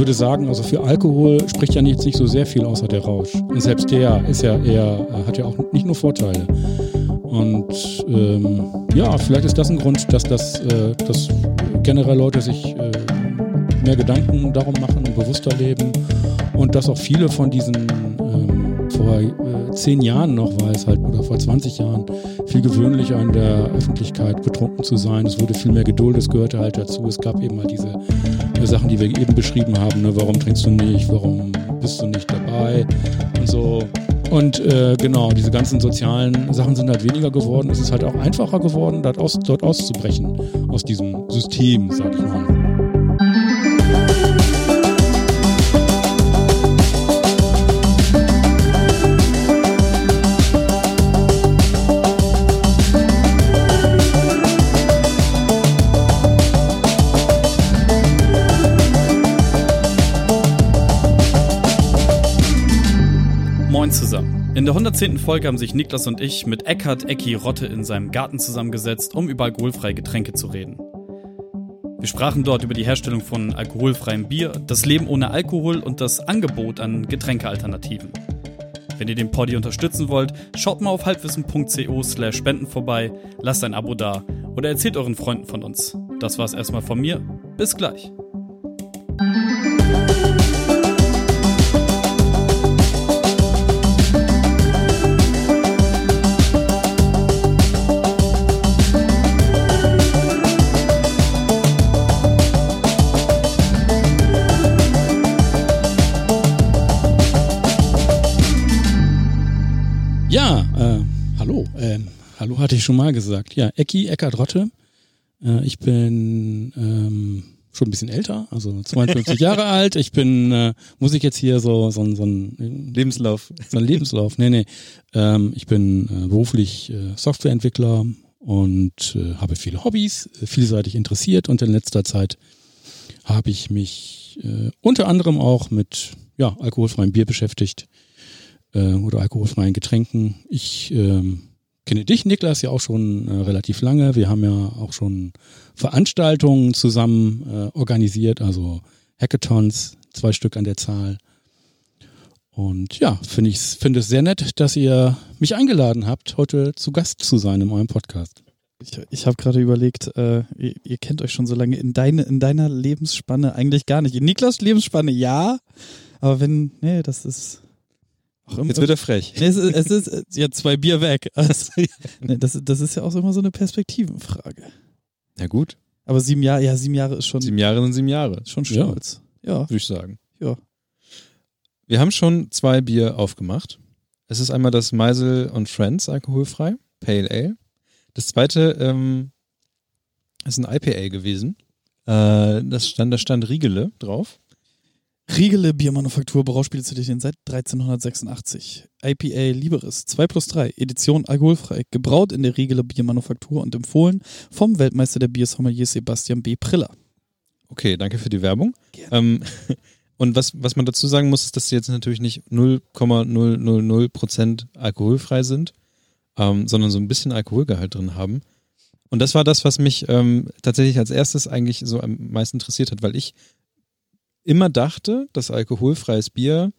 würde sagen, also für Alkohol spricht ja jetzt nicht so sehr viel außer der Rausch. Und selbst der ist ja eher, äh, hat ja auch nicht nur Vorteile. Und ähm, ja, vielleicht ist das ein Grund, dass das, äh, dass generell Leute sich äh, mehr Gedanken darum machen und bewusster leben und dass auch viele von diesen ähm, vor äh, zehn Jahren noch war es halt oder vor 20 Jahren viel gewöhnlicher in der Öffentlichkeit betrunken zu sein. Es wurde viel mehr Geduld, es gehörte halt dazu. Es gab eben halt diese äh, Sachen, die wir eben beschrieben haben. Ne? Warum trinkst du nicht? Warum bist du nicht dabei? Und so. Und äh, genau, diese ganzen sozialen Sachen sind halt weniger geworden. Es ist halt auch einfacher geworden, dort, aus, dort auszubrechen aus diesem System, sag ich mal. In der 110. Folge haben sich Niklas und ich mit Eckhard Ecki Rotte in seinem Garten zusammengesetzt, um über alkoholfreie Getränke zu reden. Wir sprachen dort über die Herstellung von alkoholfreiem Bier, das Leben ohne Alkohol und das Angebot an Getränkealternativen. Wenn ihr den Poddy unterstützen wollt, schaut mal auf halbwissen.co slash spenden vorbei, lasst ein Abo da oder erzählt euren Freunden von uns. Das war's erstmal von mir. Bis gleich. Hatte ich schon mal gesagt. Ja, Ecki, Eckart Rotte. Äh, ich bin ähm, schon ein bisschen älter, also 52 Jahre alt. Ich bin, äh, muss ich jetzt hier so, so, so ein Lebenslauf. So ein Lebenslauf. Nee, nee. Ähm, ich bin äh, beruflich äh, Softwareentwickler und äh, habe viele Hobbys, äh, vielseitig interessiert und in letzter Zeit habe ich mich äh, unter anderem auch mit ja, alkoholfreiem Bier beschäftigt äh, oder alkoholfreien Getränken. Ich ähm, kenne dich, Niklas, ja auch schon äh, relativ lange. Wir haben ja auch schon Veranstaltungen zusammen äh, organisiert, also Hackathons, zwei Stück an der Zahl. Und ja, finde ich finde es sehr nett, dass ihr mich eingeladen habt, heute zu Gast zu sein in eurem Podcast. Ich, ich habe gerade überlegt, äh, ihr, ihr, kennt euch schon so lange in, deine, in deiner Lebensspanne eigentlich gar nicht. In Niklas Lebensspanne ja, aber wenn, nee, das ist. Jetzt wird er frech. Nee, es, ist, es ist ja zwei Bier weg. Also, nee, das, das ist ja auch immer so eine Perspektivenfrage. Ja, gut. Aber sieben Jahre, ja, sieben Jahre ist schon. Sieben Jahre sind sieben Jahre. Schon stolz. Ja. ja. Würde ich sagen. Ja. Wir haben schon zwei Bier aufgemacht. Es ist einmal das Meisel und Friends alkoholfrei, Pale Ale. Das zweite ähm, ist ein IPA gewesen. Äh, das stand, da stand Riegele drauf. Riegele Biermanufaktur Brauspielzettelchen seit 1386. IPA Liberis 2 plus 3, Edition alkoholfrei, gebraut in der Riegele Biermanufaktur und empfohlen vom Weltmeister der Biersommelier Sebastian B. Priller. Okay, danke für die Werbung. Ähm, und was, was man dazu sagen muss, ist, dass sie jetzt natürlich nicht 0,000% alkoholfrei sind, ähm, sondern so ein bisschen Alkoholgehalt drin haben. Und das war das, was mich ähm, tatsächlich als erstes eigentlich so am meisten interessiert hat, weil ich immer dachte, dass alkoholfreies Bier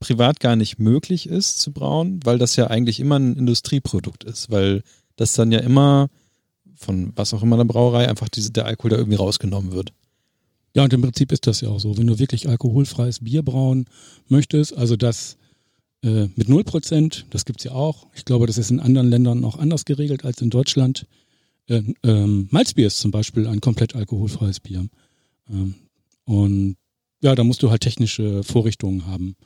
privat gar nicht möglich ist zu brauen, weil das ja eigentlich immer ein Industrieprodukt ist, weil das dann ja immer von was auch immer der Brauerei einfach diese, der Alkohol da irgendwie rausgenommen wird. Ja, und im Prinzip ist das ja auch so. Wenn du wirklich alkoholfreies Bier brauen möchtest, also das äh, mit 0%, das gibt's ja auch. Ich glaube, das ist in anderen Ländern auch anders geregelt als in Deutschland. Äh, ähm, Malzbier ist zum Beispiel ein komplett alkoholfreies Bier. Ähm, und ja, da musst du halt technische Vorrichtungen haben.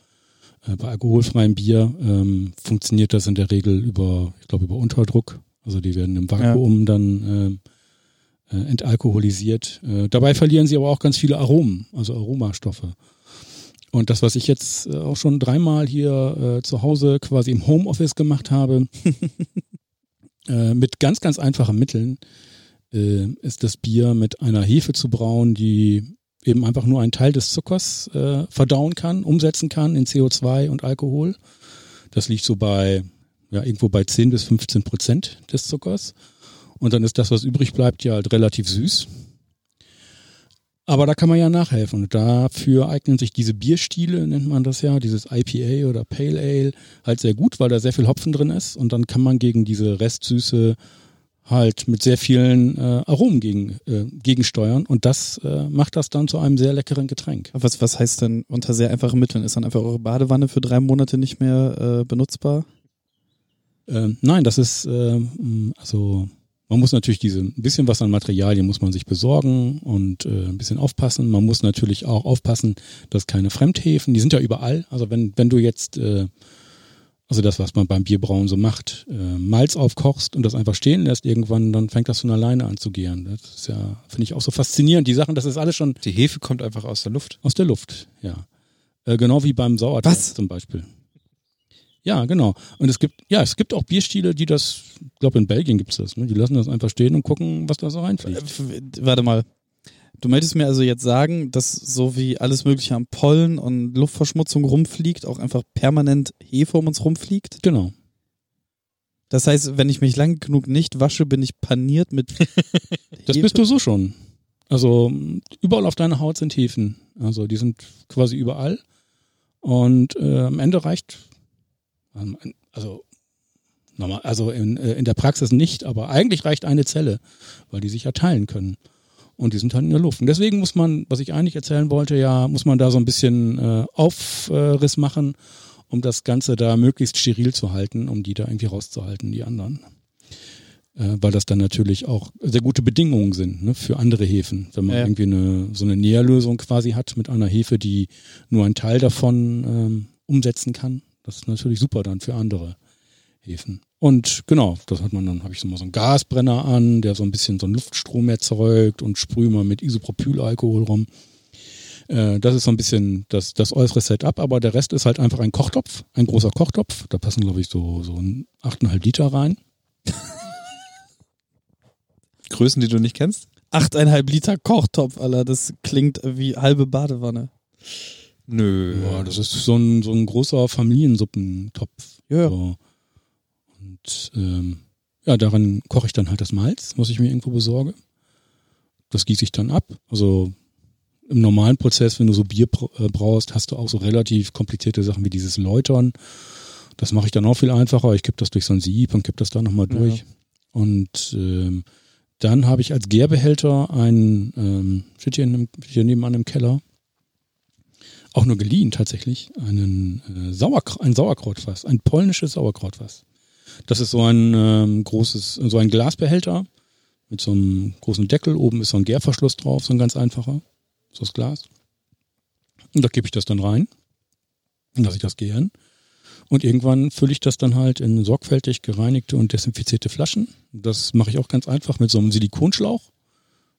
Äh, bei alkoholfreiem Bier ähm, funktioniert das in der Regel über, ich glaube, über Unterdruck. Also die werden im Vakuum ja. dann äh, äh, entalkoholisiert. Äh, dabei verlieren sie aber auch ganz viele Aromen, also Aromastoffe. Und das, was ich jetzt äh, auch schon dreimal hier äh, zu Hause quasi im Homeoffice gemacht habe, mit ganz, ganz einfachen Mitteln, ist das Bier mit einer Hefe zu brauen, die eben einfach nur einen Teil des Zuckers äh, verdauen kann, umsetzen kann in CO2 und Alkohol. Das liegt so bei, ja, irgendwo bei 10 bis 15 Prozent des Zuckers. Und dann ist das, was übrig bleibt, ja halt relativ süß. Aber da kann man ja nachhelfen. Und dafür eignen sich diese Bierstile, nennt man das ja, dieses IPA oder Pale Ale, halt sehr gut, weil da sehr viel Hopfen drin ist. Und dann kann man gegen diese Restsüße halt mit sehr vielen äh, Aromen gegen, äh, gegensteuern. Und das äh, macht das dann zu einem sehr leckeren Getränk. Was, was heißt denn unter sehr einfachen Mitteln? Ist dann einfach eure Badewanne für drei Monate nicht mehr äh, benutzbar? Ähm, nein, das ist ähm, also man muss natürlich diese ein bisschen was an Materialien muss man sich besorgen und äh, ein bisschen aufpassen. Man muss natürlich auch aufpassen, dass keine Fremdhefen, die sind ja überall. Also wenn wenn du jetzt äh, also das, was man beim Bierbrauen so macht, äh, Malz aufkochst und das einfach stehen lässt irgendwann, dann fängt das von alleine an zu gären. Das ist ja, finde ich auch so faszinierend. Die Sachen, das ist alles schon Die Hefe kommt einfach aus der Luft. aus der Luft, ja. Äh, genau wie beim Sauerteig Was? zum Beispiel. Ja, genau. Und es gibt, ja, es gibt auch Bierstile, die das, ich glaube in Belgien gibt's das, ne? Die lassen das einfach stehen und gucken, was da so Äh, reinfliegt. f- Warte mal. Du möchtest mir also jetzt sagen, dass so wie alles Mögliche an Pollen und Luftverschmutzung rumfliegt, auch einfach permanent Hefe um uns rumfliegt? Genau. Das heißt, wenn ich mich lang genug nicht wasche, bin ich paniert mit Das bist du so schon. Also überall auf deiner Haut sind Hefen. Also die sind quasi überall. Und äh, am Ende reicht, ähm, also also in, äh, in der Praxis nicht, aber eigentlich reicht eine Zelle, weil die sich ja teilen können. Und die sind halt in der Luft. Und deswegen muss man, was ich eigentlich erzählen wollte, ja, muss man da so ein bisschen äh, Aufriss machen, um das Ganze da möglichst steril zu halten, um die da irgendwie rauszuhalten, die anderen äh, weil das dann natürlich auch sehr gute Bedingungen sind ne, für andere Hefen. Wenn man Ja. irgendwie eine, so eine Nährlösung quasi hat mit einer Hefe, die nur einen Teil davon ähm, umsetzen kann, das ist natürlich super dann für andere Hefen. Und genau, das hat man dann, habe ich so mal so einen Gasbrenner an, der so ein bisschen so einen Luftstrom erzeugt und sprühe mal mit Isopropylalkohol rum. Äh, Das ist so ein bisschen das, das äußere Setup, aber der Rest ist halt einfach ein Kochtopf, ein großer Kochtopf. Da passen, glaube ich, so, so ein 8,5 Liter rein. Größen, die du nicht kennst? achteinhalb Liter Kochtopf, Alter. Das klingt wie halbe Badewanne. Nö. Ja, das ist so ein, so ein großer Familiensuppentopf. Ja. So. Und ähm, ja, darin koche ich dann halt das Malz, was ich mir irgendwo besorge. Das gieße ich dann ab. Also im normalen Prozess, wenn du so Bier äh, brauchst, hast du auch so relativ komplizierte Sachen wie dieses Läutern. Das mache ich dann auch viel einfacher. Ich kipp das durch so ein Sieb und kipp das dann nochmal Ja. durch. Und ähm, dann habe ich als Gärbehälter einen, ähm, steht hier, in einem, steht hier nebenan im Keller, auch nur geliehen tatsächlich, einen äh, Sauerkra ein Sauerkrautfass, ein polnisches Sauerkrautfass. Das ist so ein ähm, großes, so ein Glasbehälter mit so einem großen Deckel. Oben ist so ein Gärverschluss drauf, so ein ganz einfacher, so aus Glas. Und da gebe ich das dann rein und lasse ich das gären. Und irgendwann fülle ich das dann halt in sorgfältig gereinigte und desinfizierte Flaschen. Das mache ich auch ganz einfach mit so einem Silikonschlauch.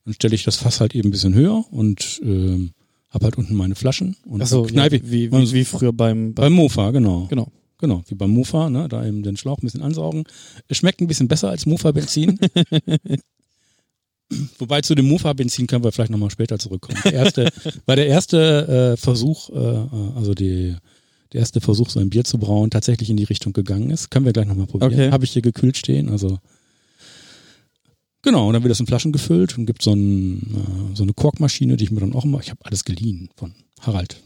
Dann stelle ich das Fass halt eben ein bisschen höher und ähm, habe halt unten meine Flaschen und dann ja, kneipe ich wie, wie, wie früher beim, beim beim Mofa, genau. Genau. Genau, wie beim Mofa, ne, da eben den Schlauch ein bisschen ansaugen. Es schmeckt ein bisschen besser als Mofa-Benzin. Wobei zu dem Mofa-Benzin können wir vielleicht nochmal später zurückkommen. Der erste, war der erste äh, Versuch, äh, äh, also die, der erste Versuch, so ein Bier zu brauen, tatsächlich in die Richtung gegangen ist. Können wir gleich nochmal probieren. Okay. Habe ich hier gekühlt stehen, also Genau, und dann wird das in Flaschen gefüllt und gibt so, ein, äh, so eine Korkmaschine, die ich mir dann auch immer, ich habe alles geliehen von Harald.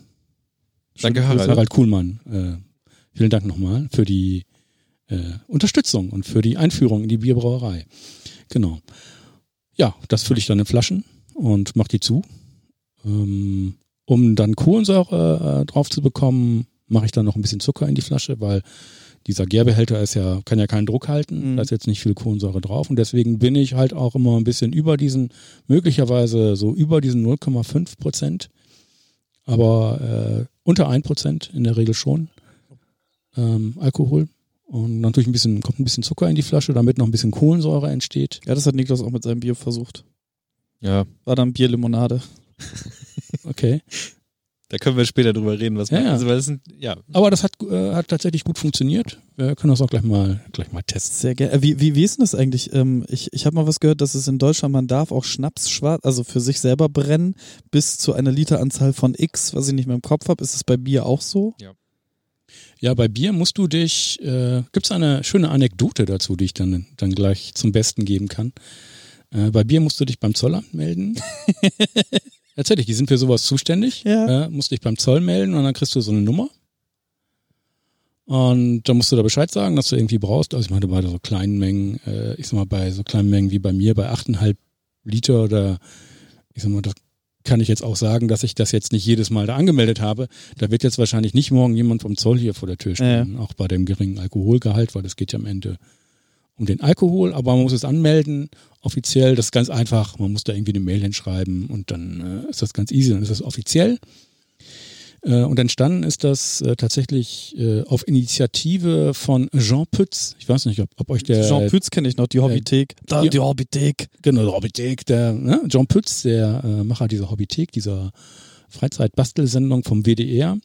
Danke, Harald. Harald Kuhlmann. Vielen Dank nochmal für die äh, Unterstützung und für die Einführung in die Bierbrauerei. Genau. Ja, das fülle ich dann in Flaschen und mache die zu. Ähm, um dann Kohlensäure äh, drauf zu bekommen, mache ich dann noch ein bisschen Zucker in die Flasche, weil dieser Gärbehälter ist ja, kann ja keinen Druck halten, Mhm. da ist jetzt nicht viel Kohlensäure drauf und deswegen bin ich halt auch immer ein bisschen über diesen, möglicherweise so über diesen 0,5 Prozent, aber äh, unter 1 Prozent in der Regel schon ähm, Alkohol. Und natürlich ein bisschen, kommt ein bisschen Zucker in die Flasche, damit noch ein bisschen Kohlensäure entsteht. Ja, das hat Niklas auch mit seinem Bier versucht. Ja, War dann Bierlimonade. Okay. da können wir später drüber reden, was Ja, man, ja. also, weil das sind, ja, Aber das hat, äh, hat tatsächlich gut funktioniert. Wir können das auch gleich mal, gleich mal testen. Sehr gerne. Äh, Wie, wie, wie ist denn das eigentlich? Ähm, ich ich habe mal was gehört, dass es in Deutschland, man darf auch Schnaps schwarz, also für sich selber brennen, bis zu einer Literanzahl von X, was ich nicht mehr im Kopf habe. Ist es bei Bier auch so? Ja, bei Bier musst du dich, äh, gibt's eine schöne Anekdote dazu, die ich dann, dann gleich zum Besten geben kann. Äh, bei Bier musst du dich beim Zollamt melden. Tatsächlich, die sind für sowas zuständig. Ja. Äh, musst dich beim Zoll melden und dann kriegst du so eine Nummer. Und da musst du da Bescheid sagen, dass du irgendwie brauchst. Also ich meine, bei so kleinen Mengen, äh, ich sag mal, bei so kleinen Mengen wie bei mir, bei 8,5 Liter oder ich sag mal, das kann ich jetzt auch sagen, dass ich das jetzt nicht jedes Mal da angemeldet habe. Da wird jetzt wahrscheinlich nicht morgen jemand vom Zoll hier vor der Tür stehen, auch bei dem geringen Alkoholgehalt, weil das geht ja am Ende um den Alkohol, aber man muss es anmelden, offiziell, das ist ganz einfach, man muss da irgendwie eine Mail hinschreiben und dann äh, ist das ganz easy, dann ist das offiziell. Äh, und entstanden ist das äh, tatsächlich äh, auf Initiative von Jean Pütz. Ich weiß nicht, ob, ob euch der Jean Pütz kenne ich noch, die Hobbythek. Da, ja. die Hobbythek. Genau, der Hobbythek, der ne? John Pütz, der äh, Macher dieser Hobbythek, dieser Freizeitbastelsendung vom WDR.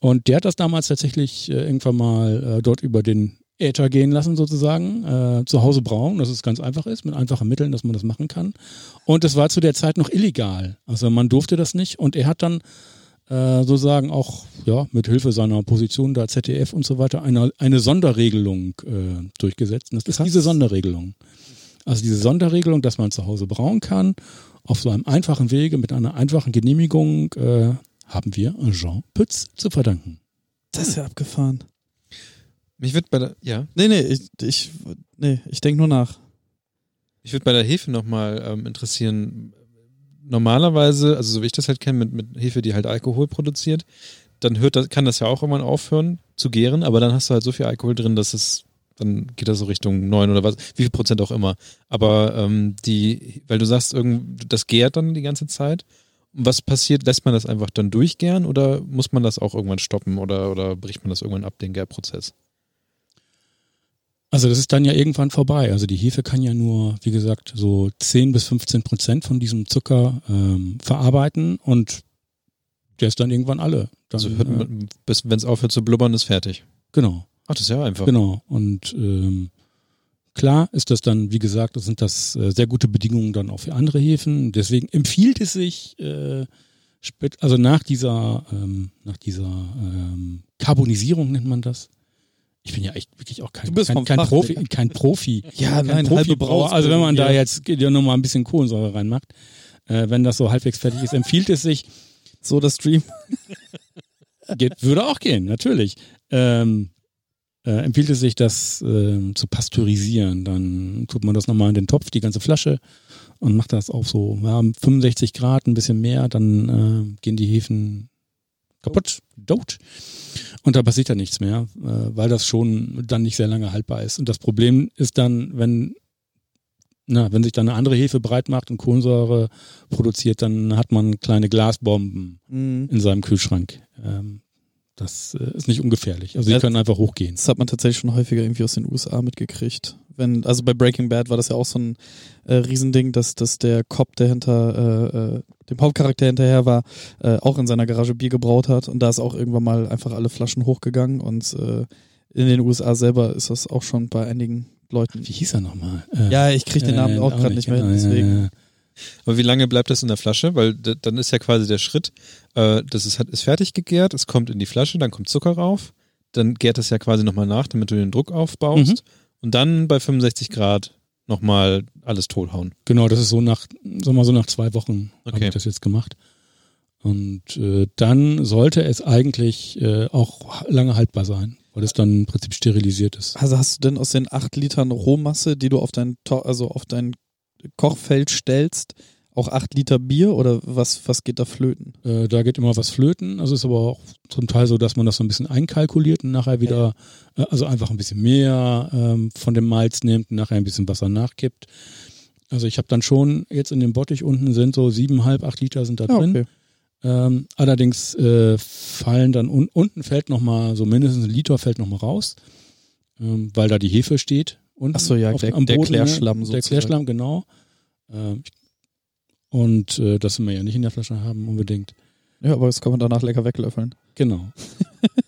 Und der hat das damals tatsächlich äh, irgendwann mal äh, dort über den Äther gehen lassen, sozusagen, äh, zu Hause brauen, dass es ganz einfach ist, mit einfachen Mitteln, dass man das machen kann. Und es war zu der Zeit noch illegal. Also man durfte das nicht. Und er hat dann äh, sozusagen auch ja mit Hilfe seiner Position da ZDF und so weiter eine, eine Sonderregelung äh, durchgesetzt. Und das ist Krass. diese Sonderregelung. Also diese Sonderregelung, dass man zu Hause brauen kann, auf so einem einfachen Wege mit einer einfachen Genehmigung, äh, haben wir Jean Pütz zu verdanken. Das ist ja abgefahren. Mich wird bei der, ja, Nee, nee, ich, ich, nee, ich denke nur nach. mich würde bei der Hefe nochmal ähm, interessieren. Normalerweise, also so wie ich das halt kenne, mit, mit Hefe, die halt Alkohol produziert, dann hört das, kann das ja auch irgendwann aufhören zu gären, aber dann hast du halt so viel Alkohol drin, dass es, dann geht das so Richtung neun oder was, wie viel Prozent auch immer. Aber ähm, die, weil du sagst, irgend, das gärt dann die ganze Zeit. Was passiert? Lässt man das einfach dann durchgären oder muss man das auch irgendwann stoppen oder, oder bricht man das irgendwann ab, den Gärprozess? Also das ist dann ja irgendwann vorbei. Also die Hefe kann ja nur, wie gesagt, so 10 bis 15 Prozent von diesem Zucker ähm, verarbeiten und der ist dann irgendwann alle. Dann, Also äh, wenn es aufhört zu blubbern, ist fertig. genau. Ach, das ist ja einfach. Genau. Und ähm, klar ist das dann, wie gesagt, sind das äh, sehr gute Bedingungen dann auch für andere Hefen. Deswegen empfiehlt es sich, äh, also nach dieser, ähm, nach dieser ähm, Karbonisierung nennt man das. Ich bin ja echt wirklich auch kein, Du bist kein, kein Profi, kein Profi. Ja, kein nein, halbe Profibrauer. Also wenn man da jetzt noch mal ein bisschen Kohlensäure reinmacht, äh, wenn das so halbwegs fertig ist, empfiehlt es sich, So das Stream. Geht, würde auch gehen, natürlich. Ähm, äh, empfiehlt es sich, das ähm, zu pasteurisieren. Dann tut man das nochmal in den Topf, die ganze Flasche, und macht das auf so ja, 65 Grad, ein bisschen mehr. Dann äh, gehen die Hefen kaputt, dote. Und da passiert ja nichts mehr, äh, weil das schon dann nicht sehr lange haltbar ist. Und das Problem ist dann, wenn na, wenn sich dann eine andere Hefe breit macht und Kohlensäure produziert, dann hat man kleine Glasbomben Mhm. in seinem Kühlschrank. Ähm, das äh, ist nicht ungefährlich. Also die können einfach hochgehen. Das hat man tatsächlich schon häufiger irgendwie aus den USA mitgekriegt. Wenn, also bei Breaking Bad war das ja auch so ein äh, Riesending, dass, dass der Cop, der hinter äh, äh, dem Hauptcharakter hinterher war, äh, auch in seiner Garage Bier gebraut hat und da ist auch irgendwann mal einfach alle Flaschen hochgegangen und äh, in den USA selber ist das auch schon bei einigen Leuten. Wie hieß er nochmal? Äh, Ja, ich kriege den Namen auch gerade nicht mehr hin, deswegen. Aber wie lange bleibt das in der Flasche? Weil dann ist ja quasi der Schritt, äh, das ist, ist fertig gegärt, es kommt in die Flasche, dann kommt Zucker rauf, dann gärt es ja quasi nochmal nach, damit du den Druck aufbaust Mhm. und dann bei 65 Grad nochmal alles tothauen. Genau, das ist so nach, sagen wir mal so nach zwei Wochen habe Okay. ich das jetzt gemacht. Und äh, dann sollte es eigentlich äh, auch lange haltbar sein, weil es dann im Prinzip sterilisiert ist. Also hast du denn aus den acht Litern Rohmasse, die du auf dein, To- also auf dein Kochfeld stellst, auch acht Liter Bier oder was, was geht da flöten? Äh, da geht immer was flöten. Also ist aber auch zum Teil so, dass man das so ein bisschen einkalkuliert und nachher wieder, äh, also einfach ein bisschen mehr ähm, von dem Malz nimmt und nachher ein bisschen Wasser nachkippt. Also ich habe dann schon, jetzt in dem Bottich unten sind so siebeneinhalb, acht Liter sind da Ja, drin. okay. Ähm, allerdings äh, fallen dann un unten fällt noch mal so mindestens ein Liter fällt noch mal raus, ähm, weil da die Hefe steht. Unten Ach so, ja, auf- der- am der Boden, Klärschlamm Ne? Der sozusagen. Klärschlamm, genau. Ähm, und äh, das wir ja nicht in der Flasche haben unbedingt. Ja, aber das kann man danach lecker weglöffeln. Genau.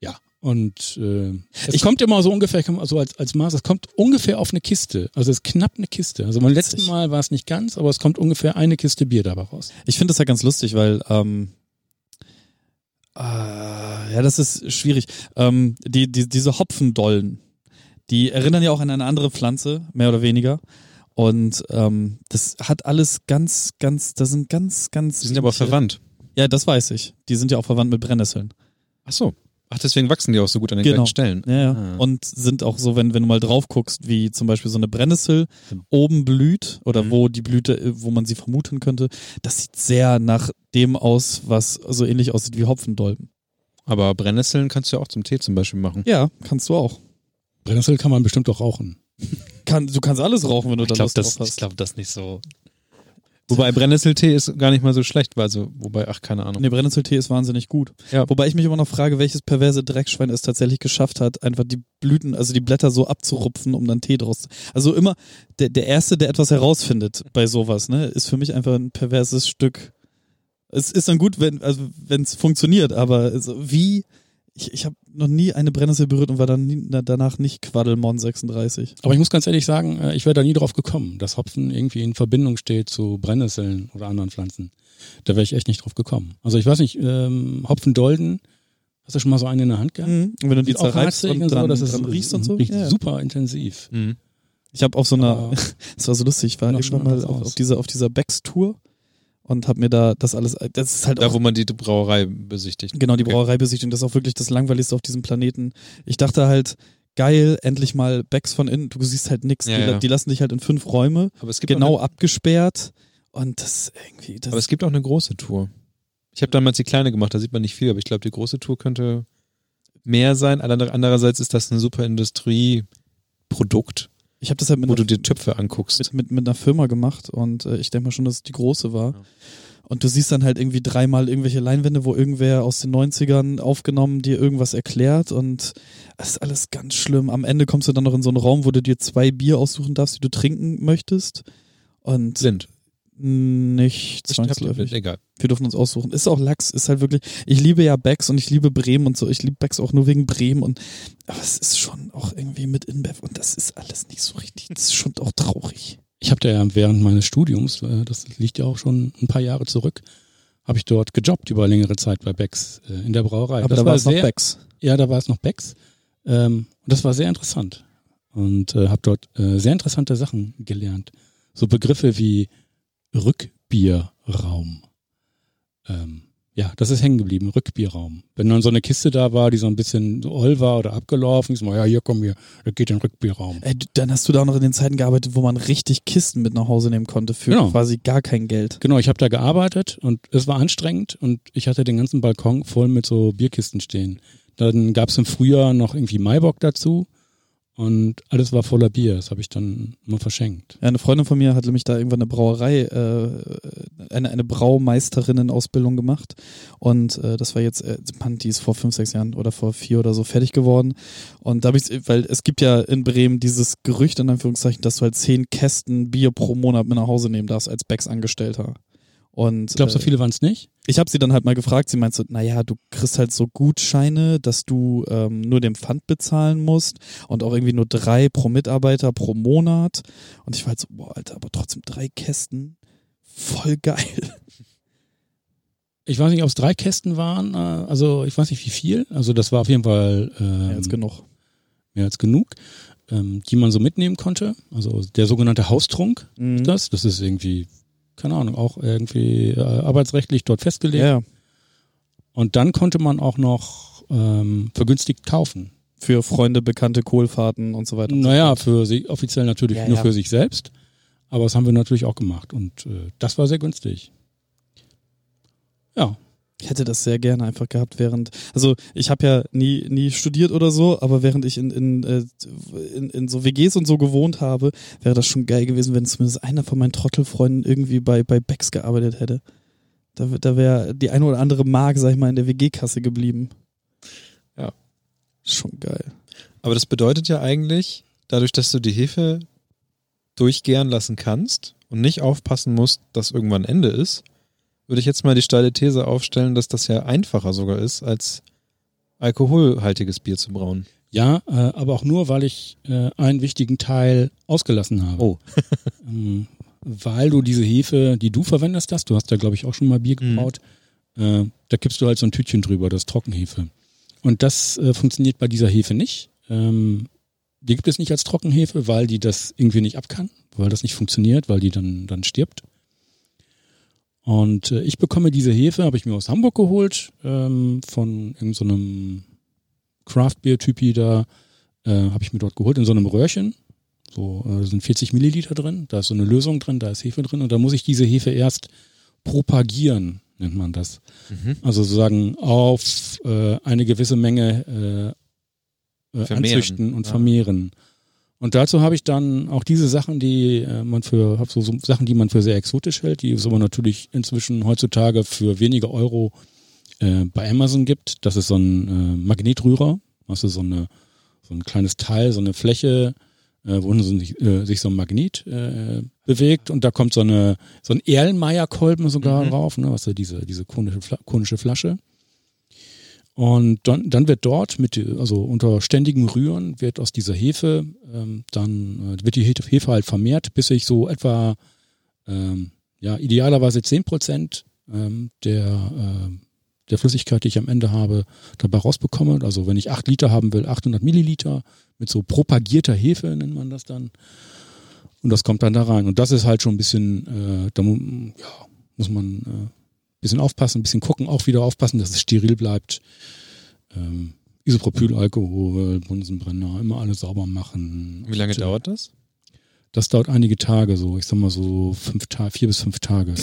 ja, und äh, es Ich- kommt immer so ungefähr, so als, als Maß, es kommt ungefähr auf eine Kiste. Also es ist knapp eine Kiste. Also beim letzten. Mal war es nicht ganz, aber es kommt ungefähr eine Kiste Bier dabei raus. Ich finde das ja ganz lustig, weil ähm, äh, ja, das ist schwierig. Ähm, die, die, diese Hopfendollen, die erinnern ja auch an eine andere Pflanze, mehr oder weniger. Und ähm, das hat alles ganz, ganz, da sind ganz, ganz. Die sind aber verwandt. Ja, das weiß ich. Die sind ja auch verwandt mit Brennnesseln. Ach so. Ach, deswegen wachsen die auch so gut an den Genau. gleichen Stellen. Ja, ja. Ah. Und sind auch so, wenn, wenn du mal drauf guckst, wie zum Beispiel so eine Brennnessel oben blüht oder Mhm. wo die Blüte, äh, wo man sie vermuten könnte, das sieht sehr nach dem aus, was so ähnlich aussieht wie Hopfendolden. Aber Brennnesseln kannst du ja auch zum Tee zum Beispiel machen. Ja, kannst du auch. Brennnessel kann man bestimmt auch rauchen. Kann, du kannst alles rauchen, wenn du Ich da glaube Lust das, drauf ich hast. glaub, das nicht so. Wobei Brennnesseltee ist gar nicht mal so schlecht, weil also, wobei, ach, keine Ahnung. Nee, Brennnesseltee ist wahnsinnig gut. Ja. Wobei ich mich immer noch frage, welches perverse Dreckschwein es tatsächlich geschafft hat, einfach die Blüten, also die Blätter so abzurupfen, um dann Tee draus zu. Also immer der, der Erste, der etwas herausfindet bei sowas, ne, ist für mich einfach ein perverses Stück. Es ist dann gut, wenn also wenn es funktioniert, aber also wie ich, ich habe noch nie eine Brennnessel berührt und war dann nie, na, danach nicht Quaddelmon 36. Aber ich muss ganz ehrlich sagen, äh, ich wäre da nie drauf gekommen, dass Hopfen irgendwie in Verbindung steht zu Brennnesseln oder anderen Pflanzen. Da wäre ich echt nicht drauf gekommen. Also ich weiß nicht, ähm, Hopfendolden, hast du schon mal so einen in der Hand gehabt? Mhm. Und wenn du die zerreibst harzig und dran, das ist dran riechst und so. riecht Ja, super intensiv. Mhm. Ich habe auf so einer, das war so lustig, ich war Noch irgendwann schon mal auf, auf dieser, auf dieser Becks-Tour und habe mir da das alles, das ist halt Da, auch, wo man die Brauerei besichtigt. genau, die Okay. Brauereibesichtigung, das ist auch wirklich das langweiligste auf diesem Planeten. Ich dachte halt, geil, endlich mal Becks von innen, du siehst halt nix, Ja, die, ja. die lassen dich halt in fünf Räume, Aber es gibt genau eine, abgesperrt und das irgendwie, das aber es gibt auch eine große Tour. Ich habe damals die kleine gemacht, da sieht man nicht viel, aber ich glaube, die große Tour könnte mehr sein. Ander- Andererseits ist das ein super Industrieprodukt, ich habe das halt mit wo einer du dir Töpfe anguckst. mit, mit, mit einer Firma gemacht und äh, ich denke mal schon, dass es die große war. Ja. Und du siehst dann halt irgendwie dreimal irgendwelche Leinwände, wo irgendwer aus den 90ern aufgenommen dir irgendwas erklärt und es ist alles ganz schlimm. Am Ende kommst du dann noch in so einen Raum, wo du dir zwei Bier aussuchen darfst, die du trinken möchtest. Und Blind. Nicht zwangsläufig. egal. Wir dürfen uns aussuchen. Ist auch Lachs, ist halt wirklich. Ich liebe ja Becks und ich liebe Bremen und so. Ich liebe Becks auch nur wegen Bremen und aber es ist schon auch irgendwie mit InBev und das ist alles nicht so richtig. Das ist schon auch traurig. Ich habe da ja während meines Studiums, äh, das liegt ja auch schon ein paar Jahre zurück, habe ich dort gejobbt über längere Zeit bei Becks äh, in der Brauerei. Aber das da war es noch Becks. Ja, da war es noch Becks. Ähm, und das war sehr interessant. Und äh, habe dort sehr interessante Sachen gelernt. So Begriffe wie Rückbierraum. Ähm, ja, das ist hängen geblieben, Rückbierraum. Wenn dann so eine Kiste da war, die so ein bisschen oll war oder abgelaufen, ist mal, ja, hier komm hier, da geht in den Rückbierraum. Ey, du- dann hast du da noch in den Zeiten gearbeitet, wo man richtig Kisten mit nach Hause nehmen konnte für Genau. quasi gar kein Geld. Genau, ich habe da gearbeitet und es war anstrengend und ich hatte den ganzen Balkon voll mit so Bierkisten stehen. Dann gab es im Frühjahr noch irgendwie Maibock dazu und alles war voller Bier. Das habe ich dann mal verschenkt. Ja, eine Freundin von mir hat nämlich da irgendwann eine Brauerei, äh, eine, eine Braumeisterinnen-Ausbildung gemacht. Und äh, das war jetzt, äh, Mann, die ist vor fünf, sechs Jahren oder vor vier oder so fertig geworden. Und da habe ich, weil es gibt ja in Bremen dieses Gerücht, in Anführungszeichen, dass du halt zehn Kästen Bier pro Monat mit nach Hause nehmen darfst als Becks-Angestellter. Und Ich glaube, so äh, viele waren es nicht. ich habe sie dann halt mal gefragt, sie meinte so, naja, du kriegst halt so Gutscheine, dass du ähm, nur den Pfand bezahlen musst und auch irgendwie nur drei pro Mitarbeiter pro Monat. Und ich war halt so, boah, Alter, aber trotzdem drei Kästen, voll geil. Ich weiß nicht, ob es drei Kästen waren. äh, Also ich weiß nicht, wie viel. Also das war auf jeden Fall ähm, Ja, jetzt genug. mehr als genug, ähm, die man so mitnehmen konnte. Also der sogenannte Haustrunk, Mhm. das, das ist irgendwie, keine Ahnung, auch irgendwie äh, arbeitsrechtlich dort festgelegt. Ja, Und dann konnte man auch noch ähm, vergünstigt kaufen. für Freunde, Bekannte, Kohlfahrten und so weiter. und Naja, für sie offiziell natürlich Ja, nur ja. für sich selbst. Aber das haben wir natürlich auch gemacht. Und äh, das war sehr günstig. Ja. Ich hätte das sehr gerne einfach gehabt, während, also ich habe ja nie, nie studiert oder so, aber während ich in, in, äh, in, in so WGs und so gewohnt habe, wäre das schon geil gewesen, wenn zumindest einer von meinen Trottelfreunden irgendwie bei, bei Becks gearbeitet hätte. Da, da wäre die eine oder andere Mark, sag ich mal, in der WG-Kasse geblieben. Ja. Schon geil. Aber das bedeutet ja eigentlich, dadurch, dass du die Hefe durchgären lassen kannst und nicht aufpassen musst, dass irgendwann Ende ist, würde ich jetzt mal die steile These aufstellen, dass das ja einfacher sogar ist, als alkoholhaltiges Bier zu brauen. Ja, äh, aber auch nur, weil ich äh, einen wichtigen Teil ausgelassen habe. Oh. ähm, weil du diese Hefe, die du verwendest hast, du hast da glaube ich auch schon mal Bier Mhm. gebraut, äh, da kippst du halt so ein Tütchen drüber, das ist Trockenhefe. Und das äh, funktioniert bei dieser Hefe nicht. Ähm, die gibt es nicht als Trockenhefe, weil die das irgendwie nicht ab kann, weil das nicht funktioniert, weil die dann, dann stirbt. Und äh, ich bekomme diese Hefe, habe ich mir aus Hamburg geholt, ähm, von irgendeinem so Craft Beer Typi da, äh, habe ich mir dort geholt in so einem Röhrchen. So äh, sind 40 Milliliter drin, da ist so eine Lösung drin, da ist Hefe drin und da muss ich diese Hefe erst propagieren, nennt man das. Mhm. Also sozusagen auf äh, eine gewisse Menge äh, äh, anzüchten und Ja. vermehren. Und dazu habe ich dann auch diese Sachen, die äh, man für, hab so, so Sachen, die man für sehr exotisch hält, die es aber natürlich inzwischen heutzutage für wenige Euro äh, bei Amazon gibt. Das ist so ein äh, Magnetrührer, also so eine so ein kleines Teil, so eine Fläche, äh, wo sich, äh, sich so ein Magnet äh, bewegt und da kommt so eine so ein Erlenmeyer-Kolben sogar Mhm. drauf, ne, was so diese diese konische, konische Flasche. Und dann, dann wird dort mit, also unter ständigem Rühren wird aus dieser Hefe, ähm, dann äh, wird die Hefe halt vermehrt, bis ich so etwa, ähm, ja, idealerweise 10 Prozent ähm, der, äh, der Flüssigkeit, die ich am Ende habe, dabei rausbekomme. Also wenn ich 8 Liter haben will, 800 Milliliter mit so propagierter Hefe nennt man das dann. Und das kommt dann da rein. Und das ist halt schon ein bisschen, äh, da ja, muss man äh, bisschen aufpassen, ein bisschen gucken, auch wieder aufpassen, dass es steril bleibt. Ähm, Isopropylalkohol, Bunsenbrenner, immer alles sauber machen. Wie lange Und, dauert das? Das dauert einige Tage, so ich sag mal so fünf Tage, vier bis fünf Tage.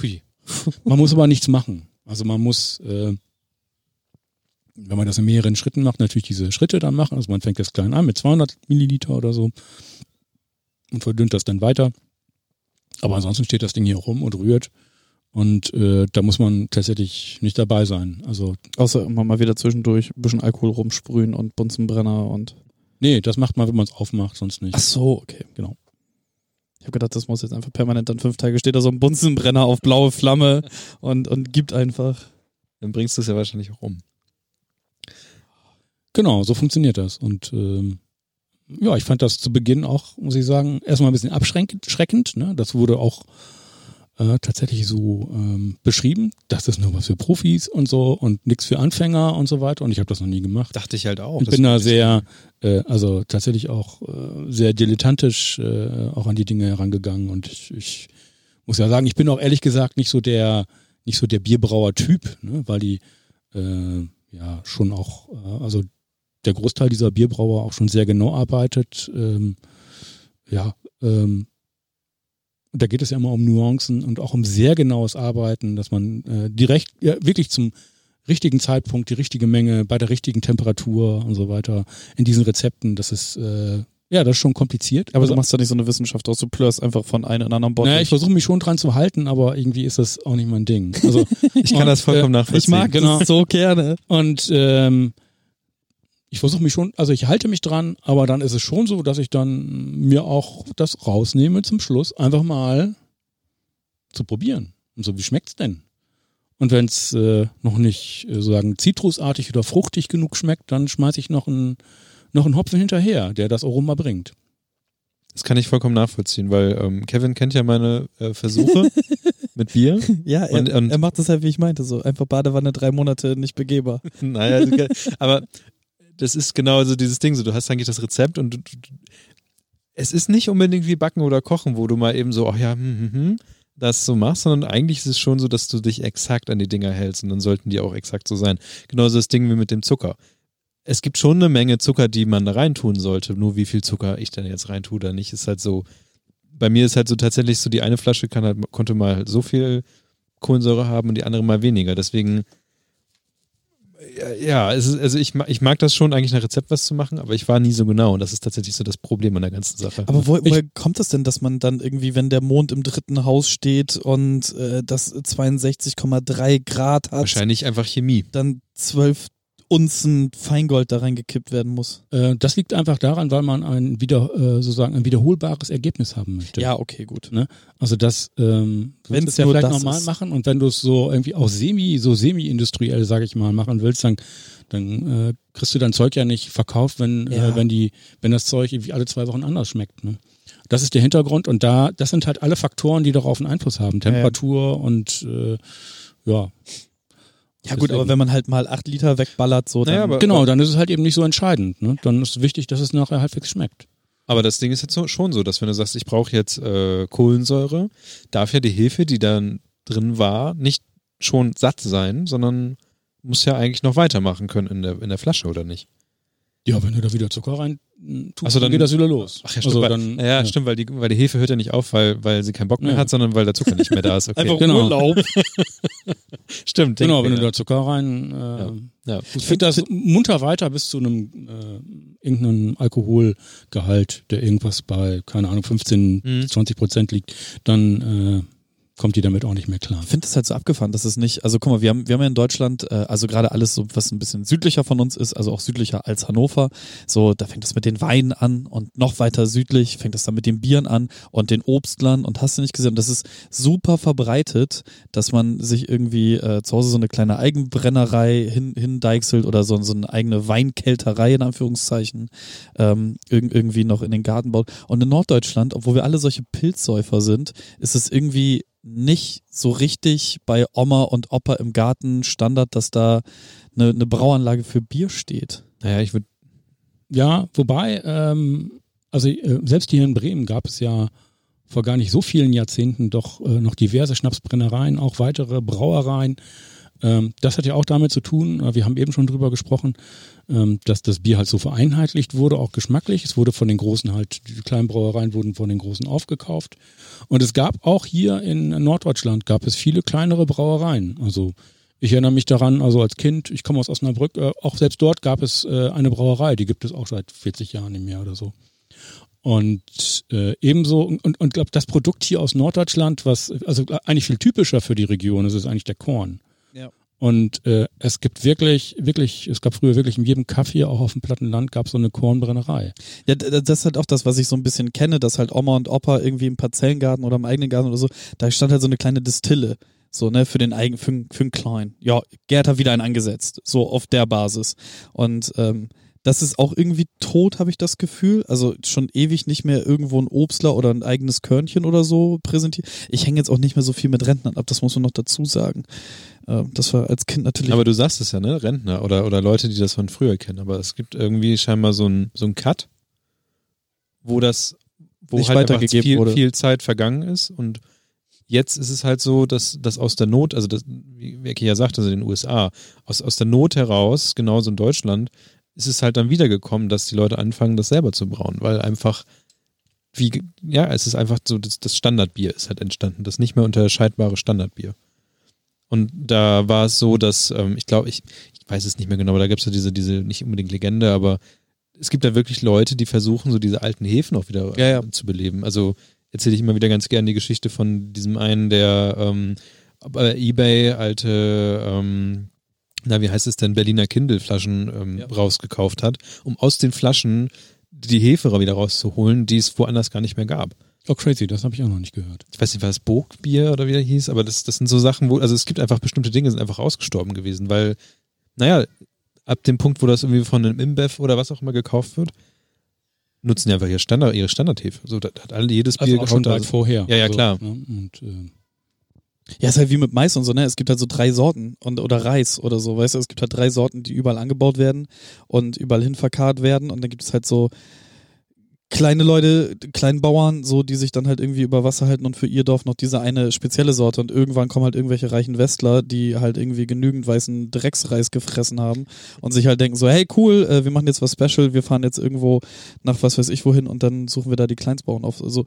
Hui. Man muss aber nichts machen. Also man muss, äh, wenn man das in mehreren Schritten macht, natürlich diese Schritte dann machen. Also man fängt jetzt klein an mit 200 Milliliter oder so und verdünnt das dann weiter. Aber ansonsten steht das Ding hier rum und rührt. Und äh, da muss man tatsächlich nicht dabei sein. Also, Außer immer mal wieder zwischendurch ein bisschen Alkohol rumsprühen und Bunsenbrenner und. nee, das macht man, wenn man es aufmacht, sonst nicht. Ach so, okay. Genau. Ich habe gedacht, das muss jetzt einfach permanent dann fünf Tage steht da so ein Bunsenbrenner auf blaue Flamme und, und gibt einfach. Dann bringst du es ja wahrscheinlich auch um. Genau, so funktioniert das. Und ähm, ja, ich fand das zu Beginn auch, muss ich sagen, erstmal ein bisschen abschreckend. schreckend, Ne? Das wurde auch äh, tatsächlich so ähm, beschrieben. Das ist nur was für Profis und so und nichts für Anfänger und so weiter. Und ich habe das noch nie gemacht. Dachte ich halt auch. Das bin da ich sehr, äh, also tatsächlich auch äh, sehr dilettantisch äh, auch an die Dinge herangegangen. Und ich, ich muss ja sagen, ich bin auch ehrlich gesagt nicht so der, nicht so der Bierbrauer-Typ, ne? weil die äh, ja schon auch, äh, also der Großteil dieser Bierbrauer auch schon sehr genau arbeitet. Ähm, ja, ähm, da geht es ja immer um Nuancen und auch um sehr genaues Arbeiten, dass man äh, direkt, ja, wirklich zum richtigen Zeitpunkt, die richtige Menge, bei der richtigen Temperatur und so weiter in diesen Rezepten, das ist, äh, ja, das ist schon kompliziert. Aber Also- du machst da nicht so eine Wissenschaft aus, du plörst einfach von einem in anderen Bot. naja, ich versuche mich schon dran zu halten, aber irgendwie ist das auch nicht mein Ding. Also, Ich kann das vollkommen äh, nachvollziehen. ich mag genau. das so gerne. Und ähm, ich versuche mich schon, also ich halte mich dran, aber dann ist es schon so, dass ich dann mir auch das rausnehme zum Schluss, einfach mal zu probieren. Und so, wie schmeckt's denn? Und wenn es äh, noch nicht äh, sozusagen zitrusartig oder fruchtig genug schmeckt, dann schmeiße ich noch einen noch einen Hopfen hinterher, der das Aroma bringt. Das kann ich vollkommen nachvollziehen, weil ähm, Kevin kennt ja meine äh, Versuche mit Bier. Ja, er, Und- und- er macht das halt, wie ich meinte, so einfach Badewanne drei Monate nicht begehbar. naja, aber das ist genau so dieses Ding. So, du hast eigentlich das Rezept und du, du, es ist nicht unbedingt wie Backen oder Kochen, wo du mal eben so, ach ja, hm, hm, hm, das so machst, sondern eigentlich ist es schon so, dass du dich exakt an die Dinger hältst und dann sollten die auch exakt so sein. Genauso das Ding wie mit dem Zucker. Es gibt schon eine Menge Zucker, die man da reintun sollte. Nur wie viel Zucker ich denn jetzt reintue oder nicht, ist halt so. Bei mir ist halt so tatsächlich so, die eine Flasche kann halt, konnte mal so viel Kohlensäure haben und die andere mal weniger. Deswegen ja, es ist, also ich, ich mag das schon, eigentlich nach Rezept was zu machen, aber ich war nie so genau und das ist tatsächlich so das Problem an der ganzen Sache. Aber wo, woher kommt das denn, dass man dann irgendwie, wenn der Mond im dritten Haus steht und äh, das 62,3 Grad hat, Wahrscheinlich einfach Chemie. dann zwölf Unzen Feingold da reingekippt werden muss? Äh, das liegt einfach daran, weil man ein wieder äh, sozusagen ein wiederholbares Ergebnis haben möchte. Ja, okay, gut. Also das, ähm, du willst es ja vielleicht normal ist. machen und wenn du es so irgendwie auch semi, so semi-industriell, sage ich mal, machen willst, dann, dann äh, kriegst du dein Zeug ja nicht verkauft, wenn, Ja. äh, wenn die, wenn das Zeug irgendwie alle zwei Wochen anders schmeckt. Ne? Das ist der Hintergrund und da, das sind halt alle Faktoren, die darauf einen Einfluss haben. Temperatur und äh, ja. Ja gut, aber Deswegen. wenn man halt mal acht Liter wegballert, so Naja, dann, aber- Genau, dann ist es halt eben nicht so entscheidend. Ne? Dann ist wichtig, dass es nachher halbwegs schmeckt. Aber das Ding ist jetzt so, schon so, dass wenn du sagst, ich brauche jetzt äh, Kohlensäure, darf ja die Hefe, die dann drin war, nicht schon satt sein, sondern muss ja eigentlich noch weitermachen können in der, in der Flasche, oder nicht? Ja, wenn du da wieder Zucker rein mm, tust, so, dann dann- geht das wieder los. Ach ja, stimmt. also weil, dann, ja, stimmt, weil die, weil die Hefe hört ja nicht auf, weil, weil sie keinen Bock mehr Ja. hat, sondern weil der Zucker nicht mehr da ist. Okay. einfach Genau. Urlaub. stimmt. Genau, wenn du da Zucker rein. Äh, Ja. Ja. Ich finde das munter weiter bis zu einem äh, irgendeinem Alkoholgehalt, der irgendwas bei, keine Ahnung, 15, Mhm. 20 Prozent liegt, dann äh, kommt die damit auch nicht mehr klar. Ich finde es halt so abgefahren, dass es nicht, also guck mal, wir haben, wir haben ja in Deutschland, äh, also gerade alles so, was ein bisschen südlicher von uns ist, also auch südlicher als Hannover, so, da fängt es mit den Weinen an und noch weiter südlich fängt es dann mit den Bieren an und den Obstlern und hast du nicht gesehen, das ist super verbreitet, dass man sich irgendwie äh, zu Hause so eine kleine Eigenbrennerei hin, hindeichselt oder so, so eine eigene Weinkälterei in Anführungszeichen ähm, irg irgendwie noch in den Garten baut. Und in Norddeutschland, obwohl wir alle solche Pilzsäufer sind, ist es irgendwie nicht so richtig bei Oma und Opa im Garten Standard, dass da eine, eine Brauanlage für Bier steht. Naja, ich würde. Ja, wobei, ähm, also äh, selbst hier in Bremen gab es ja vor gar nicht so vielen Jahrzehnten doch äh, noch diverse Schnapsbrennereien, auch weitere Brauereien. Ähm, das hat ja auch damit zu tun, äh, wir haben eben schon drüber gesprochen, ähm, dass das Bier halt so vereinheitlicht wurde, auch geschmacklich. Es wurde von den großen halt, die kleinen Brauereien wurden von den großen aufgekauft. Und es gab auch hier in Norddeutschland gab es viele kleinere Brauereien. Also ich erinnere mich daran, also als Kind, ich komme aus Osnabrück, äh, auch selbst dort gab es äh, eine Brauerei, die gibt es auch seit 40 Jahren im Jahr oder so. Und äh, ebenso, und, und glaube, das Produkt hier aus Norddeutschland, was also eigentlich viel typischer für die Region ist, ist eigentlich der Korn. Und äh, es gibt wirklich, wirklich, es gab früher wirklich in jedem Kaffee, auch auf dem Plattenland, gab es so eine Kornbrennerei. Ja, das ist halt auch das, was ich so ein bisschen kenne, dass halt Oma und Opa irgendwie im Parzellengarten oder im eigenen Garten oder so, da stand halt so eine kleine Distille. So, ne, für den eigenen, für, für den Kleinen. Ja, Gerd hat wieder einen angesetzt. So auf der Basis. Und ähm, das ist auch irgendwie tot, habe ich das Gefühl. Also schon ewig nicht mehr irgendwo ein Obstler oder ein eigenes Körnchen oder so präsentiert. Ich hänge jetzt auch nicht mehr so viel mit Rentnern ab, das muss man noch dazu sagen. Ähm, das war als Kind natürlich. Aber du sagst es ja, ne? Rentner oder, oder Leute, die das von früher kennen. Aber es gibt irgendwie scheinbar so ein, so ein Cut, wo das, wo Nicht halt einfach weitergegeben viel, wurde. viel Zeit vergangen ist und jetzt ist es halt so, dass, dass aus der Not, also das, wie Ecki ja sagte, also in den USA, aus, aus der Not heraus, genauso in Deutschland, ist es halt dann wiedergekommen, dass die Leute anfangen, das selber zu brauen, weil einfach, wie, ja, es ist einfach so, das, das Standardbier ist halt entstanden, das nicht mehr unterscheidbare Standardbier. Und da war es so, dass, ähm, ich glaube, ich, ich weiß es nicht mehr genau, aber da gibt es ja diese, diese, nicht unbedingt Legende, aber es gibt da wirklich Leute, die versuchen, so diese alten Häfen auch wieder Ja, ja. ähm, zu beleben. Also erzähle ich immer wieder ganz gerne die Geschichte von diesem einen, der ähm, bei Ebay alte, ähm, na, wie heißt es denn, Berliner Kindle-Flaschen ähm, Ja. rausgekauft hat, um aus den Flaschen die Hefe wieder rauszuholen, die es woanders gar nicht mehr gab. Oh, crazy, das habe ich auch noch nicht gehört. Ich weiß nicht, war das Burgbier oder wie der hieß, aber das, das sind so Sachen, wo, also es gibt einfach bestimmte Dinge, sind einfach ausgestorben gewesen, weil, naja, ab dem Punkt, wo das irgendwie von einem Imbev oder was auch immer gekauft wird, nutzen die einfach ihre, Standard, ihre Standardhefe. So, das hat alle jedes Also Bier auch schon weit also- vorher. Ja, ja, So, klar. ne? Und, äh, Ja, ist halt wie mit Mais und so, ne? Es gibt halt so drei Sorten und oder Reis oder so, weißt du? Es gibt halt drei Sorten, die überall angebaut werden und überall hin verkarrt werden und dann gibt es halt so kleine Leute, kleinen Bauern, so die sich dann halt irgendwie über Wasser halten und für ihr Dorf noch diese eine spezielle Sorte und irgendwann kommen halt irgendwelche reichen Westler, die halt irgendwie genügend weißen Drecksreis gefressen haben und sich halt denken so, hey cool, äh, wir machen jetzt was Special, wir fahren jetzt irgendwo nach was weiß ich wohin und dann suchen wir da die Kleinstbauern auf. Also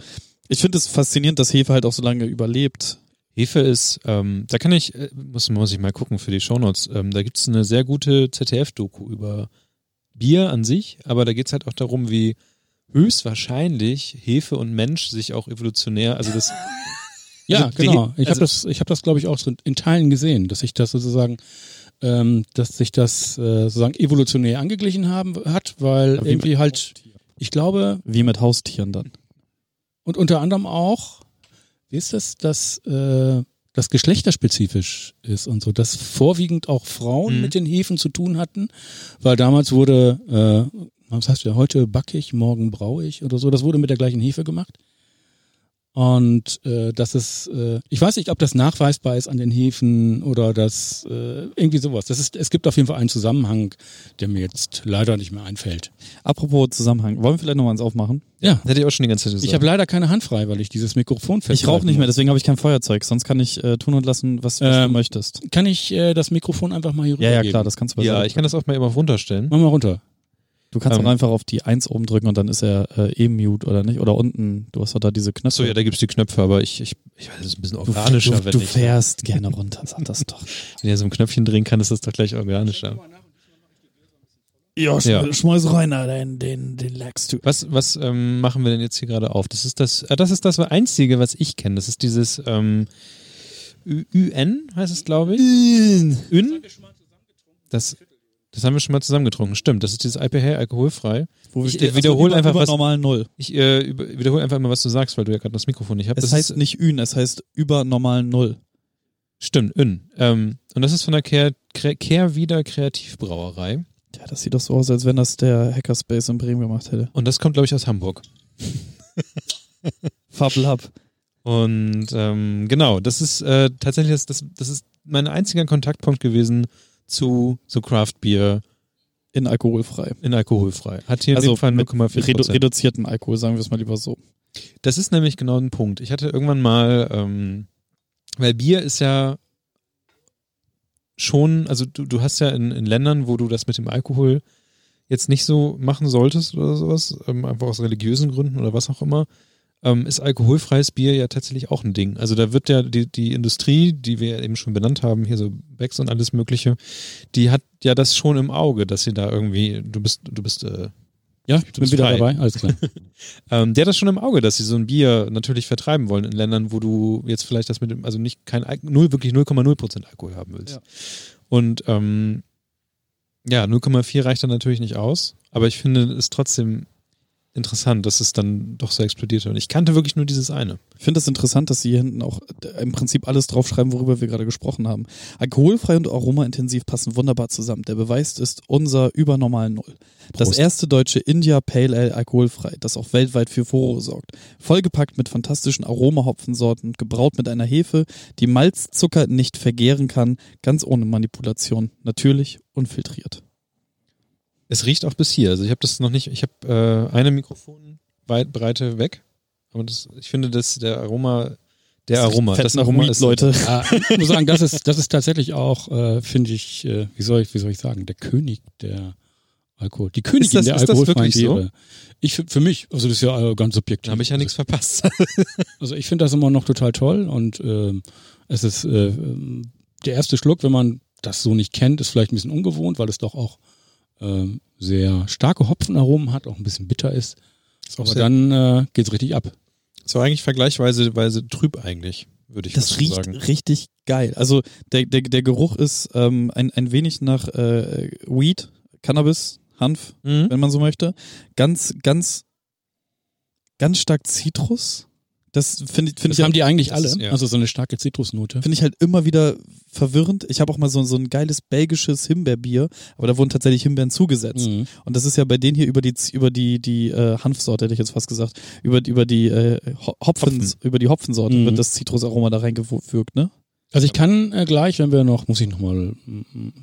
ich finde es faszinierend, dass Hefe halt auch so lange überlebt. Hefe ist, ähm, da kann ich, äh, muss, muss ich mal gucken für die Shownotes, ähm, da gibt es eine sehr gute ZDF-Doku über Bier an sich, aber da geht es halt auch darum, wie höchstwahrscheinlich Hefe und Mensch sich auch evolutionär, also das Ja, Also, genau. Ich also- habe das, ich habe das, glaube ich, auch so in Teilen gesehen, dass sich das sozusagen, ähm, dass sich das äh, sozusagen evolutionär angeglichen haben hat, weil wie irgendwie halt, ich glaube, Wie mit Haustieren dann. und unter anderem auch, wie ist das, dass äh, das geschlechterspezifisch ist und so, dass vorwiegend auch Frauen Mhm. mit den Hefen zu tun hatten, weil damals wurde, äh, was heißt ja, heute back ich, morgen brau ich oder so, das wurde mit der gleichen Hefe gemacht. Und äh, das ist, äh, ich weiß nicht, ob das nachweisbar ist an den Hefen oder das äh, irgendwie sowas. Das ist, es gibt auf jeden Fall einen Zusammenhang, der mir jetzt leider nicht mehr einfällt. Apropos Zusammenhang, wollen wir vielleicht noch eins aufmachen? Ja, Hätte ich auch schon die ganze Zeit gesagt. ich habe leider keine Hand frei, weil ich dieses Mikrofon Ich rauche nicht mehr, deswegen habe ich kein Feuerzeug. Sonst kann ich äh, tun und lassen, was, was du Ähm, möchtest. Kann ich äh, das Mikrofon einfach mal hier Ja, ja, rübergeben? klar, das kannst du ja, beiseite ich kann das auch mal immer runterstellen. Mach mal runter. Du kannst Ähm, auch einfach auf die 1 oben drücken und dann ist er äh, eh mute oder nicht. Oder unten, du hast doch da diese Knöpfe. Achso, ja, da gibt's die Knöpfe, aber ich, ich, ich weiß, das ist ein bisschen du, organischer, du, wenn du ich fährst gerne runter, sag das doch. wenn ich so ein Knöpfchen drehen kann, ist das doch gleich organischer. Ja, sch- Ja. schmeiß rein, den, den, den lagst du. Was, was ähm, machen wir denn jetzt hier gerade auf? Das ist das, äh, das ist das Einzige, was ich kenne. Das ist dieses ähm, Ü- UN, heißt es, glaube ich. Ün? Das, das haben wir schon mal zusammengetrunken. Stimmt, das ist dieses IPA alkoholfrei. Wo Ich, äh, wiederhole also einfach über was- normal Null. Ich äh, über- wiederhole einfach mal, was du sagst, weil du ja gerade das Mikrofon nicht hast. Es Das heißt ist, nicht Ün, es heißt über normal Null. Stimmt, Ün. Ähm, und das ist von der Kehr, Kehr, Kehrwieder Kreativbrauerei. Ja, das sieht doch so aus, als wenn das der Hackerspace in Bremen gemacht hätte. Und das kommt, glaube ich, aus Hamburg. Fabelhub. Und ähm, genau, das ist äh, tatsächlich das, das, das ist mein einziger Kontaktpunkt gewesen zu so Craft Beer In alkoholfrei. in alkoholfrei. Hat hier in Also dem Fall mit 0,4 Redu reduzierten Alkohol, sagen wir es mal lieber so. Das ist nämlich genau ein Punkt. Ich hatte irgendwann mal, ähm, weil Bier ist ja schon, also du, du hast ja in, in Ländern, wo du das mit dem Alkohol jetzt nicht so machen solltest oder sowas, ähm, einfach aus religiösen Gründen oder was auch immer, ähm, ist alkoholfreies Bier ja tatsächlich auch ein Ding. Also da wird ja die, die Industrie, die wir eben schon benannt haben, hier so Becks und alles Mögliche, die hat ja das schon im Auge, dass sie da irgendwie, du bist, du bist äh, Ja, ich Du bin bist wieder frei. dabei, alles klar. ähm, der hat das schon im Auge, dass sie so ein Bier natürlich vertreiben wollen in Ländern, wo du jetzt vielleicht das mit dem, also nicht kein null, wirklich 0,0% Alkohol haben willst. Ja. Und ähm, ja, 0,4 reicht dann natürlich nicht aus, aber ich finde es trotzdem interessant, dass es dann doch so explodiert hat. Und ich kannte wirklich nur dieses eine. Ich finde es interessant, dass sie hier hinten auch äh, im Prinzip alles draufschreiben, worüber wir gerade gesprochen haben. Alkoholfrei und aromaintensiv passen wunderbar zusammen. Der Beweis ist unser übernormal Null. Das Prost. erste deutsche India Pale Ale alkoholfrei, das auch weltweit für Furore sorgt. Vollgepackt mit fantastischen Aromahopfensorten, gebraut mit einer Hefe, die Malzzucker nicht vergären kann, ganz ohne Manipulation, natürlich unfiltriert. Es riecht auch bis hier. Also ich habe das noch nicht, ich habe äh, eine Mikrofonbreite weg, aber das, ich finde, dass der Aroma, der Das Aroma, das Aroma Weed, ist, Leute. Ja, ich muss sagen, das ist, das ist tatsächlich auch, äh, finde ich, äh, wie soll ich, wie soll ich sagen, der König der Alkohol. Die Königin Ist das- der ist das alkoholfreien wirklich so? Ich für, mich, also das ist ja äh, ganz subjektiv. Da habe ich ja nichts verpasst. Also ich finde das immer noch total toll und ähm, es ist äh, ähm, der erste Schluck, wenn man das so nicht kennt, ist vielleicht ein bisschen ungewohnt, weil es doch auch ähm, sehr starke Hopfenaromen hat, auch ein bisschen bitter ist. auch Aber dann äh, geht's richtig ab. So eigentlich vergleichsweise weise trüb eigentlich, würde ich Das fast riecht sagen. richtig geil. Also der, der, der Geruch ist ähm, ein, ein wenig nach äh, Weed, Cannabis, Hanf, Mhm. wenn man so möchte. Ganz, ganz, ganz stark Zitrus. Das finde ich, finde Das ich, haben die eigentlich alle, ist- ja. also so eine starke Zitrusnote. finde ich halt immer wieder verwirrend. Ich habe auch mal so, so ein geiles belgisches Himbeerbier, aber da wurden tatsächlich Himbeeren zugesetzt. Mhm. Und das ist ja bei denen hier über die über die die äh, Hanfsorte hätte ich jetzt fast gesagt, über über die äh, Ho- Hopfen, Hopfen. über die Hopfensorte Mhm. wird das Zitrusaroma da reingewürgt, ne? Also ich kann äh, gleich, wenn wir noch, muss ich nochmal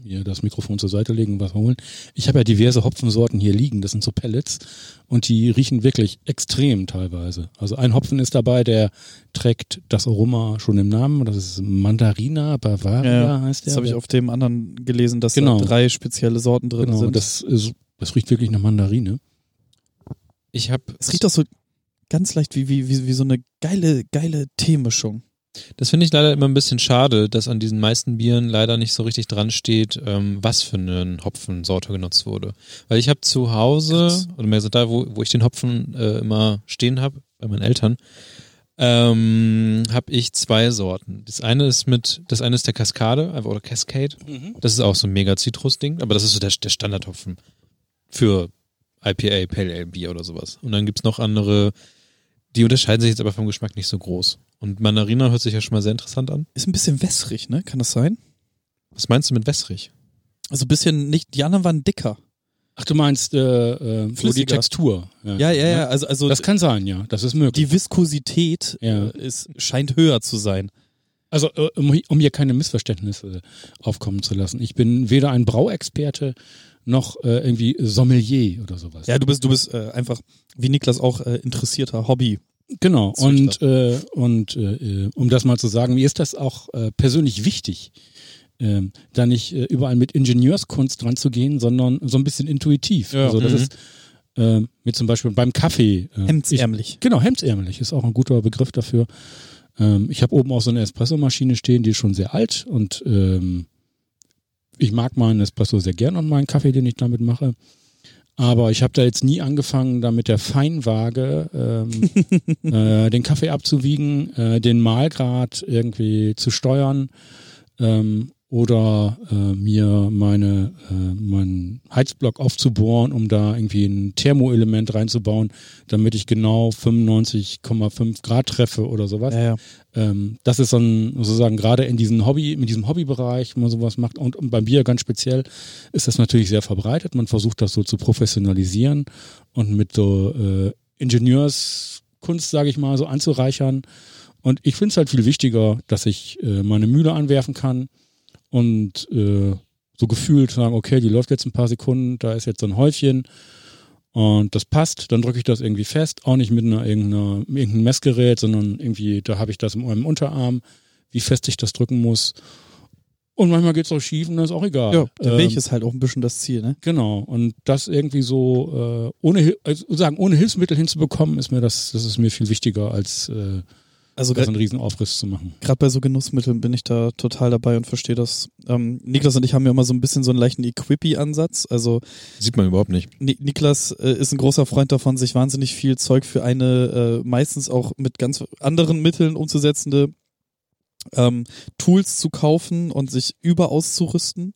hier das Mikrofon zur Seite legen und was holen. Ich habe ja diverse Hopfensorten hier liegen, das sind so Pellets und die riechen wirklich extrem teilweise. Also ein Hopfen ist dabei, der trägt das Aroma schon im Namen, das ist Mandarina Bavaria Ja, heißt der. Das habe ich auf dem anderen gelesen, dass Genau. da drei spezielle Sorten drin genau, sind. das, ist, das riecht wirklich nach Mandarine. Ich habe, es riecht doch so ganz leicht wie, wie, wie, wie so eine geile, geile Teemischung. Das finde ich leider immer ein bisschen schade, dass an diesen meisten Bieren leider nicht so richtig dran steht, ähm, was für eine Hopfensorte genutzt wurde. Weil ich habe zu Hause, Krass. oder mehr gesagt, da, wo, wo ich den Hopfen äh, immer stehen habe, bei meinen Eltern, ähm, habe ich zwei Sorten. Das eine ist mit, das eine ist der Cascade, oder Cascade. Das ist auch so ein mega Zitrus-Ding, aber das ist so der, der Standardhopfen für IPA, Pale Ale Bier oder sowas. Und dann gibt's noch andere, die unterscheiden sich jetzt aber vom Geschmack nicht so groß. Und Mandarina hört sich ja schon mal sehr interessant an. Ist ein bisschen wässrig, ne? Kann das sein? Was meinst du mit wässrig? Also ein bisschen nicht, die anderen waren dicker. Ach, du meinst äh, äh, wo die. Textur. Ja, ja, ja. Also, also Das kann sein, ja. Das ist möglich. die Viskosität Ja. äh, ist, scheint höher zu sein. Also äh, um, um hier keine Missverständnisse aufkommen zu lassen. Ich bin weder ein Brauexperte noch äh, irgendwie Sommelier oder sowas. Ja, du bist, du bist äh, einfach, wie Niklas auch, äh, interessierter Hobby. Genau. Und, äh, und äh, um das mal zu sagen, mir ist das auch äh, persönlich wichtig, ähm, da nicht äh, überall mit Ingenieurskunst dran zu gehen, sondern so ein bisschen intuitiv. Ja. Also das Mhm. ist äh, mir zum Beispiel beim Kaffee. Äh, Hemdsärmlich. Ich, genau, hemdsärmelig ist auch ein guter Begriff dafür. Ähm, ich habe oben auch so eine Espressomaschine stehen, die ist schon sehr alt und ähm, ich mag meinen Espresso sehr gern und meinen Kaffee, den ich damit mache. Aber ich habe da jetzt nie angefangen, da mit der Feinwaage ähm, äh, den Kaffee abzuwiegen, äh, den Mahlgrad irgendwie zu steuern. Ähm, oder äh, mir meine äh, meinen Heizblock aufzubohren, um da irgendwie ein Thermoelement reinzubauen, damit ich genau 95,5 Grad treffe oder sowas. Ja, ja. Ähm, das ist dann sozusagen gerade in diesem Hobby, in diesem Hobbybereich, wenn man sowas macht und, und beim Bier ganz speziell ist das natürlich sehr verbreitet. Man versucht das so zu professionalisieren und mit so äh, Ingenieurskunst, sage ich mal, so anzureichern. Und ich finde es halt viel wichtiger, dass ich äh, meine Mühle anwerfen kann und äh, so gefühlt sagen, okay, die läuft jetzt ein paar Sekunden, da ist jetzt so ein Häufchen und das passt, dann drücke ich das irgendwie fest, auch nicht mit einer irgendeiner, irgendeinem Messgerät, sondern irgendwie, da habe ich das in meinem Unterarm, wie fest ich das drücken muss. Und manchmal geht's auch schief und das ist auch egal. ja, der Ähm, Weg ist halt auch ein bisschen das Ziel, ne? Genau. Und das irgendwie so äh, ohne also sagen, ohne Hilfsmittel hinzubekommen, ist mir das, das ist mir viel wichtiger, als äh, Also da so gerade einen riesen Aufriss zu machen. bei so Genussmitteln bin ich da total dabei und verstehe das. Ähm, Niklas und ich haben ja immer so ein bisschen so einen leichten Equippy-Ansatz. Also Sieht man überhaupt nicht. Ni Niklas äh, ist ein großer Freund davon, sich wahnsinnig viel Zeug für eine äh, meistens auch mit ganz anderen Mitteln umzusetzende ähm, Tools zu kaufen und sich überauszurüsten.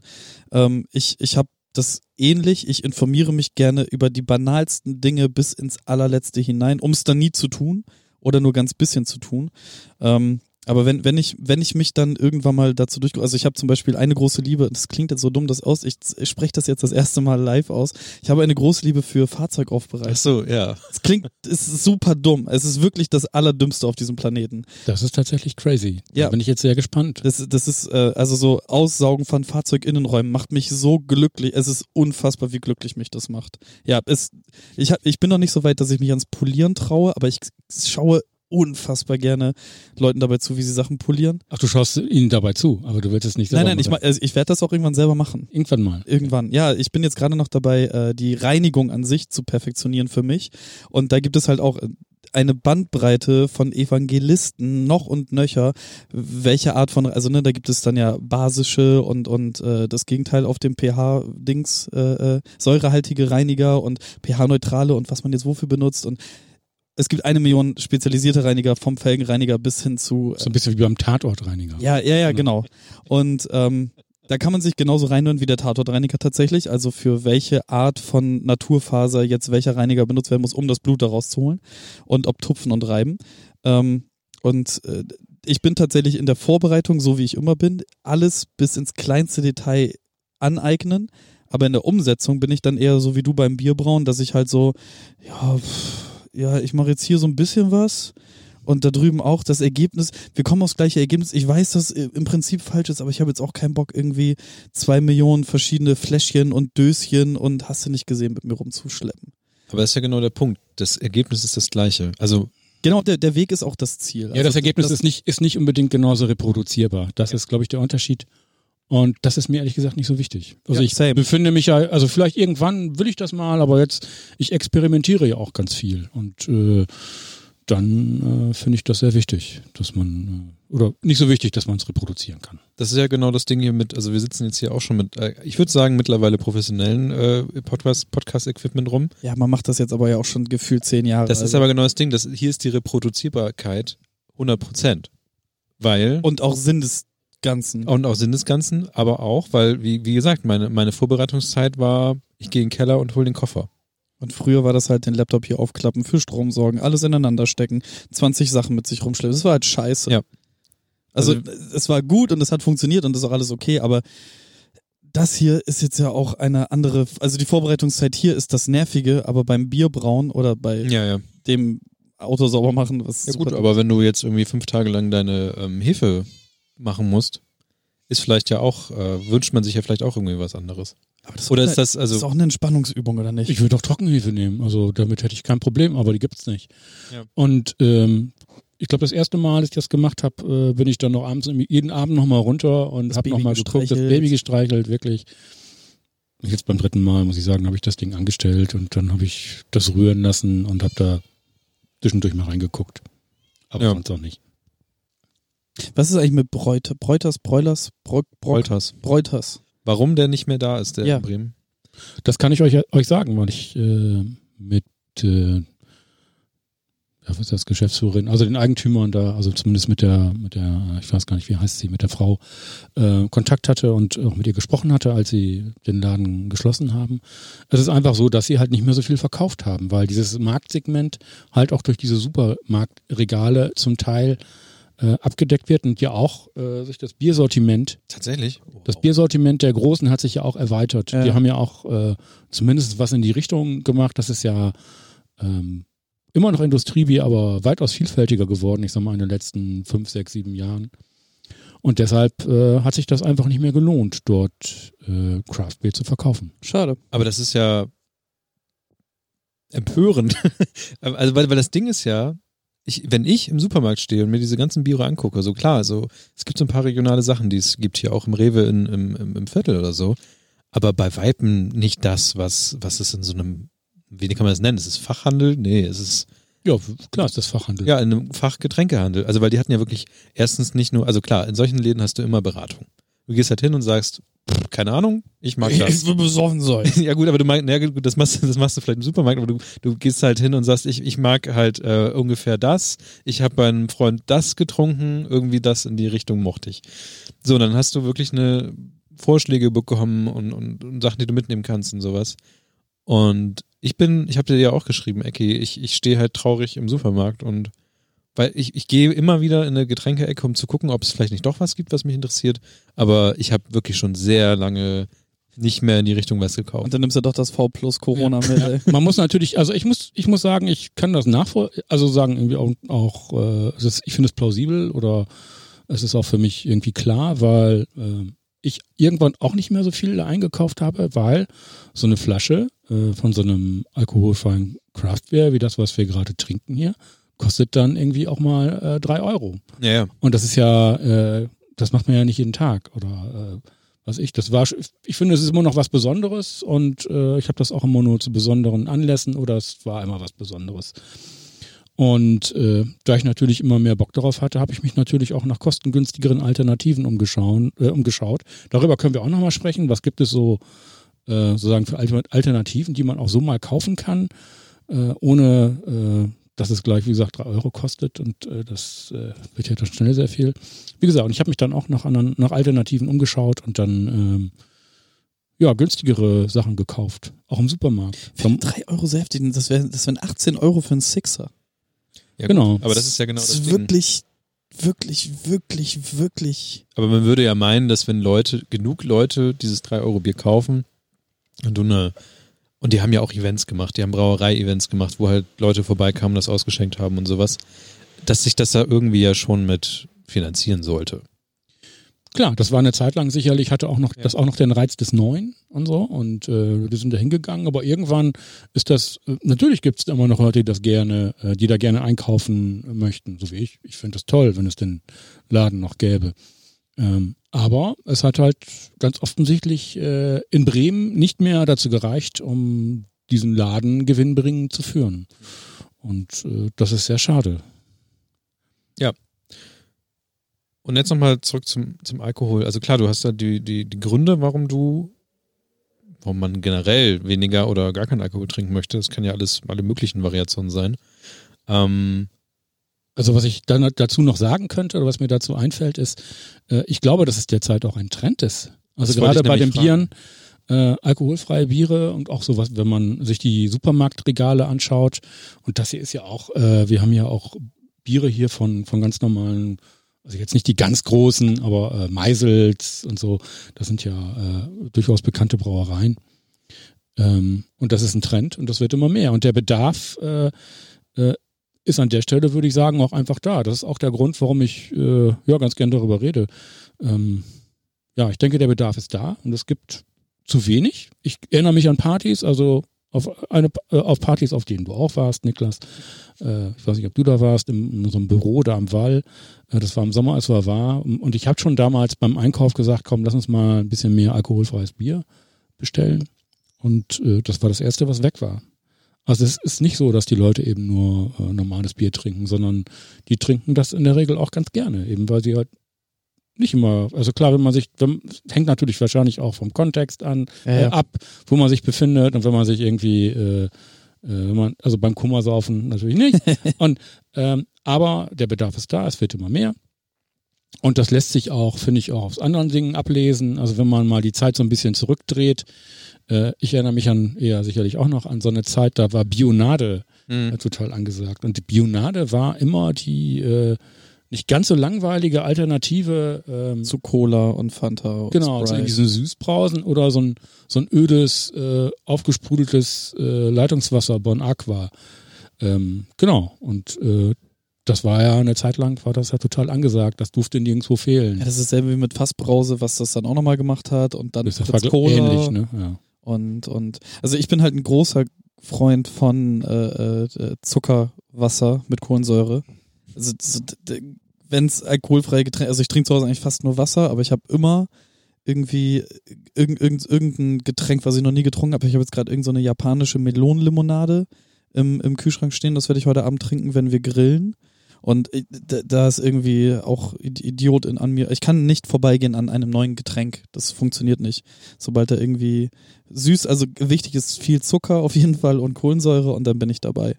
Ähm, ich ich habe das ähnlich. Ich informiere mich gerne über die banalsten Dinge bis ins allerletzte hinein, um es dann nie zu tun oder nur ganz bisschen zu tun. Ähm, aber wenn, wenn ich, wenn ich mich dann irgendwann mal dazu durch, also ich habe zum Beispiel eine große Liebe, das klingt jetzt so dumm das aus, ich, ich spreche das jetzt das erste Mal live aus. Ich habe eine große Liebe für Fahrzeugaufbereitung. so, ja. Es klingt, es ist super dumm. Es ist wirklich das Allerdümmste auf diesem Planeten. Das ist tatsächlich crazy. Ja. Da bin ich jetzt sehr gespannt. Das, das ist, äh, also so Aussaugen von Fahrzeuginnenräumen macht mich so glücklich. Es ist unfassbar, wie glücklich mich das macht. Ja, es, ich, hab, ich bin noch nicht so weit, dass ich mich ans Polieren traue, aber ich schaue unfassbar gerne Leuten dabei zu, wie sie Sachen polieren. Ach, du schaust ihnen dabei zu, aber du willst es nicht selber nein, nein, ich, machen. ma- also ich werde das auch irgendwann selber machen. Irgendwann mal. Irgendwann. Ja, ich bin jetzt gerade noch dabei, äh, die Reinigung an sich zu perfektionieren für mich. Und da gibt es halt auch äh, eine Bandbreite von Evangelisten noch und nöcher, welche Art von, also ne, da gibt es dann ja basische und und äh, das Gegenteil auf dem pH-Dings, äh, äh, säurehaltige Reiniger und pH-neutrale und was man jetzt wofür benutzt und es gibt eine Million spezialisierte Reiniger vom Felgenreiniger bis hin zu So ein bisschen wie beim Tatortreiniger. ja, ja, ja, genau. Und ähm, da kann man sich genauso reinhören wie der Tatortreiniger tatsächlich, also für welche Art von Naturfaser jetzt welcher Reiniger benutzt werden muss, um das Blut daraus zu holen und ob Tupfen und Reiben. Ähm, und äh, ich bin tatsächlich in der Vorbereitung, so wie ich immer bin, alles bis ins kleinste Detail aneignen. Aber in der Umsetzung bin ich dann eher so wie du beim Bierbrauen, dass ich halt so, ja, pff, ja, ich mache jetzt hier so ein bisschen was und da drüben auch das Ergebnis. Wir kommen aufs gleiche Ergebnis. Ich weiß, dass äh, im Prinzip falsch ist, aber ich habe jetzt auch keinen Bock, irgendwie zwei Millionen verschiedene Fläschchen und Döschen und hast du nicht gesehen, mit mir rumzuschleppen. Aber das ist ja genau der Punkt. Das Ergebnis ist das gleiche. Also, Genau, der, der Weg ist auch das Ziel. Ja, das Also Ergebnis ist nicht, ist nicht unbedingt genauso reproduzierbar. Das ist, glaube ich, der Unterschied. Und das ist mir ehrlich gesagt nicht so wichtig. Also Ja, ich same. befinde mich ja, also vielleicht irgendwann will ich das mal, aber jetzt, ich experimentiere ja auch ganz viel. Und äh, dann äh, finde ich das sehr wichtig, dass man, äh, oder nicht so wichtig, dass man es reproduzieren kann. das ist ja genau das Ding hier mit, also wir sitzen jetzt hier auch schon mit, äh, ich würde sagen, mittlerweile professionellen äh, Podcast- Podcast-Equipment rum. Ja, man macht das jetzt aber ja auch schon gefühlt zehn Jahre. Das ist also. aber genau das Ding, das, hier ist die Reproduzierbarkeit 100 Prozent. Weil, Und auch Sinn des Ganzen. und auch Sinn des Ganzen, aber auch, weil, wie, wie gesagt, meine, meine Vorbereitungszeit war, ich gehe in den Keller und hole den Koffer. Und früher war das halt den Laptop hier aufklappen, für Strom sorgen, alles ineinander stecken, 20 Sachen mit sich rumschleppen. Das war halt scheiße. Ja. Also, Also- es war gut und es hat funktioniert und das ist auch alles okay, aber Das hier ist jetzt ja auch eine andere, also die Vorbereitungszeit hier ist das Nervige, aber beim Bierbrauen oder bei Ja, ja. dem Auto sauber machen, was Ja gut, aber wenn du jetzt irgendwie fünf Tage lang deine ähm, Hefe machen musst, ist vielleicht ja auch, äh, wünscht man sich ja vielleicht auch irgendwie was anderes. Aber das Oder ist das, eine, das ist also, auch eine Entspannungsübung, oder nicht? Ich würde auch Trockenhefe nehmen, also damit hätte ich kein Problem, aber die gibt's nicht. Ja. Und ähm, ich glaube, das erste Mal, als ich das gemacht habe, äh, bin ich dann noch abends jeden Abend nochmal runter und habe nochmal geguckt, das gestreichelt. Baby gestreichelt, wirklich. Und Jetzt beim dritten Mal, muss ich sagen, habe ich das Ding angestellt und dann habe ich das rühren lassen und habe da zwischendurch mal reingeguckt. Aber Ja. sonst auch nicht. Was ist eigentlich mit Bräute? Bräuters, Broilers, Bro, Bro, Wolters. Bräuters? Warum der nicht mehr da ist, der Ja. in Bremen? Das kann ich euch, euch sagen, weil ich äh, mit äh, ja, was ist das, Geschäftsführerin, also den Eigentümern da, also zumindest mit der, mit der, ich weiß gar nicht, wie heißt sie, mit der Frau, äh, Kontakt hatte und auch mit ihr gesprochen hatte, als sie den Laden geschlossen haben. Es ist einfach so, dass sie halt nicht mehr so viel verkauft haben, weil dieses Marktsegment halt auch durch diese Supermarktregale zum Teil äh, abgedeckt wird und ja auch äh, sich das Biersortiment Tatsächlich? das Biersortiment der Großen hat sich ja auch erweitert. Ja. Die haben ja auch äh, zumindest was in die Richtung gemacht. Das ist ja ähm, immer noch Industriebier, aber weitaus vielfältiger geworden, ich sag mal, in den letzten fünf, sechs, sieben Jahren. Und deshalb äh, hat sich das einfach nicht mehr gelohnt, dort äh, Craft Beer zu verkaufen. Schade. Aber das ist ja empörend. also, weil, weil das Ding ist ja, ich, wenn ich im Supermarkt stehe und mir diese ganzen Biere angucke, so klar, so, es gibt so ein paar regionale Sachen, die es gibt hier auch im Rewe in, im, im, im Viertel oder so, aber bei Weitem nicht das, was, was es in so einem, wie kann man das nennen? Ist es Fachhandel? Nee, es ist Ja, klar ist das Fachhandel. ja in einem Fachgetränkehandel. Also weil die hatten ja wirklich erstens nicht nur, also klar, in solchen Läden hast du immer Beratung. Du gehst halt hin und sagst, keine Ahnung, ich mag das. Ich will besoffen sein. Ja gut, aber du meinst, ja gut, das machst, du- das machst du vielleicht im Supermarkt, aber du, du gehst halt hin und sagst, ich, ich mag halt äh, ungefähr das. Ich habe bei einem Freund das getrunken, irgendwie das in die Richtung mochte ich. So, und dann hast du wirklich eine Vorschläge bekommen und, und, und Sachen, die du mitnehmen kannst und sowas. Und ich bin, ich habe dir ja auch geschrieben, Ecki, ich, ich stehe halt traurig im Supermarkt und weil ich, ich gehe immer wieder in eine Getränkeecke, um zu gucken, ob es vielleicht nicht doch was gibt, was mich interessiert. Aber ich habe wirklich schon sehr lange nicht mehr in die Richtung was gekauft. Und dann nimmst du doch das V plus Corona mit, ey. Man muss natürlich, also ich muss, ich muss sagen, ich kann das nachvoll, also sagen irgendwie auch, auch äh, ist, ich finde es plausibel oder es ist auch für mich irgendwie klar, weil äh, ich irgendwann auch nicht mehr so viel eingekauft habe, weil so eine Flasche äh, von so einem alkoholfreien Craftbeer, wie das, was wir gerade trinken hier, kostet dann irgendwie auch mal äh, drei Euro. Ja, ja. Und das ist ja, äh, das macht man ja nicht jeden Tag oder äh, was ich. Das war, ich finde, es ist immer noch was Besonderes und äh, ich habe das auch immer nur zu besonderen Anlässen oder es war immer was Besonderes. Und äh, da ich natürlich immer mehr Bock darauf hatte, habe ich mich natürlich auch nach kostengünstigeren Alternativen umgeschauen, äh, umgeschaut. Darüber können wir auch nochmal sprechen. Was gibt es so äh, sozusagen für Alter- Alternativen, die man auch so mal kaufen kann, äh, ohne äh, dass es gleich, wie gesagt, drei Euro kostet und äh, das äh, wird ja dann schnell sehr viel. Wie gesagt, und ich habe mich dann auch nach anderen, nach Alternativen umgeschaut und dann ähm, ja, günstigere Sachen gekauft. Auch im Supermarkt. Für 3 Euro sehr heftig. Das wären das wären 18 Euro für einen Sixer. ja Genau. Gut. Aber das ist ja genau das das, ist Ding. wirklich, wirklich, wirklich, wirklich. Aber man würde ja meinen, dass wenn Leute, genug Leute dieses 3-Euro-Bier kaufen und du eine, und die haben ja auch Events gemacht, die haben Brauerei-Events gemacht, wo halt Leute vorbeikamen, das ausgeschenkt haben und sowas, dass sich das da irgendwie ja schon mit finanzieren sollte. Klar, das war eine Zeit lang sicherlich, hatte auch noch, Ja. das auch noch den Reiz des Neuen und so und äh, wir sind da hingegangen, aber irgendwann ist das, äh, natürlich gibt es immer noch Leute, die das gerne, äh, die da gerne einkaufen möchten, so wie ich. Ich finde das toll, wenn es den Laden noch gäbe. Ähm, aber es hat halt ganz offensichtlich äh, in Bremen nicht mehr dazu gereicht, um diesen Laden gewinnbringend zu führen. Und äh, das ist sehr schade. Und jetzt nochmal zurück zum, zum Alkohol. Also klar, du hast da die, die, die Gründe, warum du, warum man generell weniger oder gar keinen Alkohol trinken möchte. Das kann ja alles, alle möglichen Variationen sein. Ähm, Also was ich dann dazu noch sagen könnte oder was mir dazu einfällt, ist, äh, ich glaube, dass es derzeit auch ein Trend ist. Also Das gerade bei den nämlich Bieren, äh, alkoholfreie Biere und auch sowas, wenn man sich die Supermarktregale anschaut. Und das hier ist ja auch, äh, wir haben ja auch Biere hier von, von ganz normalen also jetzt nicht die ganz großen, aber äh, Meisels und so, das sind ja äh, durchaus bekannte Brauereien. Ähm, und das ist ein Trend und das wird immer mehr. Und der Bedarf äh, äh, ist an der Stelle, würde ich sagen, auch einfach da. Das ist auch der Grund, warum ich äh, ja ganz gern darüber rede. Ähm, ja, ich denke, der Bedarf ist da und es gibt zu wenig. Ich erinnere mich an Partys, also auf eine äh, auf Partys, auf denen du auch warst, Niklas. Äh, ich weiß nicht, ob du da warst, in, in so einem Büro da am Wall. Äh, das war im Sommer, als wir war. Und ich habe schon damals beim Einkauf gesagt, komm, lass uns mal ein bisschen mehr alkoholfreies Bier bestellen. Und äh, das war das erste, was weg war. Also es ist nicht so, dass die Leute eben nur äh, normales Bier trinken, sondern die trinken das in der Regel auch ganz gerne, eben weil sie halt nicht immer, also klar, wenn man sich, wenn, hängt natürlich wahrscheinlich auch vom Kontext an, Ja, ja. Äh, ab, wo man sich befindet und wenn man sich irgendwie, äh, äh, wenn man, also beim Kummersaufen natürlich nicht. und, ähm, aber der Bedarf ist da, es wird immer mehr. Und das lässt sich auch, finde ich, auch aus anderen Dingen ablesen. Also wenn man mal die Zeit so ein bisschen zurückdreht, äh, ich erinnere mich an, ja sicherlich auch noch an so eine Zeit, da war Bionade Mhm. äh, total angesagt. Und die Bionade war immer die äh, nicht ganz so langweilige Alternative ähm, Zu Cola und Fanta und Genau, Sprite. so ein Süßbrausen oder so ein, so ein ödes, äh, aufgesprudeltes äh, Leitungswasser Bon Aqua. Ähm, genau, und äh, das war ja eine Zeit lang, war das ja total angesagt, das durfte nirgendwo fehlen. Ja, das ist dasselbe wie mit Fassbrause, was das dann auch nochmal gemacht hat und dann das ist Fritz Cola ähnlich, ne? Ja. und und also ich bin halt ein großer Freund von äh, äh, Zuckerwasser mit Kohlensäure. Also wenn es alkoholfreie Getränke, also ich trinke zu Hause eigentlich fast nur Wasser, aber ich habe immer irgendwie irgend, irgend, irgendein Getränk, was ich noch nie getrunken habe. Ich habe jetzt gerade irgendeine so eine japanische Melonenlimonade im, im Kühlschrank stehen. Das werde ich heute Abend trinken, wenn wir grillen. Und da, ist irgendwie auch Id- Idiot in, an mir. Ich kann nicht vorbeigehen an einem neuen Getränk. Das funktioniert nicht. Sobald da irgendwie süß, also wichtig ist viel Zucker auf jeden Fall und Kohlensäure und dann bin ich dabei.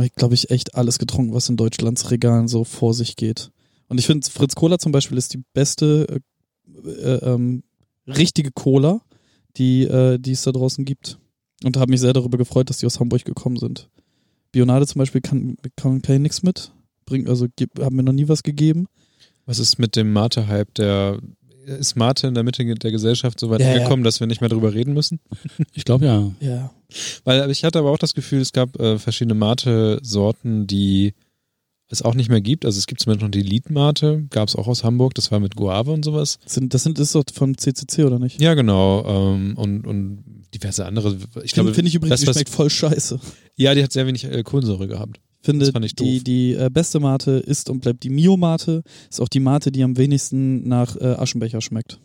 Ich glaube, ich echt alles getrunken, was in Deutschlands Regalen so vor sich geht. Und ich finde, Fritz Cola zum Beispiel ist die beste äh, äh, ähm, richtige Cola, die, äh, die es da draußen gibt. Und habe mich sehr darüber gefreut, dass die aus Hamburg gekommen sind. Bionade zum Beispiel kann, kann, kann ich nichts mit. Bringt, also gib- haben mir noch nie was gegeben. Was ist mit dem Mate-Hype? Der ist Mate in der Mitte der Gesellschaft so weit Ja, ja. angekommen, dass wir nicht mehr drüber reden müssen? Ich glaube ja. Ja. Weil ich hatte aber auch das Gefühl, es gab äh, verschiedene Mate-Sorten, die es auch nicht mehr gibt. Also es gibt zumindest noch die Lied-Mate, gab es auch aus Hamburg, das war mit Guave und sowas. Sind, das sind, ist doch vom CCC, oder nicht? Ja, genau. Ähm, und, und diverse andere. Ich glaube, Finde find ich übrigens, das, die was- schmeckt voll scheiße. ja, die hat sehr wenig äh, Kohlensäure gehabt. Finde, die, die äh, beste Mate ist und bleibt die Mio-Mate. Ist auch die Mate, die am wenigsten nach äh, Aschenbecher schmeckt.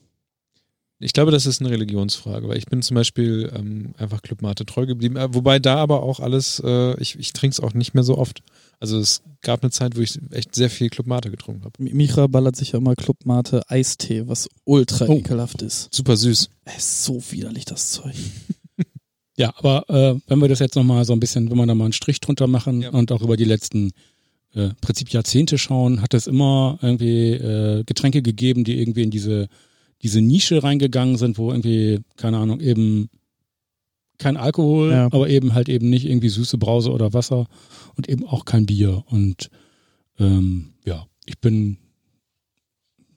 Ich glaube, das ist eine Religionsfrage, weil ich bin zum Beispiel ähm, einfach Club Mate treu geblieben. Äh, wobei da aber auch alles, äh, ich, ich trinke es auch nicht mehr so oft. Also es gab eine Zeit, wo ich echt sehr viel Club Mate getrunken habe. Mi- Micha ballert sich ja immer Club Mate Eistee, was ultra Oh. ekelhaft ist. Super süß. Es ist so widerlich, das Zeug. Ja, aber äh, wenn wir das jetzt nochmal so ein bisschen, wenn wir da mal einen Strich drunter machen Ja. und auch über die letzten äh, Prinzip Jahrzehnte schauen, hat es immer irgendwie äh, Getränke gegeben, die irgendwie in diese, diese Nische reingegangen sind, wo irgendwie, keine Ahnung, eben kein Alkohol, Ja. aber eben halt eben nicht irgendwie süße Brause oder Wasser und eben auch kein Bier. Und ähm, ja, ich bin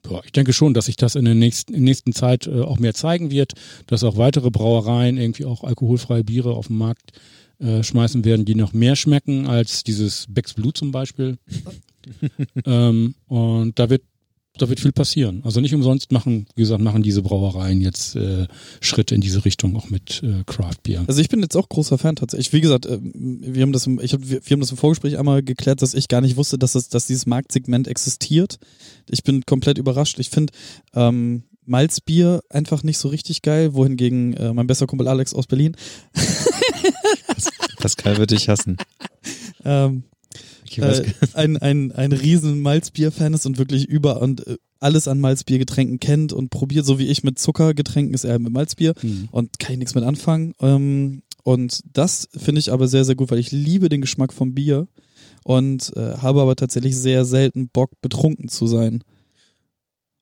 ja, ich denke schon, dass sich das in der nächsten, in der nächsten Zeit äh, auch mehr zeigen wird, dass auch weitere Brauereien irgendwie auch alkoholfreie Biere auf den Markt äh, schmeißen werden, die noch mehr schmecken als dieses Becks Blut zum Beispiel. ähm, und da wird da wird viel passieren. Also nicht umsonst machen, wie gesagt, machen diese Brauereien jetzt äh, Schritte in diese Richtung auch mit äh, Craft Beer. Also ich bin jetzt auch großer Fan tatsächlich. Wie gesagt, äh, wir haben das im, ich hab, wir, wir haben das im Vorgespräch einmal geklärt, dass ich gar nicht wusste, dass, das, dass dieses Marktsegment existiert. Ich bin komplett überrascht. Ich finde ähm, Malzbier einfach nicht so richtig geil, wohingegen äh, mein bester Kumpel Alex aus Berlin Pascal wird dich hassen. ähm, äh, ein, ein, ein riesen Malzbier-Fan ist und wirklich über und äh, alles an Malzbiergetränken kennt und probiert, so wie ich mit Zuckergetränken ist er mit Malzbier Hm. und kann ich nichts mit anfangen. Ähm, und das finde ich aber sehr, sehr gut, weil ich liebe den Geschmack vom Bier und äh, habe aber tatsächlich sehr selten Bock, betrunken zu sein.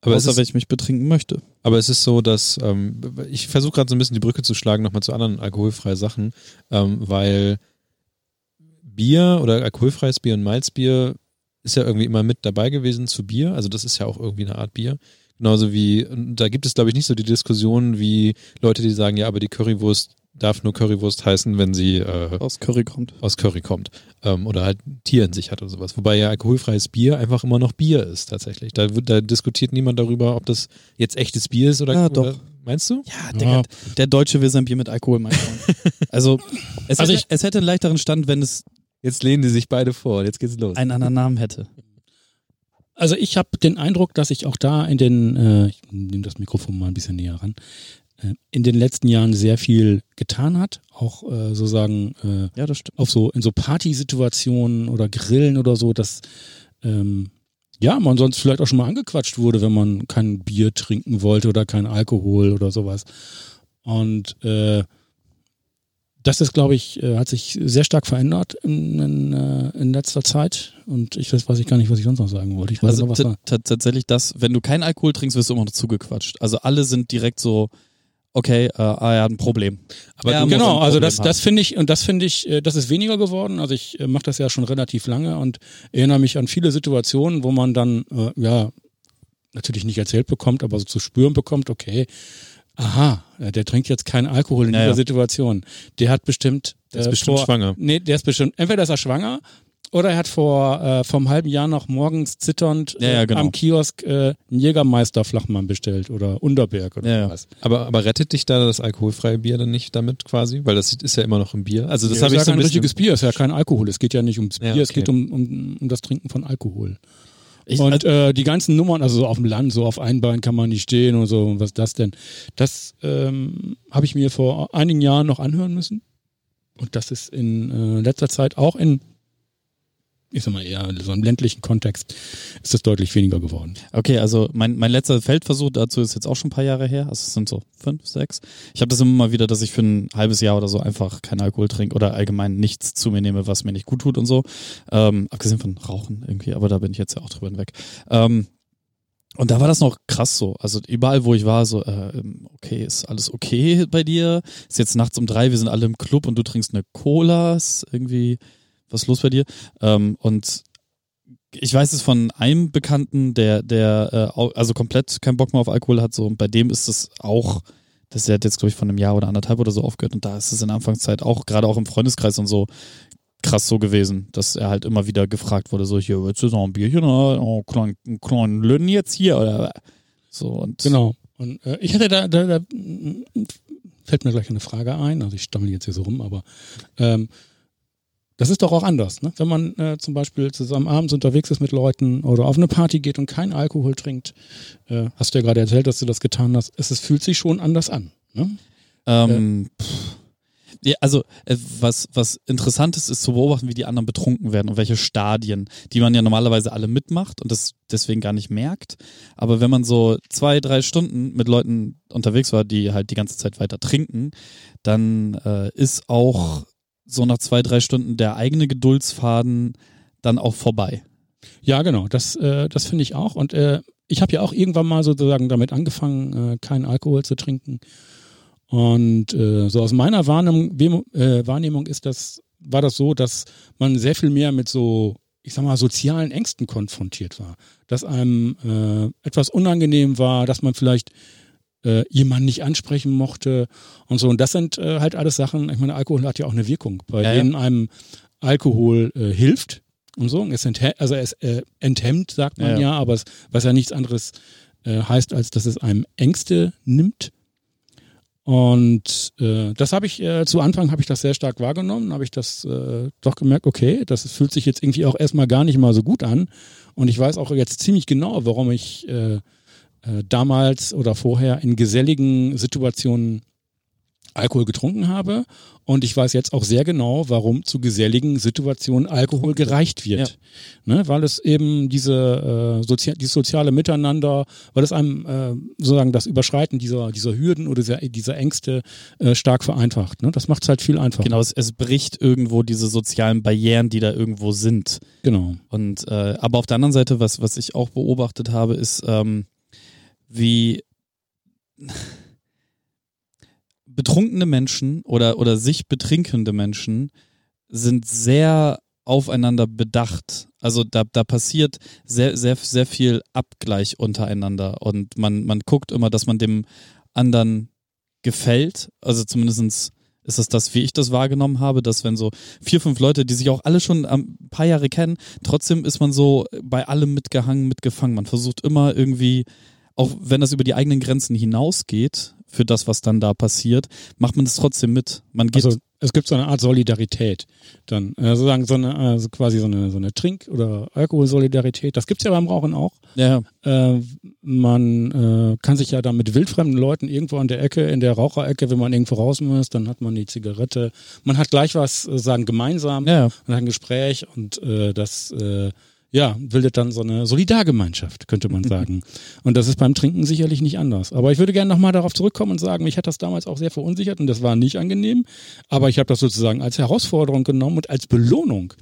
aber, es außer ist, wenn ich mich betrinken möchte. aber es ist so, dass ähm, ich versuche gerade so ein bisschen die Brücke zu schlagen nochmal zu anderen alkoholfreien Sachen, ähm, weil Bier oder alkoholfreies Bier und Malzbier ist ja irgendwie immer mit dabei gewesen zu Bier. Also das ist ja auch irgendwie eine Art Bier. Genauso wie, da gibt es, glaube ich, nicht so die Diskussion wie Leute, die sagen, ja, aber die Currywurst darf nur Currywurst heißen, wenn sie äh, Aus Curry kommt. aus Curry kommt. Ähm, oder halt Tier in sich hat oder sowas. Wobei ja alkoholfreies Bier einfach immer noch Bier ist, tatsächlich. Da, da diskutiert niemand darüber, ob das jetzt echtes Bier ist oder, Ja, oder doch. meinst du? Ja, Digga, der Deutsche will sein Bier mit Alkohol, mein Freund. Also, es, Also hätte, ich- es hätte einen leichteren Stand, wenn es Jetzt lehnen die sich beide vor. Jetzt geht's los. einen anderen Namen hätte. Also ich habe den Eindruck, dass ich auch da in den, äh, ich nehme das Mikrofon mal ein bisschen näher ran, äh, in den letzten Jahren sehr viel getan hat. Auch äh, sozusagen äh, Ja, auf so in so Partysituationen oder Grillen oder so, dass ähm, ja man sonst vielleicht auch schon mal angequatscht wurde, wenn man kein Bier trinken wollte oder kein Alkohol oder sowas. Und äh, das ist, glaube ich, äh, hat sich sehr stark verändert in, in, äh, in letzter Zeit. Und ich weiß, weiß ich gar nicht, was ich sonst noch sagen wollte. Ich weiß Also noch, was war. tatsächlich das, wenn du keinen Alkohol trinkst, wirst du immer noch zugequatscht. Also alle sind direkt so, okay, äh, ah, er hat ein Problem. Aber Ja, Genau, ein also Problem das, haben. das finde ich, und das finde ich, äh, das ist weniger geworden. Also ich äh, mache das ja schon relativ lange und erinnere mich an viele Situationen, wo man dann, äh, ja, natürlich nicht erzählt bekommt, aber so zu spüren bekommt, okay, aha, äh, der trinkt jetzt keinen Alkohol in Ja, dieser. Situation. Der hat bestimmt, Der ist äh, bestimmt vor, schwanger. Nee, der ist bestimmt, entweder ist er schwanger oder er hat vor, äh, einem halben Jahr noch morgens zitternd Ja, ja, äh, genau. am Kiosk äh, einen Jägermeister Flachmann bestellt oder Unterberg oder Ja, was. aber, aber rettet dich da das alkoholfreie Bier dann nicht damit quasi? Weil das ist ja immer noch ein Bier. Also das Das habe ist ich ja so ein kein richtiges Bier, ist ja kein Alkohol. Es geht ja nicht ums Bier, Ja, es okay. geht um, um, um das Trinken von Alkohol. Ich, und äh, die ganzen Nummern, also so auf dem Land, so auf ein Bein kann man nicht stehen und so, und was das denn? Das ähm, habe ich mir vor einigen Jahren noch anhören müssen. Und das ist in äh, letzter Zeit auch in, ich sag mal eher so im ländlichen Kontext, ist das deutlich weniger geworden. Okay, also mein, mein letzter Feldversuch dazu ist jetzt auch schon ein paar Jahre her. Also es sind so fünf, sechs. Ich habe das immer mal wieder, dass ich für ein halbes Jahr oder so einfach keinen Alkohol trinke oder allgemein nichts zu mir nehme, was mir nicht gut tut und so. Ähm, abgesehen von Rauchen irgendwie, aber da bin ich jetzt ja auch drüber hinweg. Ähm, und da war das noch krass so. Also überall, wo ich war, so, äh, okay, ist alles okay bei dir? Ist jetzt nachts um drei, wir sind alle im Club und du trinkst eine Cola. Ist irgendwie, was ist los bei dir? Ähm, und ich weiß es von einem Bekannten, der, der äh, also komplett keinen Bock mehr auf Alkohol hat, so und bei dem ist es auch, das hat jetzt, glaube ich, von einem Jahr oder anderthalb oder so aufgehört und da ist es in der Anfangszeit auch, gerade auch im Freundeskreis und so, krass so gewesen, dass er halt immer wieder gefragt wurde, so, hier, willst du noch ein Bierchen oder oh, klein, einen kleinen Lünn jetzt hier oder so und Genau. Und äh, ich hatte da, da, da fällt mir gleich eine Frage ein, also ich stammel jetzt hier so rum, aber ähm, das ist doch auch anders, ne? Wenn man äh, zum Beispiel zusammen abends unterwegs ist mit Leuten oder auf eine Party geht und keinen Alkohol trinkt, äh, hast du ja gerade erzählt, dass du das getan hast, es, es fühlt sich schon anders an. Ne? Ähm, pff. ja, also äh, was, was interessant ist, ist zu beobachten, wie die anderen betrunken werden und welche Stadien, die man ja normalerweise alle mitmacht und das deswegen gar nicht merkt. Aber wenn man so zwei, drei Stunden mit Leuten unterwegs war, die halt die ganze Zeit weiter trinken, dann äh, ist auch so nach zwei, drei Stunden der eigene Geduldsfaden dann auch vorbei. Ja, genau, das, äh, das finde ich auch. Und äh, ich habe ja auch irgendwann mal sozusagen damit angefangen, äh, keinen Alkohol zu trinken. Und äh, so aus meiner Wahrnehmung, äh, Wahrnehmung ist das, war das so, dass man sehr viel mehr mit so, ich sag mal, sozialen Ängsten konfrontiert war. Dass einem äh, etwas unangenehm war, dass man vielleicht äh, jemanden nicht ansprechen mochte und so. Und das sind äh, halt alles Sachen, ich meine, Alkohol hat ja auch eine Wirkung, bei Ja, ja. denen einem Alkohol äh, hilft und so. Es also es äh, enthemmt, sagt man Ja, ja, ja. aber es, was ja nichts anderes äh, heißt, als dass es einem Ängste nimmt. Und äh, das habe ich äh, zu Anfang habe ich das sehr stark wahrgenommen, habe ich das äh, doch gemerkt, okay, das fühlt sich jetzt irgendwie auch erstmal gar nicht mal so gut an. Und ich weiß auch jetzt ziemlich genau, warum ich äh, äh, damals oder vorher in geselligen Situationen Alkohol getrunken habe. Und ich weiß jetzt auch sehr genau, warum zu geselligen Situationen Alkohol gereicht wird. Ne, weil es eben diese, äh, Sozi dieses soziale Miteinander, weil es einem äh, sozusagen das Überschreiten dieser, dieser Hürden oder dieser, dieser Ängste äh, stark vereinfacht. Ne? Das macht es halt viel einfacher. Genau, es, es bricht irgendwo diese sozialen Barrieren, die da irgendwo sind. Genau. Und äh, aber auf der anderen Seite, was, was ich auch beobachtet habe, ist, ähm, wie betrunkene Menschen oder, oder sich betrinkende Menschen sind sehr aufeinander bedacht. Also da, da passiert sehr, sehr, sehr viel Abgleich untereinander und man, man guckt immer, dass man dem anderen gefällt. Also zumindestens ist es das, wie ich das wahrgenommen habe, dass wenn so vier, fünf Leute, die sich auch alle schon ein paar Jahre kennen, trotzdem ist man so bei allem mitgehangen, mitgefangen. Man versucht immer irgendwie, auch wenn das über die eigenen Grenzen hinausgeht, für das, was dann da passiert, macht man es trotzdem mit. Man geht Also es gibt so eine Art Solidarität. Dann äh, sozusagen so eine, also quasi so eine, so eine Trink- oder Alkoholsolidarität. Das gibt's ja beim Rauchen auch. ja, Äh, man äh, kann sich ja dann mit wildfremden Leuten irgendwo an der Ecke, in der Raucherecke, wenn man irgendwo raus muss, dann hat man die Zigarette. Man hat gleich was, äh, sagen, gemeinsam. ja, Man hat ein Gespräch und äh, das äh, ja, bildet dann so eine Solidargemeinschaft, könnte man sagen. und das ist beim Trinken sicherlich nicht anders. Aber ich würde gerne nochmal darauf zurückkommen und sagen, mich hat das damals auch sehr verunsichert und das war nicht angenehm. Aber ich habe das sozusagen als Herausforderung genommen und als Belohnung.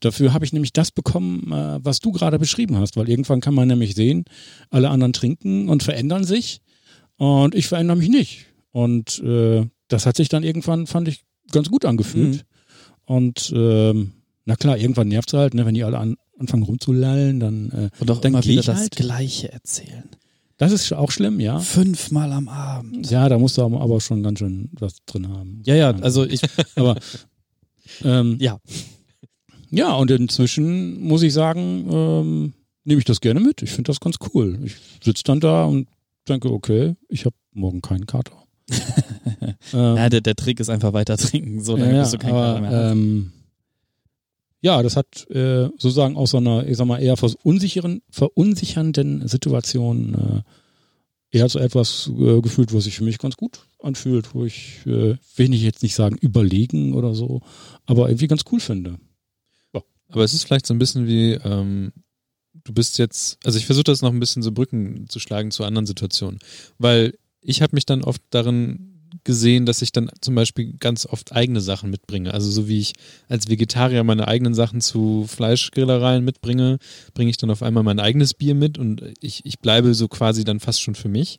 Dafür habe ich nämlich das bekommen, äh, was du gerade beschrieben hast, weil irgendwann kann man nämlich sehen, alle anderen trinken und verändern sich und ich verändere mich nicht. Und äh, das hat sich dann irgendwann, fand ich, ganz gut angefühlt. Und ähm, na klar, irgendwann nervt's halt, ne, wenn die alle an, anfangen rumzulallen, dann äh, und auch Dann immer wieder das halt. Gleiche erzählen. das ist auch schlimm, ja. Fünfmal am Abend. Ja, da musst du aber aber schon ganz schön was drin haben. Ja, ja, also ich, Aber ähm, ja, ja, und inzwischen muss ich sagen, ähm, nehme ich das gerne mit. Ich finde das ganz cool. Ich sitze dann da und denke, okay, ich habe morgen keinen Kater. ähm, ja der, der Trick ist einfach weiter trinken, so dann ja, bist du kein Kater mehr. aber, ähm, ja, das hat äh, sozusagen aus so einer, ich sag mal, eher verunsicheren, verunsichernden Situation äh, eher so etwas äh, gefühlt, was sich für mich ganz gut anfühlt, wo ich, äh, will ich jetzt nicht sagen überlegen oder so, aber irgendwie ganz cool finde. Aber es ist vielleicht so ein bisschen wie, ähm, du bist jetzt, also ich versuche das noch ein bisschen so Brücken zu schlagen zu anderen Situationen, weil ich habe mich dann oft darin gesehen, dass ich dann zum Beispiel ganz oft eigene Sachen mitbringe. Also so wie ich als Vegetarier meine eigenen Sachen zu Fleischgrillereien mitbringe, bringe ich dann auf einmal mein eigenes Bier mit und ich, ich bleibe so quasi dann fast schon für mich.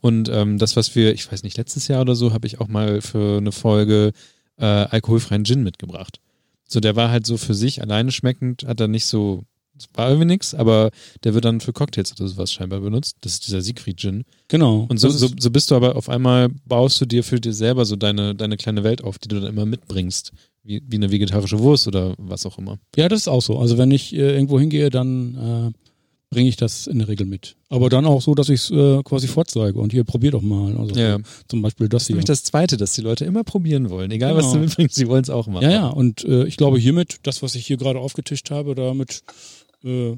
Und ähm, das, was wir, ich weiß nicht, letztes Jahr oder so, habe ich auch mal für eine Folge äh, alkoholfreien Gin mitgebracht. So, der war halt so für sich alleine schmeckend, hat er nicht so, es war irgendwie nix, aber der wird dann für Cocktails oder sowas scheinbar benutzt. Das ist dieser Siegfried Gin. Genau. Und so, Das so, ist- so bist du aber auf einmal, baust du dir für dir selber so deine, deine kleine Welt auf, die du dann immer mitbringst. Wie, wie eine vegetarische Wurst oder was auch immer. Ja, das ist auch so. Also wenn ich äh, irgendwo hingehe, dann äh, bringe ich das in der Regel mit. Aber dann auch so, dass ich es äh, quasi vorzeige und hier probier doch mal. Also Ja. zum Beispiel das Das ist hier. nämlich das Zweite, dass die Leute immer probieren wollen. Egal, was Genau. du mitbringst, sie wollen es auch machen. Ja, ja, und äh, ich glaube hiermit, das, was ich hier gerade aufgetischt habe, damit, äh,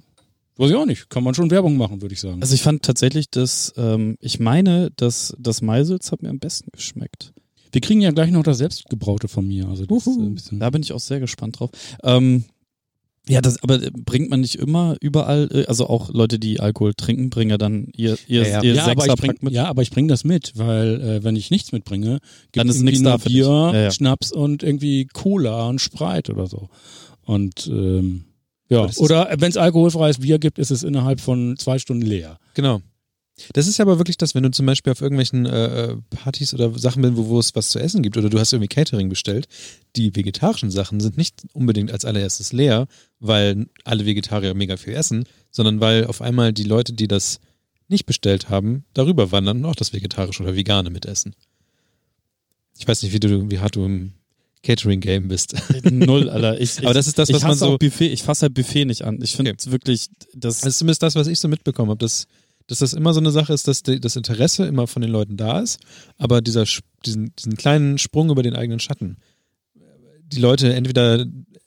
weiß ich auch nicht, kann man schon Werbung machen, würde ich sagen. Also ich fand tatsächlich, dass, ähm, ich meine, dass das Meisels hat mir am besten geschmeckt. Wir kriegen ja gleich noch das Selbstgebraute von mir. Also das äh. Da bin ich auch sehr gespannt drauf. Ähm, ja, das, aber bringt man nicht immer überall, äh, also auch Leute, die Alkohol trinken, bringen ja dann ihr, ihr, Ja, ja. ihr ja, aber bring, ja, aber ich bringe das mit, weil äh, wenn ich nichts mitbringe, gibt Dann es nichts da. Bier, Ja. Schnaps und irgendwie Cola und Sprite oder so. Und ähm, ja, oder wenn es alkoholfreies Bier gibt, ist es innerhalb von zwei Stunden leer. Genau. Das ist ja aber wirklich das, wenn du zum Beispiel auf irgendwelchen äh, äh, Partys oder Sachen bist, wo, wo es was zu essen gibt oder du hast irgendwie Catering bestellt, die vegetarischen Sachen sind nicht unbedingt als allererstes leer, weil alle Vegetarier mega viel essen, sondern weil auf einmal die Leute, die das nicht bestellt haben, darüber wandern und auch das Vegetarische oder Vegane mitessen. Ich weiß nicht, wie du, wie hart du im Catering-Game bist. Null, Alter. Ich, Aber das ist das, was man so- Buffet, ich fasse halt Buffet nicht an. Ich finde wirklich, das, Das ist zumindest das, was ich so mitbekommen habe, dass, dass das immer so eine Sache ist, dass die, das Interesse immer von den Leuten da ist, aber dieser, diesen, diesen kleinen Sprung über den eigenen Schatten, die Leute entweder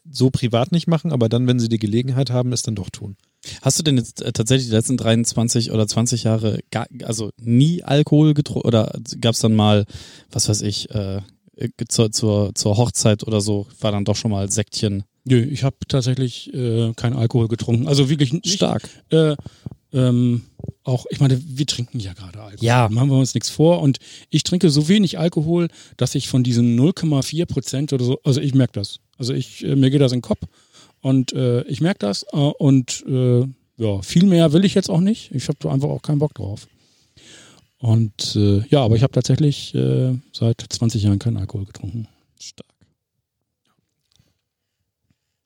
so privat nicht machen, aber dann, wenn sie die Gelegenheit haben, es dann doch tun. Hast du denn jetzt äh, tatsächlich die letzten 23 oder 20 Jahre gar, also nie Alkohol getrunken oder gab es dann mal, was weiß ich, äh, zur, zur, zur Hochzeit oder so, war dann doch schon mal Sektchen Nö, ich habe tatsächlich äh, keinen Alkohol getrunken. Also wirklich nicht, stark. Äh, ähm, auch, ich meine, wir trinken ja gerade Alkohol. Ja. Machen wir uns nichts vor. Und ich trinke so wenig Alkohol, dass ich von diesen 0,4 Prozent oder so, also ich merke das. Also ich, äh, mir geht das in den Kopf und äh, ich merke das äh, und äh, ja, viel mehr will ich jetzt auch nicht. Ich habe einfach auch keinen Bock drauf. Und äh, ja, aber ich habe tatsächlich äh, seit 20 Jahren keinen Alkohol getrunken. Stark.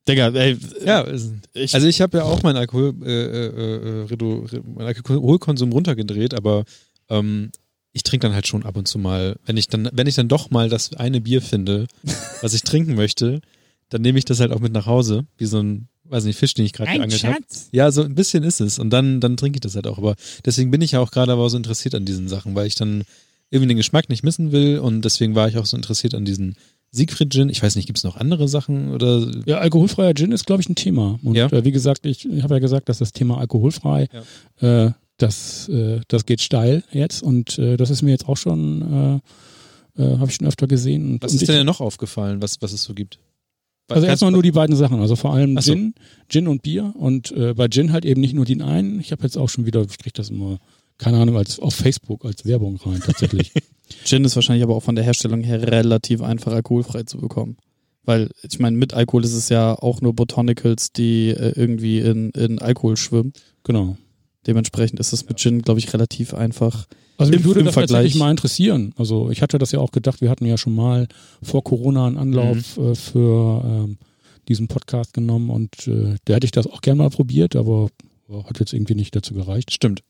Digga, ey, Ja, ist- ich, also ich habe ja auch meinen Alkohol, äh, äh, äh, Redu, Re- meinen Alkoholkonsum runtergedreht, aber ähm, ich trinke dann halt schon ab und zu mal, wenn ich dann, wenn ich dann doch mal das eine Bier finde, was ich trinken möchte, dann nehme ich das halt auch mit nach Hause, wie so ein, weiß nicht, Fisch, den ich gerade geangelt habe. Ja, so ein bisschen ist es. Und dann, dann trinke ich das halt auch. Aber deswegen bin ich ja auch gerade aber so interessiert an diesen Sachen, weil ich dann irgendwie den Geschmack nicht missen will und deswegen war ich auch so interessiert an diesen Siegfried Gin. Ich weiß nicht, gibt es noch andere Sachen oder Ja, alkoholfreier Gin ist, glaube ich, ein Thema. Und Ja. äh, wie gesagt, ich, ich habe ja gesagt, dass das Thema alkoholfrei, äh, das, äh, das geht steil jetzt und äh, das ist mir jetzt auch schon, äh, äh, habe ich schon öfter gesehen. Und, was und ist ich, denn denn noch aufgefallen, was, was es so gibt? Also erstmal nur die beiden Sachen, also vor allem so. Gin, Gin und Bier und äh, bei Gin halt eben nicht nur den einen. Ich habe jetzt auch schon wieder, ich krieg das immer, keine Ahnung, als auf Facebook als Werbung rein tatsächlich. Gin ist wahrscheinlich aber auch von der Herstellung her relativ einfach alkoholfrei zu bekommen. Weil, ich meine, mit Alkohol ist es ja auch nur Botanicals, die äh, irgendwie in, in Alkohol schwimmen. genau. Dementsprechend ist es mit Gin, glaube ich, relativ einfach. Also mich Im- würde im das Vergleich- tatsächlich mal interessieren. Also ich hatte das ja auch gedacht, wir hatten ja schon mal vor Corona einen Anlauf äh, für ähm, diesen Podcast genommen und äh, da hätte ich das auch gerne mal probiert, aber ja, hat jetzt irgendwie nicht dazu gereicht. Stimmt.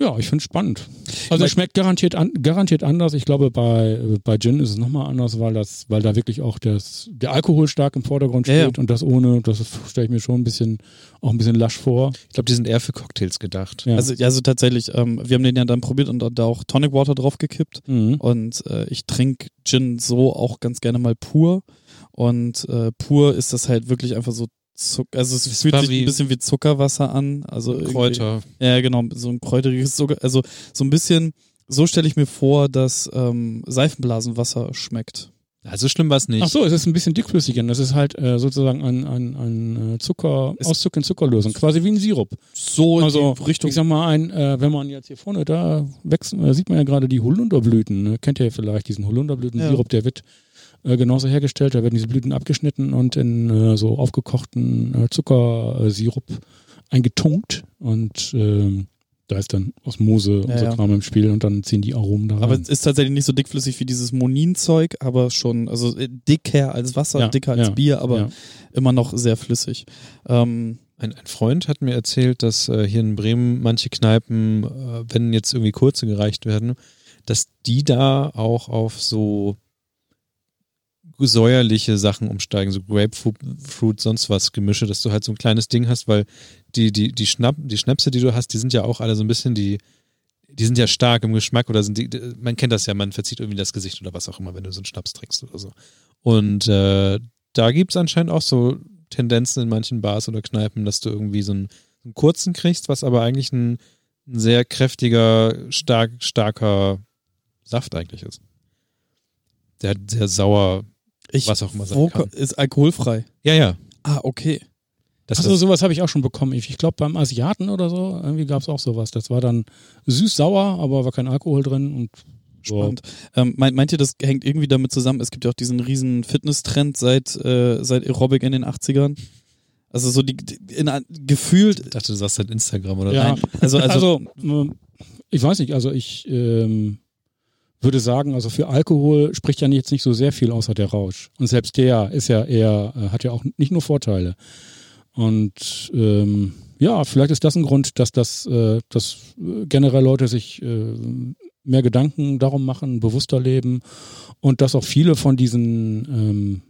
Ja, ich finde es spannend. Also es schmeckt garantiert an, garantiert anders. Ich glaube, bei, bei Gin ist es nochmal anders, weil das, weil da wirklich auch das, der Alkohol stark im Vordergrund Ja, ja. steht und das ohne, das stelle ich mir schon ein bisschen, auch ein bisschen lasch vor. Ich glaube, die sind eher für Cocktails gedacht. Ja. Also, also tatsächlich, ähm, wir haben den ja dann probiert und da auch Tonic Water drauf gekippt. Mhm. Und äh, ich trinke Gin so auch ganz gerne mal pur. Und äh, pur ist das halt wirklich einfach so Zucker, also es Das fühlt sich ein bisschen wie Zuckerwasser an. Also Kräuter. Ja, genau, so ein kräuteriges Zucker, also so ein bisschen, so stelle ich mir vor, dass ähm, Seifenblasenwasser schmeckt. Also schlimm war es nicht. Ach so, es ist ein bisschen dickflüssiger. Das ist halt äh, sozusagen ein, ein, ein äh, Zucker, Es- Auszug in Zuckerlösung, quasi wie ein Sirup. So Also, in die Richtung. Ich sag mal, ein, äh, wenn man jetzt hier vorne, da wächst, äh, sieht man ja gerade die Holunderblüten. Ne? Kennt ihr ja vielleicht diesen Holunderblütensirup, der wird äh, genauso hergestellt. Da werden diese Blüten abgeschnitten und in äh, so aufgekochten äh, Zuckersirup eingetunkt. Und ähm, da ist dann Osmose und Ja, so ja. Kram im Spiel und dann ziehen die Aromen da rein. aber es ist tatsächlich nicht so dickflüssig wie dieses Moninzeug, aber schon, also äh, dicker als Wasser, Ja, dicker als ja, Bier, aber ja. immer noch sehr flüssig. Ähm, Ein, ein Freund hat mir erzählt, dass äh, hier in Bremen manche Kneipen, äh, wenn jetzt irgendwie kurze gereicht werden, dass die da auch auf so säuerliche Sachen umsteigen, so Grapefruit, Fruit, sonst was Gemische, dass du halt so ein kleines Ding hast, weil die, die, die, Schnapp, die Schnäpse, die du hast, die sind ja auch alle so ein bisschen die, die sind ja stark im Geschmack oder sind die, man kennt das ja, man verzieht irgendwie das Gesicht oder was auch immer, wenn du so einen Schnaps trinkst oder so. Und äh, da gibt es anscheinend auch so Tendenzen in manchen Bars oder Kneipen, dass du irgendwie so einen, einen kurzen kriegst, was aber eigentlich ein, ein sehr kräftiger, stark, starker Saft eigentlich ist. Der sehr sauer, ich, was auch immer sein kann. ist alkoholfrei? Ja, ja. Ah, okay. Das Achso, sowas habe ich auch schon bekommen. Ich, ich glaube, beim Asiaten oder so, irgendwie gab es auch sowas. Das war dann süß-sauer, aber war kein Alkohol drin und Spannend. Ähm, meint, meint ihr, das hängt irgendwie damit zusammen? Es gibt ja auch diesen riesen Fitness-Trend seit, äh, seit Aerobic in den 80ern. Also so die, die in, gefühlt, ich dachte, du sagst halt Instagram oder Ja. nein, also, also, Also, ähm, ich weiß nicht, also ich ähm, würde sagen, also für Alkohol spricht ja jetzt nicht so sehr viel außer der Rausch. Und selbst der ist ja eher, äh, hat ja auch nicht nur Vorteile. Und ähm, ja, vielleicht ist das ein Grund, dass das, äh, dass äh, generell Leute sich äh, mehr Gedanken darum machen, bewusster leben und dass auch viele von diesen, ähm,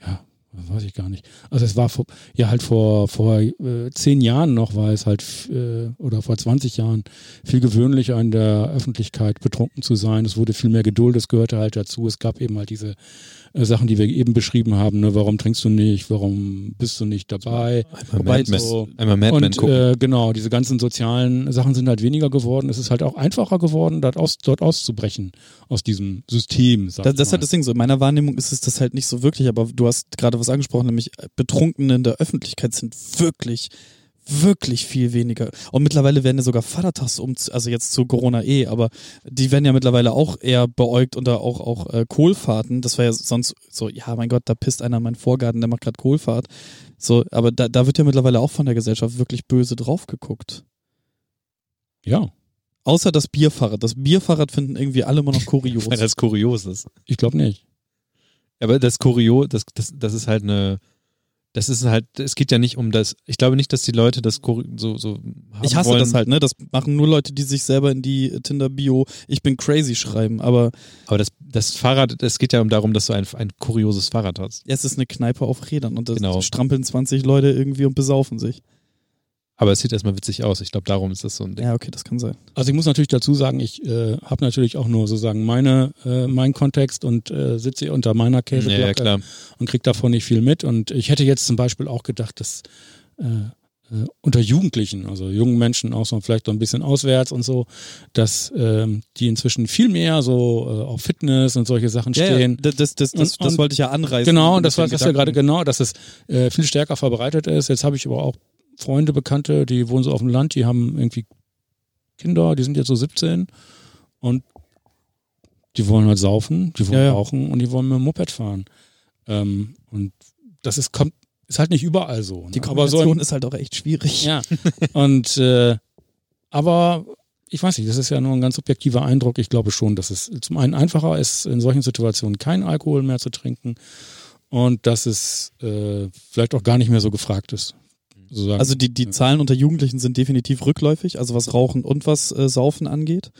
ja, weiß ich gar nicht. Also es war vor, ja halt vor vor äh, zehn Jahren noch war es halt äh, oder vor 20 Jahren viel gewöhnlicher in der Öffentlichkeit betrunken zu sein. Es wurde viel mehr Geduld, es gehörte halt dazu. Es gab eben halt diese äh, Sachen, die wir eben beschrieben haben. Ne? Warum trinkst du nicht? Warum bist du nicht dabei? einmal Wobei Mad Men, so- einmal Mad Und äh, genau, diese ganzen sozialen Sachen sind halt weniger geworden. Es ist halt auch einfacher geworden, dort, aus, dort auszubrechen aus diesem System. Sag das, das ist halt das Ding so. In meiner Wahrnehmung ist es das halt nicht so wirklich, aber du hast gerade was angesprochen, nämlich Betrunkene in der Öffentlichkeit sind wirklich, wirklich viel weniger. Und mittlerweile werden ja sogar Vatertags um, also jetzt zu Corona eh, aber die werden ja mittlerweile auch eher beäugt unter auch, auch äh, Kohlfahrten. Das war ja sonst so, ja, mein Gott, da pisst einer in meinen Vorgarten, der macht gerade Kohlfahrt. So, aber da, da wird ja mittlerweile auch von der Gesellschaft wirklich böse drauf geguckt. Ja, Außer das Bierfahrrad. Das Bierfahrrad finden irgendwie alle immer noch kurios. Weil das kurios ist. ich glaube nicht. Aber das Kurio, das, das, das ist halt eine, das ist halt, es geht ja nicht um das, ich glaube nicht, dass die Leute das so, so haben Ich hasse wollen. das halt, ne? Das machen nur Leute, die sich selber in die Tinder-Bio Ich bin crazy schreiben, aber Aber das, das Fahrrad, es geht ja um darum, dass du ein, ein kurioses Fahrrad hast. es ist eine Kneipe auf Rädern und da Genau. strampeln 20 Leute irgendwie und besaufen sich. Aber es sieht erstmal witzig aus. Ich glaube, darum ist das so ein Ding. Ja, okay, das kann sein. Also ich muss natürlich dazu sagen, ich äh, habe natürlich auch nur sozusagen meine, äh, meinen Kontext und äh, sitze hier unter meiner ja, Käseglocke ja, klar. und krieg davon nicht viel mit. Und ich hätte jetzt zum Beispiel auch gedacht, dass äh, äh, unter Jugendlichen, also jungen Menschen auch so vielleicht so ein bisschen auswärts und so, dass ähm, die inzwischen viel mehr so äh, auf Fitness und solche Sachen Ja, ja, stehen. das, das, das, das, Und- das wollte ich ja anreißen. Genau, und das war das ja gerade genau, dass es äh, viel stärker verbreitet ist. Jetzt habe ich aber auch Freunde, Bekannte, die wohnen so auf dem Land, die haben irgendwie Kinder, die sind jetzt so 17 und die wollen halt saufen, die wollen Ja, ja. rauchen und die wollen mit dem Moped fahren. Ähm, und das ist kommt ist halt nicht überall so. Ne? Die aber so Kombination im, ist halt auch echt schwierig. ja. und äh, aber ich weiß nicht, das ist ja nur ein ganz subjektiver Eindruck. Ich glaube schon, dass es zum einen einfacher ist, in solchen Situationen keinen Alkohol mehr zu trinken und dass es äh, vielleicht auch gar nicht mehr so gefragt ist. Sozusagen. Also die, die Zahlen unter Jugendlichen sind definitiv rückläufig, also was Rauchen und was äh, Saufen angeht.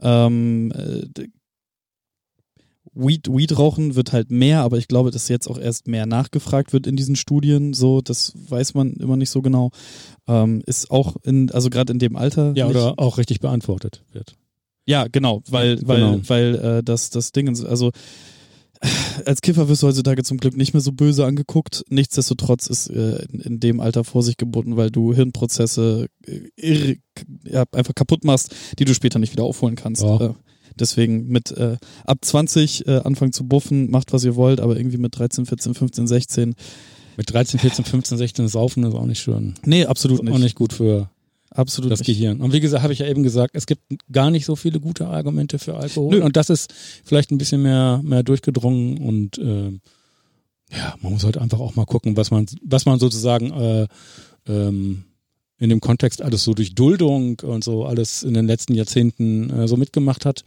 Ähm, äh, Weed, Weed rauchen wird halt mehr, aber ich glaube, dass jetzt auch erst mehr nachgefragt wird in diesen Studien. So, das weiß man immer nicht so genau. Ähm, ist auch in, also gerade in dem Alter. ja, nicht, oder auch richtig beantwortet wird. Ja, genau, weil, weil, genau. weil äh, das, das Ding, also als Kiffer wirst du heutzutage zum Glück nicht mehr so böse angeguckt. Nichtsdestotrotz ist äh, in, in dem Alter Vorsicht geboten, weil du Hirnprozesse äh, irre, ja, einfach kaputt machst, die du später nicht wieder aufholen kannst. Ja. Äh, deswegen mit äh, ab 20 äh, anfangen zu buffen, macht was ihr wollt, aber irgendwie mit 13, 14, 15, 16. Mit 13, 14, 15, 16 saufen ist auch nicht schön. Nee, absolut nicht. Auch nicht gut für Absolut das nicht. Gehirn. Und wie gesagt, habe ich ja eben gesagt, es gibt gar nicht so viele gute Argumente für Alkohol. Nö. Und das ist vielleicht ein bisschen mehr, mehr durchgedrungen und ähm, ja, man muss halt einfach auch mal gucken, was man, was man sozusagen äh, ähm, in dem Kontext alles so durch Duldung und so alles in den letzten Jahrzehnten äh, so mitgemacht hat.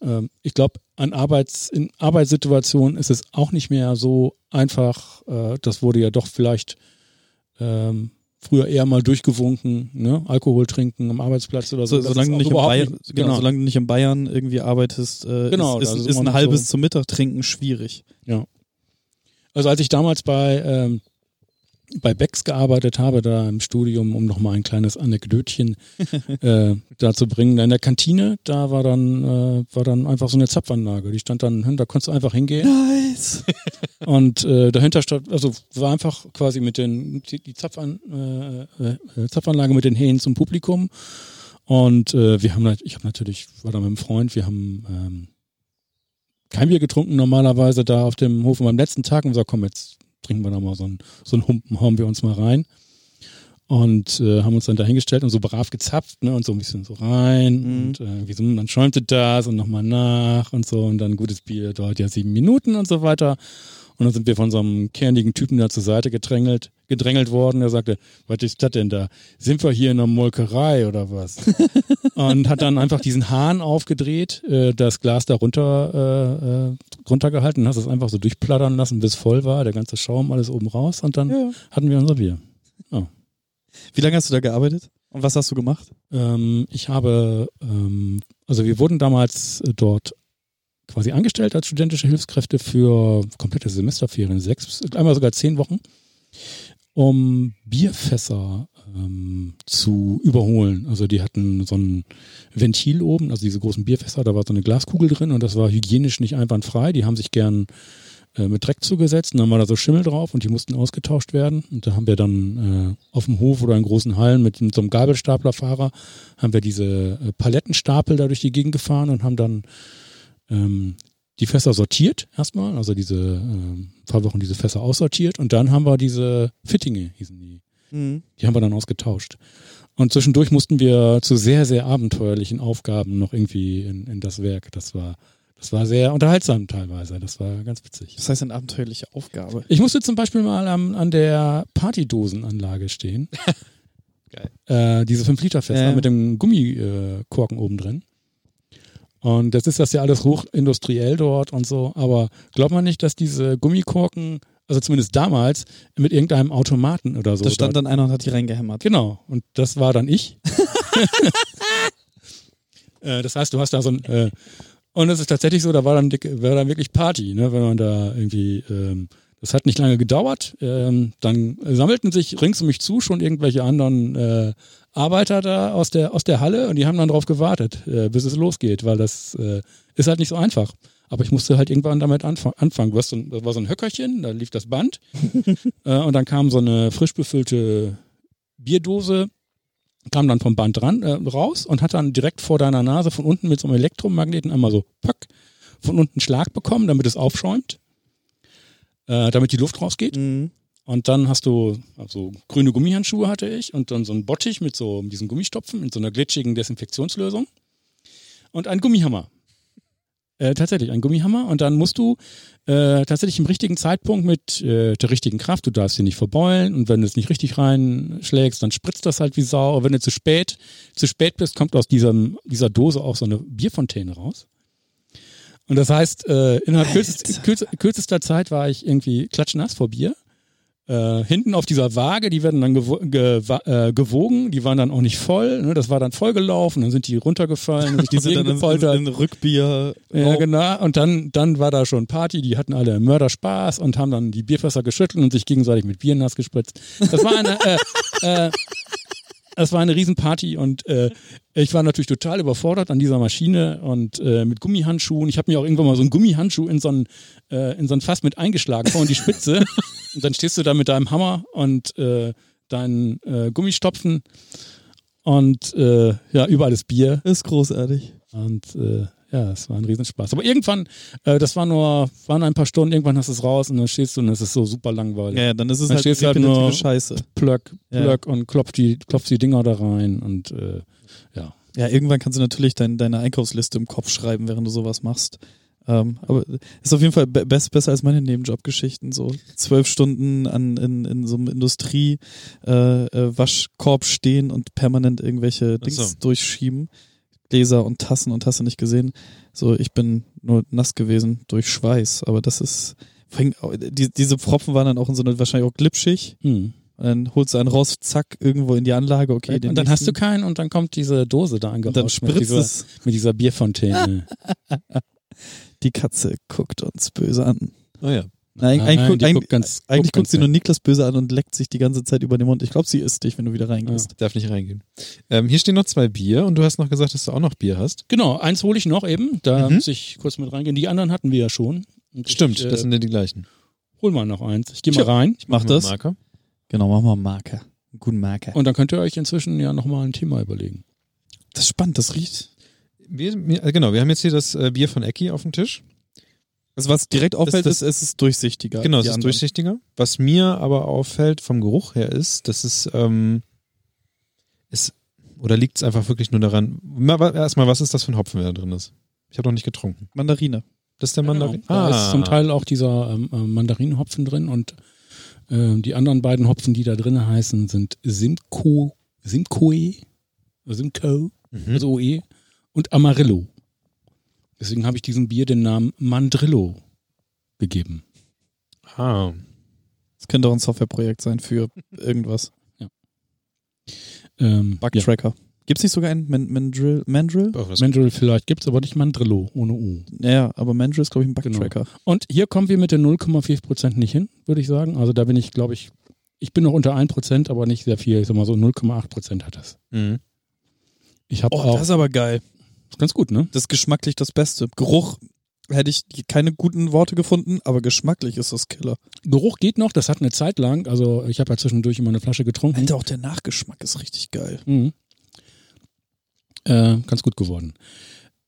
Ähm, ich glaube, an Arbeits, in Arbeitssituationen ist es auch nicht mehr so einfach. Äh, das wurde ja doch vielleicht ähm, früher eher mal durchgewunken, ne? Alkohol trinken am Arbeitsplatz oder so. So, solange, du nicht in überhaupt Bayern, nicht- genau, solange du nicht in Bayern irgendwie arbeitest, äh, Genau, ist, ist, ist ein halbes so. zum Mittag trinken schwierig. Also als ich damals bei, ähm, bei Becks gearbeitet habe, da im Studium, um nochmal ein kleines Anekdötchen äh, da zu bringen, in der Kantine, da war dann, äh, war dann einfach so eine Zapfanlage. Die stand dann hin, da konntest du einfach hingehen. Nice. Und äh, dahinter stand, also war einfach quasi mit den die, die Zapfan, äh, äh, Zapfanlage mit den Hähnen zum Publikum. Und äh, wir haben, ich habe natürlich, war da mit einem Freund, wir haben ähm, kein Bier getrunken normalerweise da auf dem Hof. Und am letzten Tag wir gesagt, komm, jetzt trinken wir da mal so einen, so einen Humpen, hauen wir uns mal rein. Und äh, haben uns dann dahingestellt und so brav gezapft, ne, und so ein bisschen so rein. Mhm. Und äh, wie so, dann schäumte das und nochmal nach und so. Und dann gutes Bier dauert ja sieben Minuten und so weiter. Und dann sind wir von so einem kernigen Typen da zur Seite gedrängelt, gedrängelt worden. Der sagte, was ist das denn da? Sind wir hier in einer Molkerei oder was? und hat dann einfach diesen Hahn aufgedreht, äh, das Glas da runter, äh, äh, runtergehalten, hast es einfach so durchplattern lassen, bis voll war, der ganze Schaum, alles oben raus und dann Ja. hatten wir unser Bier. Wie lange hast du da gearbeitet? Und was hast du gemacht? Ähm, ich habe, ähm, also wir wurden damals dort quasi angestellt als studentische Hilfskräfte für komplette Semesterferien, sechs, einmal sogar zehn Wochen, um Bierfässer ähm, zu überholen. Also die hatten so ein Ventil oben, also diese großen Bierfässer, da war so eine Glaskugel drin und das war hygienisch nicht einwandfrei. Die haben sich gern äh, mit Dreck zugesetzt und dann war da so Schimmel drauf und die mussten ausgetauscht werden. Und da haben wir dann äh, auf dem Hof oder in großen Hallen mit, mit so einem Gabelstaplerfahrer haben wir diese äh, Palettenstapel da durch die Gegend gefahren und haben dann ähm, die Fässer sortiert erstmal, also diese ähm, paar Wochen diese Fässer aussortiert und dann haben wir diese Fittinge, hießen die. Mhm. Die haben wir dann ausgetauscht. Und zwischendurch mussten wir zu sehr, sehr abenteuerlichen Aufgaben noch irgendwie in, in das Werk. Das war, das war sehr unterhaltsam teilweise. Das war ganz witzig. Das heißt eine abenteuerliche Aufgabe. Ich musste zum Beispiel mal am, an der Partydosenanlage stehen. Geil. Äh, diese 5-Liter-Fässer Ja. mit dem Gummikorken oben drin. Und das ist das ja alles hochindustriell dort und so. Aber glaubt man nicht, dass diese Gummikorken, also zumindest damals, mit irgendeinem Automaten oder so. Da stand dort- dann einer und hat die reingehämmert. Genau. Und das war dann ich. äh, das heißt, du hast da so ein. Äh, und es ist tatsächlich so, da war dann, dick, war dann wirklich Party, ne, wenn man da irgendwie. Ähm, das hat nicht lange gedauert. Ähm, dann sammelten sich rings um mich zu schon irgendwelche anderen äh, Arbeiter da aus der, aus der Halle und die haben dann drauf gewartet, äh, bis es losgeht, weil das äh, ist halt nicht so einfach. Aber ich musste halt irgendwann damit anfang, anfangen. Du hast so ein, das war so ein Höckerchen, da lief das Band äh, und dann kam so eine frisch befüllte Bierdose, kam dann vom Band ran, äh, raus und hat dann direkt vor deiner Nase von unten mit so einem Elektromagneten einmal so pack, von unten Schlag bekommen, damit es aufschäumt, äh, damit die Luft rausgeht. Mhm. Und dann hast du, also grüne Gummihandschuhe hatte ich und dann so ein Bottich mit so diesen Gummistopfen in so einer glitschigen Desinfektionslösung und einen Gummihammer. Äh, tatsächlich, ein Gummihammer. Und dann musst du äh, tatsächlich im richtigen Zeitpunkt mit äh, der richtigen Kraft, du darfst sie nicht verbeulen und wenn du es nicht richtig reinschlägst, dann spritzt das halt wie Sau. Und wenn du zu spät, zu spät bist, kommt aus diesem, dieser Dose auch so eine Bierfontäne raus. Und das heißt, äh, innerhalb kürzest, kürz, kürzester Zeit war ich irgendwie klatschnass vor Bier. Äh, hinten auf dieser Waage, die werden dann gewo gewa äh, gewogen, die waren dann auch nicht voll, ne? das war dann vollgelaufen, dann sind die runtergefallen, und sich Die sind dann gepoltert. in, in Rückbier. Ja, genau. Und dann, dann war da schon Party, die hatten alle Mörderspaß und haben dann die Bierfässer geschüttelt und sich gegenseitig mit Bier nass gespritzt. Das war eine, äh, äh, das war eine Riesenparty und äh, ich war natürlich total überfordert an dieser Maschine und äh, mit Gummihandschuhen. Ich habe mir auch irgendwann mal so einen Gummihandschuh in so ein, äh, in so ein Fass mit eingeschlagen, vorne die Spitze. und dann stehst du da mit deinem Hammer und äh, deinen äh, Gummistopfen und äh, ja, überall ist Bier. Ist großartig. Und äh, ja, es war ein Riesenspaß. Aber irgendwann, äh, das war nur, waren ein paar Stunden, irgendwann hast du es raus und dann stehst du und es ist so super langweilig. Ja, ja, dann ist es Dann halt stehst du halt nur- Scheiße. Plöck, Ja. plöck und klopft die, klopft die Dinger da rein und äh, ja. Ja, irgendwann kannst du natürlich dein, deine Einkaufsliste im Kopf schreiben, während du sowas machst. Ähm, aber ist auf jeden Fall be besser als meine Nebenjobgeschichten. So zwölf Stunden an, in, in so einem Industrie-Waschkorb äh, Waschkorb stehen und permanent irgendwelche Dings so. durchschieben. Gläser und Tassen und hast du nicht gesehen. So, ich bin nur nass gewesen durch Schweiß, aber das ist. Die, diese Pfropfen waren dann auch in so eine wahrscheinlich auch glitschig. Hm. Und dann holst du einen raus, zack, irgendwo in die Anlage, okay. und dann hast du nächsten. keinen und dann kommt diese Dose da und dann angerauscht mit spritzt dieser, es. mit dieser Bierfontäne. Die Katze guckt uns böse an. Oh ja. Nein, Nein, eigentlich, guckt, die eigentlich, guckt ganz- eigentlich guckt guckt sie nur Niklas böse an und leckt sich die ganze Zeit über den Mund. Ich glaube, sie isst dich, wenn du wieder reingehst. Darf nicht reingehen. Ähm, hier stehen noch zwei Bier und du hast noch gesagt, dass du auch noch Bier hast. Genau, eins hole ich noch eben, da Mhm. muss ich kurz mit reingehen. Die anderen hatten wir ja schon. Und Stimmt, ich, äh, das sind ja die gleichen. hol mal noch eins. Ich gehe mal rein Ich mach wir das. Marker. Genau, machen wir einen Marker. Einen guten Marker. und dann könnt ihr euch inzwischen ja nochmal ein Thema überlegen. das ist spannend, das riecht. Wir, wir, äh, genau, wir haben jetzt hier das äh, Bier von Ecki auf dem Tisch. Also was direkt auffällt, das- ist, es ist durchsichtiger. Genau, es ist anderen. durchsichtiger. Was mir aber auffällt vom Geruch her ist, dass es ähm, ist oder liegt es einfach wirklich nur daran. Erstmal, was ist das für ein Hopfen, der da drin ist? Ich habe noch nicht getrunken. Mandarine. Das ist der Mandarin. Genau. Da ist zum Teil auch dieser ähm, äh, Mandarinenhopfen drin und äh, die anderen beiden Hopfen, die da drin heißen, sind Simcoe, Simcoe, Simcoe, Mhm. also OE und Amarillo. Deswegen habe ich diesem Bier den Namen Mandrillo gegeben. ah. Das könnte auch ein Softwareprojekt sein für irgendwas. Ähm, ja. Bugtracker. Gibt's nicht sogar einen Man Mandrill? Mandrill? Oh, Mandrill vielleicht gibt's, aber nicht Mandrillo ohne U. Ja, aber Mandrill ist, glaube ich, ein Genau. Bugtracker. Und hier kommen wir mit den 0,4% nicht hin, würde ich sagen. Also da bin ich, glaube ich, ich bin noch unter 1%, aber nicht sehr viel. Ich sag mal so 0,8% hat das. Mhm. Ich habe Oh, auch, das ist aber geil. Ist ganz gut, ne? Das ist geschmacklich das Beste. Geruch hätte ich keine guten Worte gefunden, aber geschmacklich ist das Killer. Geruch geht noch, das hat eine Zeit lang. Also ich habe ja zwischendurch immer eine Flasche getrunken. Alter, auch der Nachgeschmack ist richtig geil. Mhm. Äh, ganz gut geworden.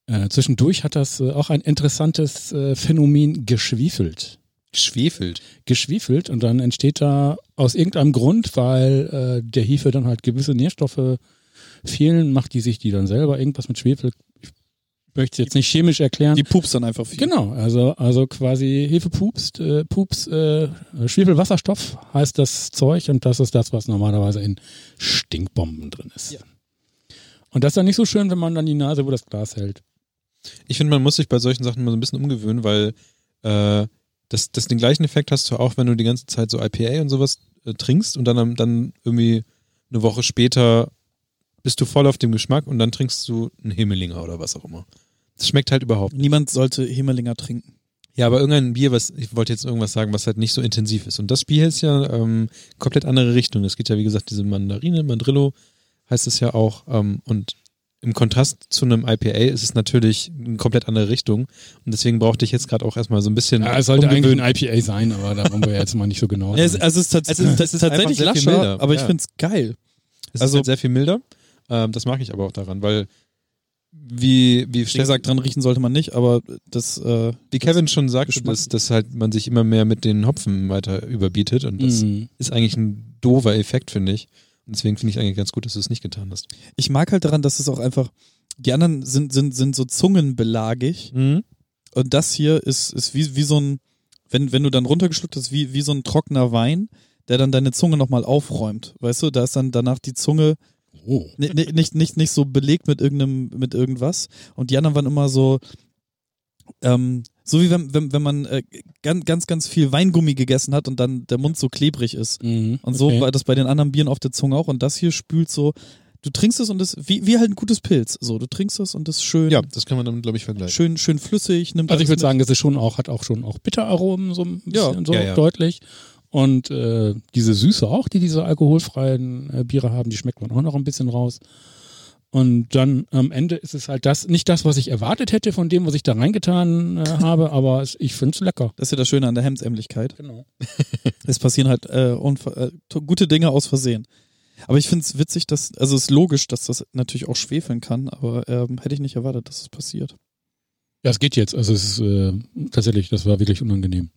Äh, zwischendurch hat das äh, auch ein interessantes äh, Phänomen geschwiefelt. Geschwefelt. Geschwiefelt und dann entsteht da aus irgendeinem Grund, weil äh, der Hefe dann halt gewisse Nährstoffe fehlen, macht die sich die dann selber irgendwas mit Schwefel. Möchte es jetzt nicht chemisch erklären. Die pups dann einfach viel. Genau, also, also quasi Hefe pupst, äh, Pups, äh, Schwefelwasserstoff heißt das Zeug und das ist das, was normalerweise in Stinkbomben drin ist. Ja. Und das ist dann nicht so schön, wenn man dann die Nase über das Glas hält. Ich finde, man muss sich bei solchen Sachen mal so ein bisschen umgewöhnen, weil äh, das, das den gleichen Effekt hast du auch, wenn du die ganze Zeit so IPA und sowas äh, trinkst und dann, dann irgendwie eine Woche später bist du voll auf dem Geschmack und dann trinkst du einen Himmelinger oder was auch immer. Das schmeckt halt überhaupt. Niemand sollte Hemelinger trinken. Ja, aber irgendein Bier, was, ich wollte jetzt irgendwas sagen, was halt nicht so intensiv ist. Und das Bier ist ja ähm, komplett andere Richtung. Es geht ja, wie gesagt, diese Mandarine, Mandrillo heißt es ja auch. Ähm, und im Kontrast zu einem IPA ist es natürlich eine komplett andere Richtung. Und deswegen brauchte ich jetzt gerade auch erstmal so ein bisschen. Ja, es sollte eigentlich ein IPA sein, aber da wollen wir jetzt mal nicht so genau es, also es ist, tats Es ist- es ist tatsächlich einfach sehr viel lascher, milder, aber ich ja. find's geil. Es also- ist halt sehr viel milder. Ähm, das mag ich aber auch daran, weil wie, wie, gesagt, dran riechen sollte man nicht, aber das, äh, wie Kevin schon sagte, dass, dass halt man sich immer mehr mit den Hopfen weiter überbietet und das Mhm. ist eigentlich ein doofer Effekt, finde ich. Und deswegen finde ich eigentlich ganz gut, dass du es nicht getan hast. ich mag halt daran, dass es auch einfach, die anderen sind, sind, sind so zungenbelagig Mhm. und das hier ist, ist wie, wie so ein, wenn, wenn du dann runtergeschluckt hast, wie, wie so ein trockener Wein, der dann deine Zunge nochmal aufräumt. Weißt du, da ist dann danach die Zunge Oh. ni- ni- nicht, nicht, nicht so belegt mit irgendeinem, mit irgendwas. Und die anderen waren immer so, ähm, so wie wenn, wenn, wenn man äh, ganz, ganz, ganz viel Weingummi gegessen hat und dann der Mund so klebrig ist. Mhm. Und so okay. war das bei den anderen Bieren auf der Zunge auch. Und das hier spült so, du trinkst es und es, wie, wie halt ein gutes Pilz. So, du trinkst es und es ist schön, Ja, das kann man damit, glaube ich, vergleichen. schön, schön flüssig, nimmt Also ich würde sagen, das ist schon auch, hat auch schon auch Bitteraromen so ein Ja. bisschen so Ja, ja. deutlich. Und äh, diese Süße auch, die diese alkoholfreien äh, Biere haben, die schmeckt man auch noch ein bisschen raus. Und dann am Ende ist es halt das, nicht das, was ich erwartet hätte von dem, was ich da reingetan äh, habe, aber es, ich finde es lecker. Das ist ja das Schöne an der Hemdsämlichkeit. Genau. Es passieren halt äh, äh, gute Dinge aus Versehen. Aber ich finde es witzig, dass, also es ist logisch, dass das natürlich auch schwefeln kann, aber ähm, hätte ich nicht erwartet, dass es passiert. Ja, es geht jetzt. Also es ist äh, tatsächlich, das war wirklich unangenehm.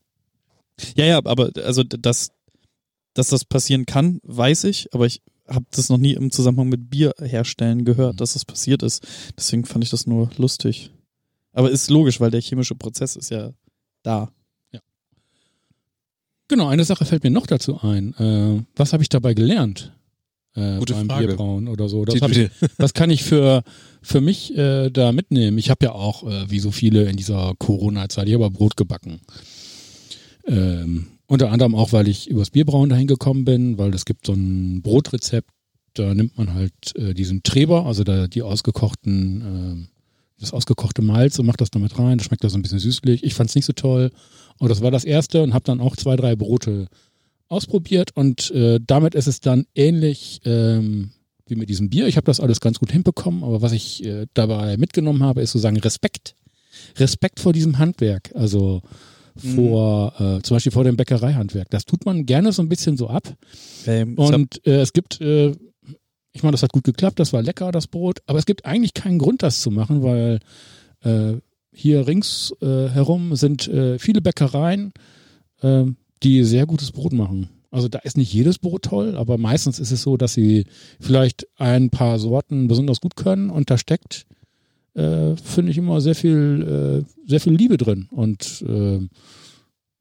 Ja, ja, aber also dass, dass das passieren kann, weiß ich, aber ich habe das noch nie im Zusammenhang mit Bier herstellen gehört, dass das passiert ist. Deswegen fand ich das nur lustig. Aber ist logisch, weil der chemische Prozess ist ja da. Genau, eine Sache fällt mir noch dazu ein. Äh, was habe ich dabei gelernt? Äh, Gute beim Frage. Bierbrauen oder so. Das ich, was kann ich für, für mich äh, da mitnehmen? Ich habe ja auch, äh, wie so viele in dieser Corona-Zeit, ich habe Brot gebacken. Ähm, unter anderem auch, weil ich übers Bierbrauen dahin gekommen bin, weil es gibt so ein Brotrezept, da nimmt man halt äh, diesen Treber, also da die ausgekochten, äh, das ausgekochte Malz und macht das damit rein. Das schmeckt da so ein bisschen süßlich. Ich fand es nicht so toll. Und das war das erste und habe dann auch zwei, drei Brote ausprobiert und äh, damit ist es dann ähnlich ähm, wie mit diesem Bier. Ich habe das alles ganz gut hinbekommen, aber was ich äh, dabei mitgenommen habe, ist sozusagen Respekt. Respekt vor diesem Handwerk. Also vor, äh, zum Beispiel vor dem Bäckereihandwerk. Das tut man gerne so ein bisschen so ab. Ähm, Und äh, es gibt, äh, ich meine, das hat gut geklappt, das war lecker, das Brot, aber es gibt eigentlich keinen Grund, das zu machen, weil äh, hier rings äh, herum sind äh, viele Bäckereien, äh, die sehr gutes Brot machen. Also da ist nicht jedes Brot toll, aber meistens ist es so, dass sie vielleicht ein paar Sorten besonders gut können und da steckt, äh, finde ich immer sehr viel, äh, sehr viel Liebe drin. Und äh,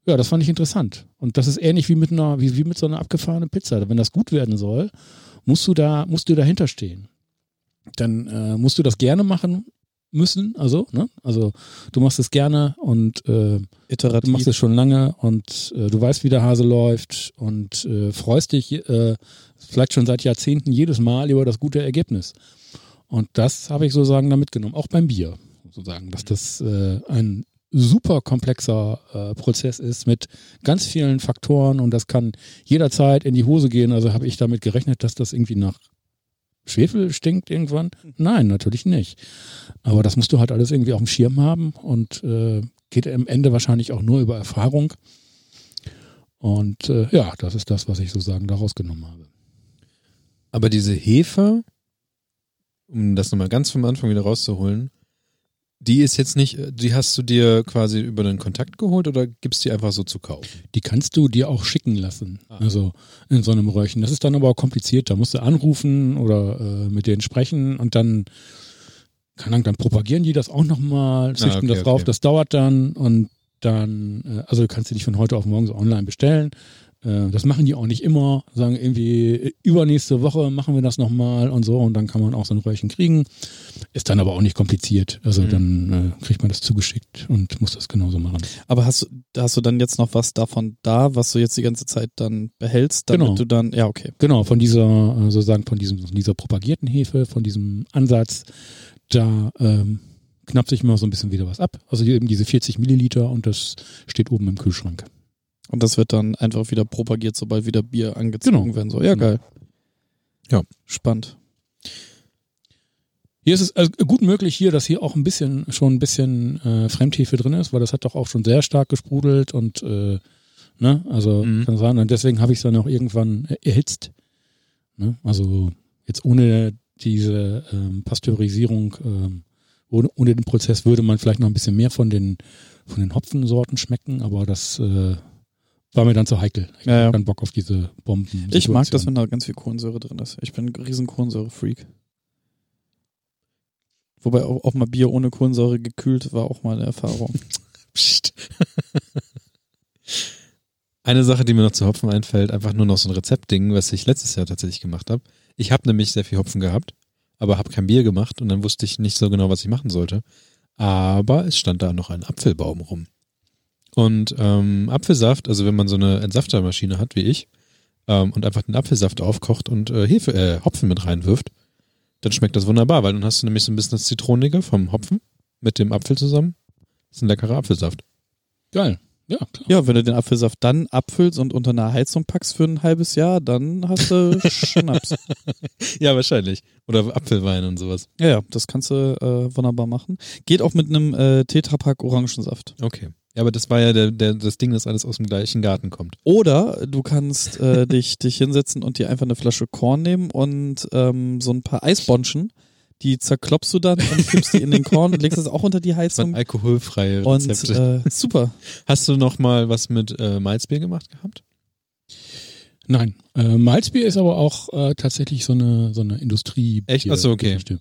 ja, das fand ich interessant. Und das ist ähnlich wie mit einer, wie, wie mit so einer abgefahrenen Pizza. Wenn das gut werden soll, musst du da, musst du dahinter stehen. Dann äh, musst du das gerne machen müssen, also, ne? Also du machst es gerne und äh, iterativ. du machst es schon lange und äh, du weißt, wie der Hase läuft und äh, freust dich äh, vielleicht schon seit Jahrzehnten jedes Mal über das gute Ergebnis. Und das habe ich sozusagen da mitgenommen, auch beim Bier, sozusagen, dass das äh, ein super komplexer äh, Prozess ist mit ganz vielen Faktoren und das kann jederzeit in die Hose gehen. Also habe ich damit gerechnet, dass das irgendwie nach Schwefel stinkt irgendwann? Nein, natürlich nicht. Aber das musst du halt alles irgendwie auf dem Schirm haben und äh, geht am Ende wahrscheinlich auch nur über Erfahrung. Und äh, ja, das ist das, was ich sozusagen da rausgenommen habe. Aber diese Hefe, um das nochmal ganz vom Anfang wieder rauszuholen, die ist jetzt nicht, die hast du dir quasi über den Kontakt geholt oder gibst die einfach so zu kaufen? Die kannst du dir auch schicken lassen. Ah. Also in so einem Röhrchen. Das ist dann aber auch kompliziert. Da musst du anrufen oder äh, mit denen sprechen und dann, keine Ahnung, dann propagieren die das auch nochmal, züchten Ah, okay, das drauf. okay. Das dauert dann und dann, äh, also du kannst du dich von heute auf morgen so online bestellen. Äh, das machen die auch nicht immer, sagen irgendwie, äh, übernächste Woche machen wir das nochmal und so und dann kann man auch so ein Röhrchen kriegen. Ist dann aber auch nicht kompliziert. Also Mhm. dann äh, kriegt man das zugeschickt und muss das genauso machen. Aber hast, du- hast du dann jetzt noch was davon da, was du jetzt die ganze Zeit dann behältst, damit Genau. du dann, ja, okay. Genau, von dieser, äh, sozusagen von diesem, von dieser propagierten Hefe, von diesem Ansatz, da ähm, knappt sich mal so ein bisschen wieder was ab. Also eben diese 40 Milliliter und das steht oben im Kühlschrank. Und das wird dann einfach wieder propagiert, sobald wieder Bier angezogen Genau. werden soll. Ja, Genau. geil. Ja. Spannend. Hier ist es also gut möglich hier, dass hier auch ein bisschen schon ein bisschen äh, Fremdhefe drin ist, weil das hat doch auch schon sehr stark gesprudelt und äh, ne, also Mhm. kann sein. Und deswegen habe ich es dann auch irgendwann erhitzt. Ne? Also jetzt ohne diese ähm, Pasteurisierung, ähm, ohne, ohne den Prozess würde man vielleicht noch ein bisschen mehr von den von den Hopfensorten schmecken, aber das äh, war mir dann zu heikel. Ich Ja, hab ja. keinen Bock auf diese Bomben. Ich mag das, wenn da ganz viel Kohlensäure drin ist. Ich bin ein riesen Kohlensäure-Freak. Wobei auch, auch mal Bier ohne Kohlensäure gekühlt war auch mal eine Erfahrung. Psst. Eine Sache, die mir noch zu Hopfen einfällt, einfach nur noch so ein Rezeptding, was ich letztes Jahr tatsächlich gemacht habe. Ich habe nämlich sehr viel Hopfen gehabt, aber habe kein Bier gemacht und dann wusste ich nicht so genau, was ich machen sollte. Aber es stand da noch ein Apfelbaum rum. Und ähm, Apfelsaft, also wenn man so eine Entsaftermaschine hat wie ich ähm, und einfach den Apfelsaft aufkocht und äh, Hefe, äh, Hopfen mit reinwirft, dann schmeckt das wunderbar, weil dann hast du nämlich so ein bisschen das Zitronige vom Hopfen mit dem Apfel zusammen. Das ist ein leckerer Apfelsaft. Geil. Ja, klar. Ja, wenn du den Apfelsaft dann abfüllst und unter einer Heizung packst für ein halbes Jahr, dann hast du Schnaps. Ja, wahrscheinlich. Oder Apfelwein und sowas. Ja, ja, das kannst du äh, wunderbar machen. Geht auch mit einem äh, Tetrapack Orangensaft. Okay. Ja, aber das war ja der, der, das Ding, dass alles aus dem gleichen Garten kommt. Oder du kannst äh, dich, dich hinsetzen und dir einfach eine Flasche Korn nehmen und ähm, so ein paar Eisbonschen, die zerklopfst du dann und kippst die in den Korn und legst das auch unter die Das Heizung. alkoholfreie Und Rezepte. äh, super. Hast du noch mal was mit äh, Malzbier gemacht gehabt? Nein. Äh, Malzbier ist aber auch äh, tatsächlich so eine, so eine Industrie. Echt? Ach so, okay. Geschichte.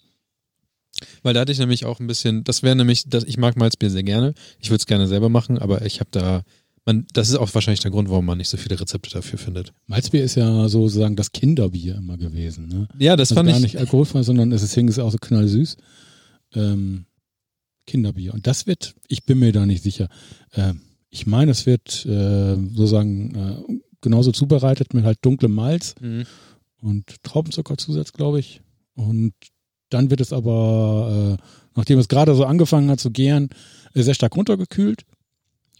Weil da hatte ich nämlich auch ein bisschen, das wäre nämlich, das, ich mag Malzbier sehr gerne. Ich würde es gerne selber machen, aber ich habe da, man, das ist auch wahrscheinlich der Grund, warum man nicht so viele Rezepte dafür findet. Malzbier ist ja sozusagen das Kinderbier immer gewesen. Ne? Ja, das also fand gar ich. nicht alkoholfrei, sondern es ist, ist auch so knallsüß. Ähm, Kinderbier. Und das wird, ich bin mir da nicht sicher. Ähm, ich meine, es wird äh, sozusagen äh, genauso zubereitet mit halt dunklem Malz Mhm. und Traubenzuckerzusatz, glaube ich. Und dann wird es aber, äh, nachdem es gerade so angefangen hat zu gären, äh, sehr stark runtergekühlt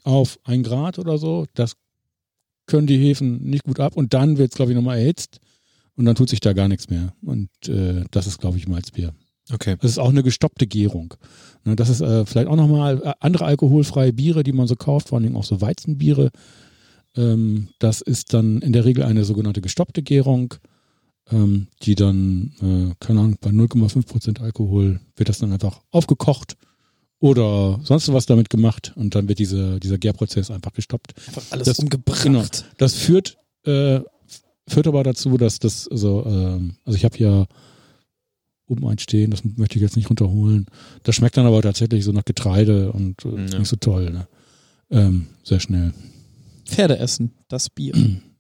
auf ein Grad oder so. Das können die Hefen nicht gut ab. Und dann wird es, glaube ich, nochmal erhitzt und dann tut sich da gar nichts mehr. Und äh, das ist, glaube ich, Malzbier. Okay. Das ist auch eine gestoppte Gärung. Ne, das ist äh, vielleicht auch nochmal äh, andere alkoholfreie Biere, die man so kauft, vor allem auch so Weizenbiere. Ähm, das ist dann in der Regel eine sogenannte gestoppte Gärung, ähm, die dann, äh, keine Ahnung, bei 0,5 Prozent Alkohol wird das dann einfach aufgekocht oder sonst was damit gemacht und dann wird diese, dieser Gärprozess einfach gestoppt. Einfach alles Das- umgebracht. genau. Das führt, äh, führt aber dazu, dass das, also, ähm, also ich habe hier oben eins stehen, das möchte ich jetzt nicht runterholen. Das schmeckt dann aber tatsächlich so nach Getreide und äh, Ja. nicht so toll. Ne? Ähm, sehr schnell. Pferde essen, das Bier.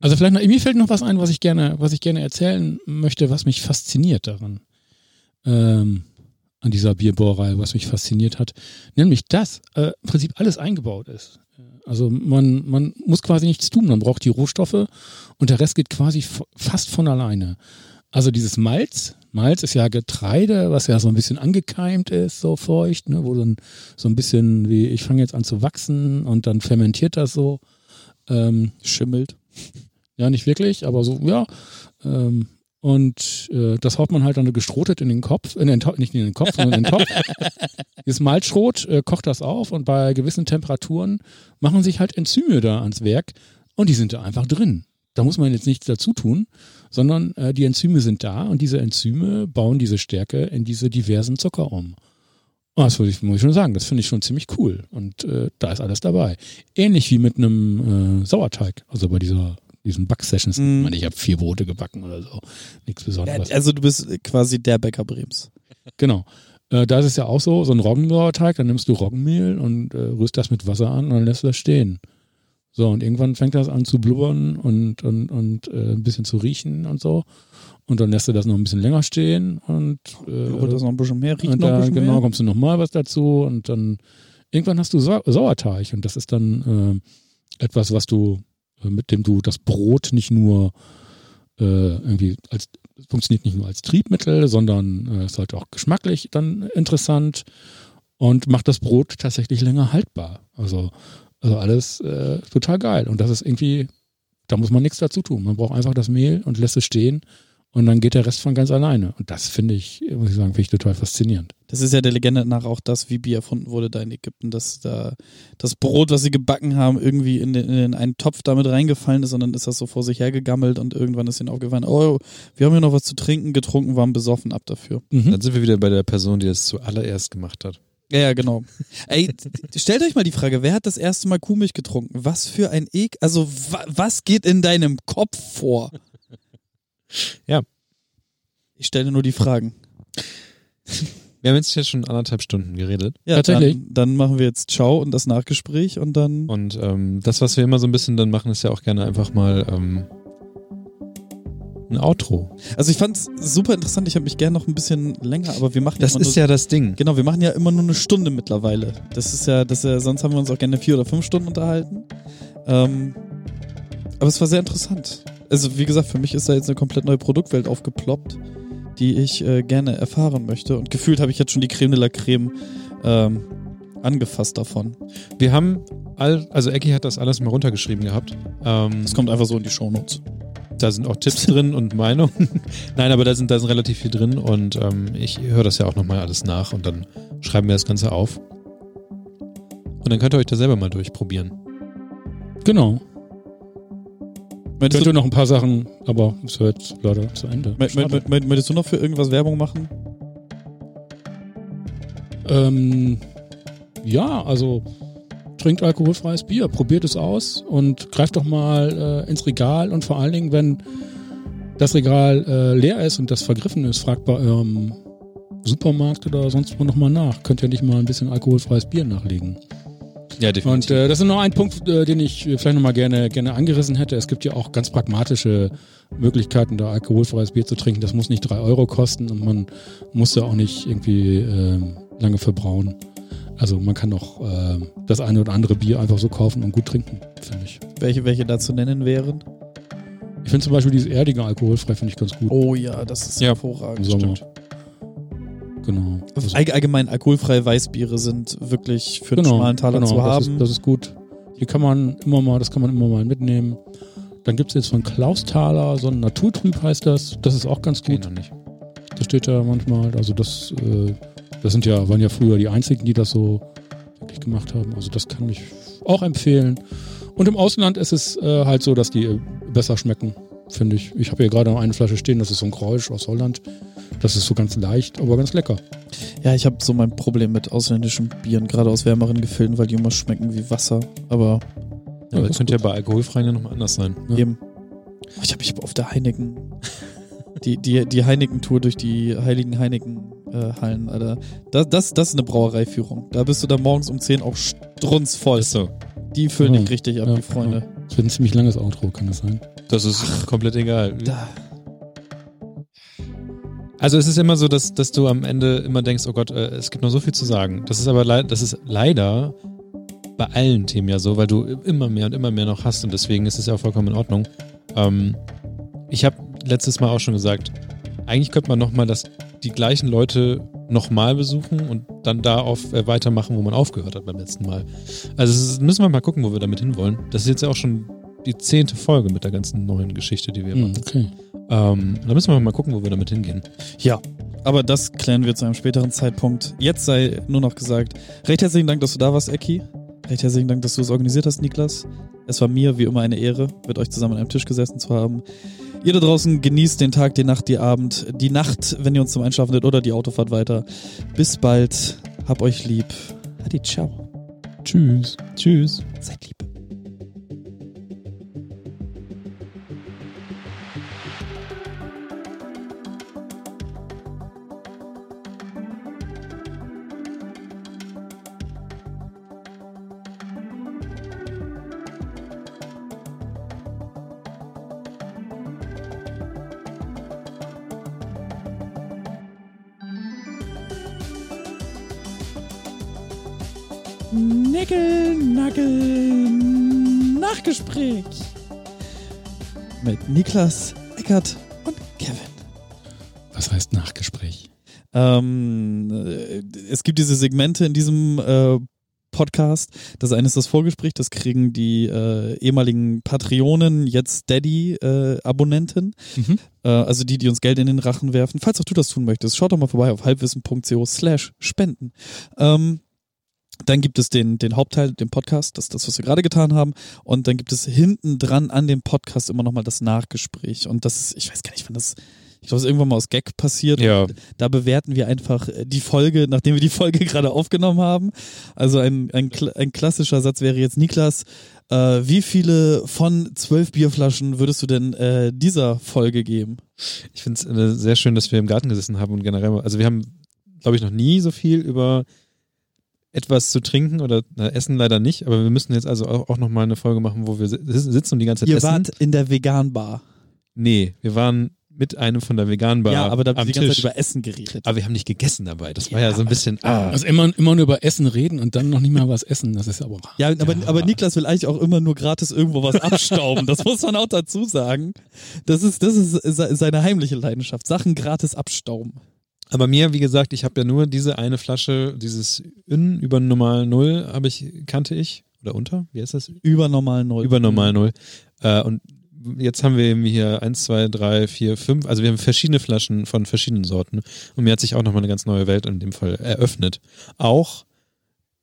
Also vielleicht noch, mir fällt noch was ein, was ich gerne, was ich gerne erzählen möchte, was mich fasziniert daran. Ähm, an dieser Bierbohrerei, was mich fasziniert hat. Nämlich, dass äh, im Prinzip alles eingebaut ist. Also man, man muss quasi nichts tun, man braucht die Rohstoffe und der Rest geht quasi fast von alleine. Also dieses Malz, Malz ist ja Getreide, was ja so ein bisschen angekeimt ist, so feucht, ne, wo dann so ein bisschen wie, ich fange jetzt an zu wachsen und dann fermentiert das so. Ähm, Schimmelt. ja, nicht wirklich, aber so, ja. Ähm, und äh, das haut man halt dann gestrotet in den Kopf, in den To- nicht in den Kopf, sondern in den Topf. Dieses Malzschrot äh, kocht das auf und bei gewissen Temperaturen machen sich halt Enzyme da ans Werk und die sind da einfach drin. Da muss man jetzt nichts dazu tun, sondern äh, die Enzyme sind da und diese Enzyme bauen diese Stärke in diese diversen Zucker um. Und das würde ich, muss ich schon sagen, das finde ich schon ziemlich cool. Und äh, da ist alles dabei. Ähnlich wie mit einem äh, Sauerteig, also bei dieser diesen Backsessions. Mm. Ich meine, ich habe vier Brote gebacken oder so. Nichts Besonderes. Also du bist quasi der Bäcker Brems. Genau. Äh, da ist es ja auch so, so ein Roggensauerteig, dann nimmst du Roggenmehl und äh, rührst das mit Wasser an und dann lässt du das stehen. So, und irgendwann fängt das an zu blubbern und, und, und äh, ein bisschen zu riechen und so. Und dann lässt du das noch ein bisschen länger stehen und, äh, Oder das noch ein bisschen mehr, riecht und da, genau, mehr. kommst du noch mal was dazu und dann irgendwann hast du Sau Sauerteig und das ist dann äh, etwas, was du, äh, mit dem du das Brot nicht nur äh, irgendwie als funktioniert nicht nur als Triebmittel, sondern äh, ist halt auch geschmacklich dann interessant und macht das Brot tatsächlich länger haltbar. Also, also alles äh, total geil. Und das ist irgendwie, da muss man nichts dazu tun. Man braucht einfach das Mehl und lässt es stehen und dann geht der Rest von ganz alleine. Und das finde ich, muss ich sagen, finde ich total faszinierend. Das ist ja der Legende nach auch das, wie Bier erfunden wurde da in Ägypten, dass da das Brot, was sie gebacken haben, irgendwie in, den, in einen Topf damit reingefallen ist und dann ist das so vor sich hergegammelt und irgendwann ist ihnen aufgefallen, oh, wir haben hier noch was zu trinken, getrunken, waren besoffen, ab dafür. Mhm. Dann sind wir wieder bei der Person, die das zuallererst gemacht hat. Ja, ja, genau. Ey, stellt euch mal die Frage, wer hat das erste Mal Kuhmilch getrunken? Was für ein Ek, also wa was geht in deinem Kopf vor? Ja. Ich stelle nur die Fragen. Wir haben jetzt hier schon anderthalb Stunden geredet. Ja, Tatsächlich. Dann, dann machen wir jetzt Ciao und das Nachgespräch und dann. Und ähm, das, was wir immer so ein bisschen dann machen, ist ja auch gerne einfach mal ähm, ein Outro. Also ich fand's super interessant. Ich habe mich gerne noch ein bisschen länger, aber wir machen Das immer ist nur, ja das Ding. genau, wir machen ja immer nur eine Stunde mittlerweile. Das ist ja, das ist ja, sonst haben wir uns auch gerne vier oder fünf Stunden unterhalten. Ähm, aber es war sehr interessant. Also wie gesagt, für mich ist da jetzt eine komplett neue Produktwelt aufgeploppt, die ich äh, gerne erfahren möchte. Und gefühlt habe ich jetzt schon die Creme de la Creme ähm, angefasst davon. Wir haben all, also Ecki hat das alles mal runtergeschrieben gehabt. Ähm, Das kommt einfach so in die Shownotes. Da sind auch Tipps drin und Meinungen. Nein, aber da sind, da sind relativ viel drin und ähm, ich höre das ja auch nochmal alles nach und dann schreiben wir das Ganze auf. Und dann könnt ihr euch da selber mal durchprobieren. Genau. Möchtest Könnte du, noch ein paar Sachen, aber es wird jetzt leider zu Ende. mö- mö- Schade. mö- mö- möchtest du noch für irgendwas Werbung machen? Ähm, ja, also trinkt alkoholfreies Bier, probiert es aus und greift doch mal äh, ins Regal und vor allen Dingen, wenn das Regal äh, leer ist und das vergriffen ist, fragt bei eurem Supermarkt oder sonst wo nochmal nach. Könnt ihr nicht mal ein bisschen alkoholfreies Bier nachlegen? Ja, Und äh, das ist noch ein Punkt, äh, den ich vielleicht nochmal gerne, gerne angerissen hätte. Es gibt ja auch ganz pragmatische Möglichkeiten, da alkoholfreies Bier zu trinken. Das muss nicht drei Euro kosten und man muss da auch nicht irgendwie ähm, lange verbrauen. Also man kann auch äh, das eine oder andere Bier einfach so kaufen und gut trinken, finde ich. Welche, welche da zu nennen wären? Ich finde zum Beispiel dieses erdige alkoholfrei finde ich ganz gut. Oh ja, das ist Ja, hervorragend. im Sommer. Stimmt. Genau. Also, All, allgemein alkoholfreie Weißbiere sind wirklich für den genau, schmalen Taler genau, zu das haben. Ist, das ist gut. Die kann man immer mal, das kann man immer mal mitnehmen. Dann gibt es jetzt von Klaus Thaler so ein Naturtrüb heißt das. Das ist auch ganz gut. noch nicht. Das steht da manchmal. Also das, äh, das sind ja, waren ja früher die einzigen, die das so wirklich gemacht haben. Also das kann ich auch empfehlen. Und im Ausland ist es äh, halt so, dass die äh, besser schmecken, finde ich. Ich habe hier gerade noch eine Flasche stehen, das ist so ein Kräusch aus Holland. Das ist so ganz leicht, aber ganz lecker. Ja, ich habe so mein Problem mit ausländischen Bieren, gerade aus wärmeren Gefilden, weil die immer schmecken wie Wasser. Aber Ja, aber das könnte ja gut. bei alkoholfreien ja nochmal anders sein. Ja. eben. Oh, Ich habe ich hab auf der Heineken. Die, die, die Heineken-Tour durch die heiligen Heineken-Hallen, Alter. Das, das, das ist eine Brauereiführung. Da bist du dann morgens um 10 auch strunzvoll. Ist so. Die füllen Ja. dich richtig ab, Ja, die Freunde. Das wird ein ziemlich langes Outro, kann das sein? Das ist komplett egal. Da. Also es ist immer so, dass, dass du am Ende immer denkst, oh Gott, äh, es gibt noch so viel zu sagen. Das ist aber lei- das ist leider bei allen Themen ja so, weil du immer mehr und immer mehr noch hast und deswegen ist es ja auch vollkommen in Ordnung. Ähm, ich habe letztes Mal auch schon gesagt, eigentlich könnte man nochmal das die gleichen Leute nochmal besuchen und dann da auf äh, weitermachen, wo man aufgehört hat beim letzten Mal. Also ist, müssen wir mal gucken, wo wir damit hinwollen. Das ist jetzt ja auch schon die zehnte Folge mit der ganzen neuen Geschichte, die wir Hm, machen. okay. Ähm, da müssen wir mal gucken, wo wir damit hingehen. Ja, aber das klären wir zu einem späteren Zeitpunkt. Jetzt sei nur noch gesagt, recht herzlichen Dank, dass du da warst, Ecki. Recht herzlichen Dank, dass du es organisiert hast, Niklas. Es war mir wie immer eine Ehre, mit euch zusammen an einem Tisch gesessen zu haben. Ihr da draußen genießt den Tag, die Nacht, die Abend, die Nacht, wenn ihr uns zum Einschlafen seid oder die Autofahrt weiter. Bis bald. Hab euch lieb. Hadi, ciao. Tschüss. Tschüss. Seid lieb. Nickel-Nagel Nachgespräch mit Niklas, Eckert und Kevin. Was heißt Nachgespräch? Ähm, äh, es gibt diese Segmente in diesem äh, Podcast. Das eine ist das Vorgespräch, das kriegen die äh, ehemaligen Patreonen, jetzt Daddy-Abonnenten. Mhm. Äh, also die, die uns Geld in den Rachen werfen. Falls auch du das tun möchtest, schaut doch mal vorbei auf halbwissen.co slash spenden. Ähm, dann gibt es den, den Hauptteil, den Podcast, das ist das, was wir gerade getan haben. Und dann gibt es hinten dran an dem Podcast immer nochmal das Nachgespräch. Und das, ist, ich weiß gar nicht, wann das, ich glaube, es ist irgendwann mal aus Gag passiert. Ja. Da bewerten wir einfach äh, die Folge, nachdem wir die Folge gerade aufgenommen haben. Also ein, ein, ein klassischer Satz wäre jetzt, Niklas, äh, wie viele von zwölf Bierflaschen würdest du denn äh, dieser Folge geben? Ich finde es äh, sehr schön, dass wir im Garten gesessen haben und generell, also wir haben, glaube ich, noch nie so viel über etwas zu trinken oder na, essen leider nicht, aber wir müssen jetzt also auch, auch nochmal eine Folge machen, wo wir si- sitzen und die ganze Zeit Ihr essen. wart in der Vegan-Bar. Nee, wir waren mit einem von der veganen Bar Ja, aber da ihr am die ganze Tisch. Zeit über Essen geredet. aber wir haben nicht gegessen dabei. Das war ja so ein bisschen. Ah. Also immer, immer nur über Essen reden und dann noch nicht mal was essen. Das ist aber. Ja, aber, aber Niklas will eigentlich auch immer nur gratis irgendwo was abstauben. Das muss man auch dazu sagen. Das ist, das ist se- seine heimliche Leidenschaft. Sachen gratis abstauben. Aber mir, wie gesagt, ich habe ja nur diese eine Flasche, dieses Ün über normal Null, habe ich, kannte ich. Oder unter? Wie heißt das? Über normal Null. Über normal Null. Äh, und jetzt haben wir eben hier eins, zwei, drei, vier, fünf. Also wir haben verschiedene Flaschen von verschiedenen Sorten. Und mir hat sich auch nochmal eine ganz neue Welt in dem Fall eröffnet. Auch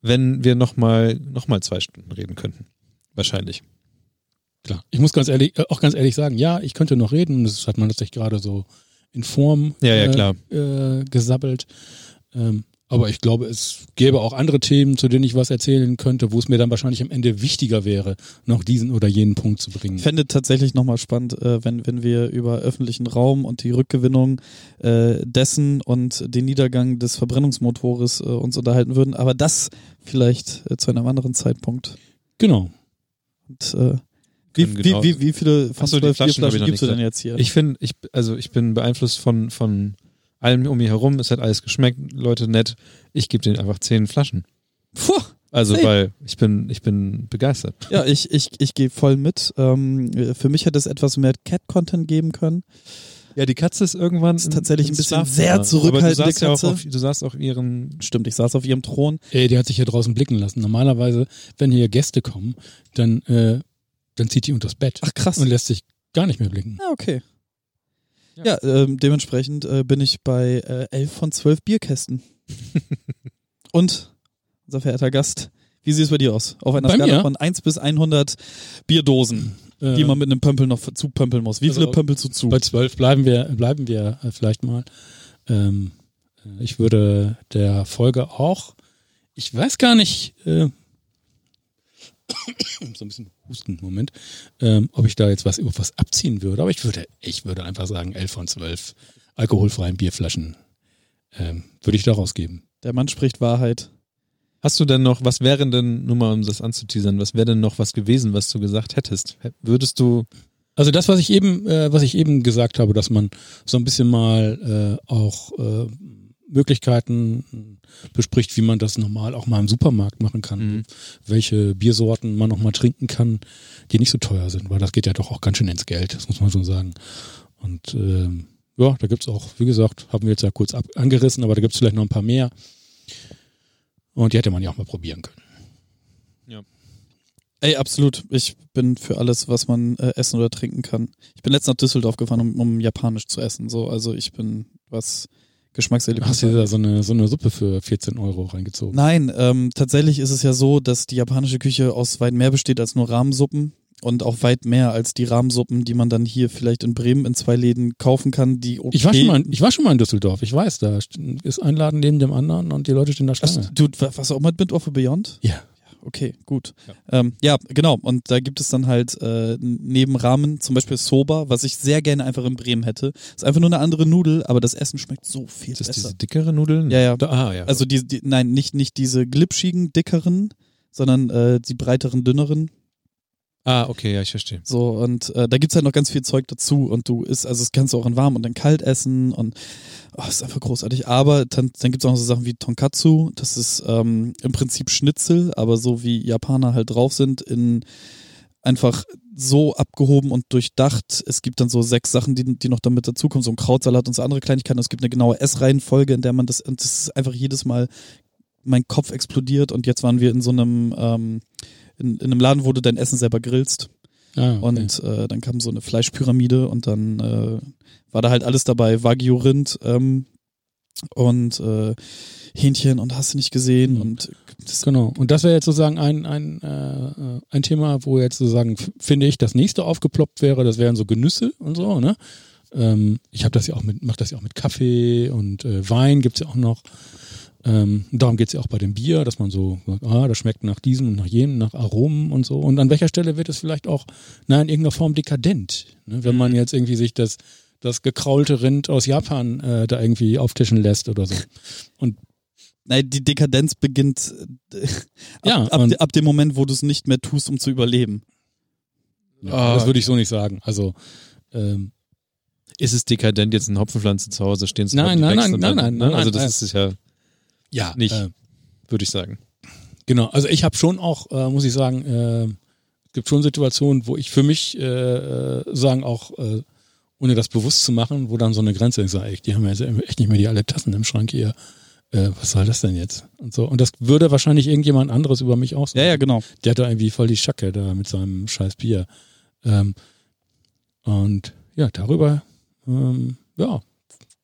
wenn wir nochmal noch mal zwei Stunden reden könnten. Wahrscheinlich. Klar. Ich muss ganz ehrlich, äh, auch ganz ehrlich sagen, ja, ich könnte noch reden. Das hat man tatsächlich gerade so in Form Ja, ja, äh. Äh, gesabbelt. Ähm, aber ich glaube, es gäbe auch andere Themen, zu denen ich was erzählen könnte, wo es mir dann wahrscheinlich am Ende wichtiger wäre, noch diesen oder jenen Punkt zu bringen. Ich fände tatsächlich nochmal spannend, äh, wenn, wenn wir über öffentlichen Raum und die Rückgewinnung äh, dessen und den Niedergang des Verbrennungsmotores äh, uns unterhalten würden. Aber das vielleicht äh, zu einem anderen Zeitpunkt. Genau. Und, äh, wie, Können wie, genau- wie, wie viele von so, die zwölf Flaschen noch gibst du denn jetzt hier? Ich finde, ich, also ich bin beeinflusst von, von allem um mich herum. Es hat alles geschmeckt, Leute nett. Ich gebe denen einfach zehn Flaschen. Puh. Also, Hey. weil ich bin, ich bin begeistert. Ja, ich, ich, ich gehe voll mit. Ähm, für mich hätte es etwas mehr Cat-Content geben können. Ja, die Katze ist irgendwann Ist tatsächlich ein bisschen sehr zurückhaltende Aber du saßt ja auch Katze. auf, du saßt auf ihren Stimmt, ich saß auf ihrem Thron. Ey, die hat sich hier draußen blicken lassen. Normalerweise, wenn hier Gäste kommen, dann, äh, dann zieht die unters Bett Ach krass. und lässt sich gar nicht mehr blicken. Ja, okay. Ja. Ja, ähm, dementsprechend äh, bin ich bei äh, 11 von 12 Bierkästen. Und unser verehrter Gast, wie sieht es bei dir aus? Auf einer Bei Skala mir? von 1 bis 100 Bierdosen, Äh, die man mit einem Pömpel noch zupömpeln muss. Wie Also, viele pömpelst du zu? Bei zwölf bleiben wir, bleiben wir äh, vielleicht mal. Ähm, äh, ich würde der Folge auch, ich weiß gar nicht, äh, so ein bisschen Husten, Moment, ähm, ob ich da jetzt was über was abziehen würde. Aber ich würde, ich würde einfach sagen, 11 von 12 alkoholfreien Bierflaschen ähm, würde ich da rausgeben. Der Mann spricht Wahrheit. Hast du denn noch, was wäre denn, nur mal um das anzuteasern, was wäre denn noch was gewesen, was du gesagt hättest? Hä- Würdest du, Also das, was ich eben, äh, was ich eben gesagt habe, dass man so ein bisschen mal äh, auch äh, Möglichkeiten bespricht, wie man das normal auch mal im Supermarkt machen kann, Mhm. welche Biersorten man noch mal trinken kann, die nicht so teuer sind, weil das geht ja doch auch ganz schön ins Geld, das muss man schon sagen. Und ähm, ja, da gibt's auch, wie gesagt, haben wir jetzt ja kurz ab angerissen, aber da gibt's vielleicht noch ein paar mehr. Und die hätte man ja auch mal probieren können. Ey, absolut. Ich bin für alles, was man äh, essen oder trinken kann. Ich bin letztens nach Düsseldorf gefahren, um, um japanisch zu essen. So, also ich bin was Geschmackserlebnis. Hast du dir da so eine, so eine Suppe für 14 Euro reingezogen? Nein, ähm, tatsächlich ist es ja so, dass die japanische Küche aus weit mehr besteht als nur Rahmensuppen und auch weit mehr als die Rahmensuppen, die man dann hier vielleicht in Bremen in zwei Läden kaufen kann, die okay. Ich war, schon mal, in- ich war schon mal in Düsseldorf, ich weiß, da ist ein Laden neben dem anderen und die Leute stehen da Schlange. du du auch mal mit Offer Beyond? Ja. Okay, gut. Ja. Ähm, ja, genau. Und da gibt es dann halt äh, neben Ramen zum Beispiel Soba, was ich sehr gerne einfach in Bremen hätte. Ist einfach nur eine andere Nudel, aber das Essen schmeckt so viel ist das besser. diese dickere Nudeln? Ja, ja. Da, ah, ja. Also die, die nein, nicht nicht diese glitschigen, dickeren, sondern äh, die breiteren, dünneren. Ah, okay, ja, ich verstehe. So, und äh, da gibt's halt noch ganz viel Zeug dazu und du isst, also das kannst du auch in warm und in kalt essen und oh, ist einfach großartig. Aber dann, dann gibt's auch noch so Sachen wie Tonkatsu, das ist ähm, im Prinzip Schnitzel, aber so wie Japaner halt drauf sind, in einfach so abgehoben und durchdacht. Es gibt dann so sechs Sachen, die, die noch damit dazukommen, so ein Krautsalat und so andere Kleinigkeiten. Es gibt eine genaue Essreihenfolge, in der man das, und das ist einfach jedes Mal mein Kopf explodiert und jetzt waren wir in so einem, ähm, in, in einem Laden, wo du dein Essen selber grillst. Ah, okay. Und äh, dann kam so eine Fleischpyramide und dann äh, war da halt alles dabei, Wagyu Rind ähm, und äh, Hähnchen und hast du nicht gesehen Mhm. und das, Genau. Und das wäre jetzt sozusagen ein, ein, äh, ein Thema, wo jetzt sozusagen, finde ich, das nächste aufgeploppt wäre, das wären so Genüsse und so, ne? Ähm, ich habe das ja auch mit, mache das ja auch mit Kaffee und äh, Wein gibt's ja auch noch. Ähm, und darum geht's ja auch bei dem Bier, dass man so sagt, ah, das schmeckt nach diesem und nach jenem, nach Aromen und so. Und an welcher Stelle wird es vielleicht auch, na, in irgendeiner Form dekadent, ne? wenn man jetzt irgendwie sich das, das gekraulte Rind aus Japan äh, da irgendwie auftischen lässt oder so. nein, die Dekadenz beginnt äh, Ja, ab, ab, und- ab dem Moment, wo du es nicht mehr tust, um zu überleben. Ja, Ah, das würde ich so nicht sagen. Also ähm, Ist es dekadent, jetzt eine Hopfenpflanze zu Hause stehen zu Nein, haben, nein, nein, und dann, nein, ne? nein, Also nein, das ist ja ja, Nicht. Äh, würde ich sagen. genau. Also ich habe schon auch, äh, muss ich sagen, äh, es gibt schon Situationen, wo ich für mich äh, äh, sagen auch, äh, ohne das bewusst zu machen, wo dann so eine Grenze ist, ich, die haben ja jetzt echt nicht mehr die alle Tassen im Schrank hier. Was soll das denn jetzt? Und so. Und das würde wahrscheinlich irgendjemand anderes über mich auch sagen. Ja, ja, genau. Der hat da irgendwie voll die Schacke da mit seinem scheiß Bier. Ähm, und ja, darüber, ähm, ja,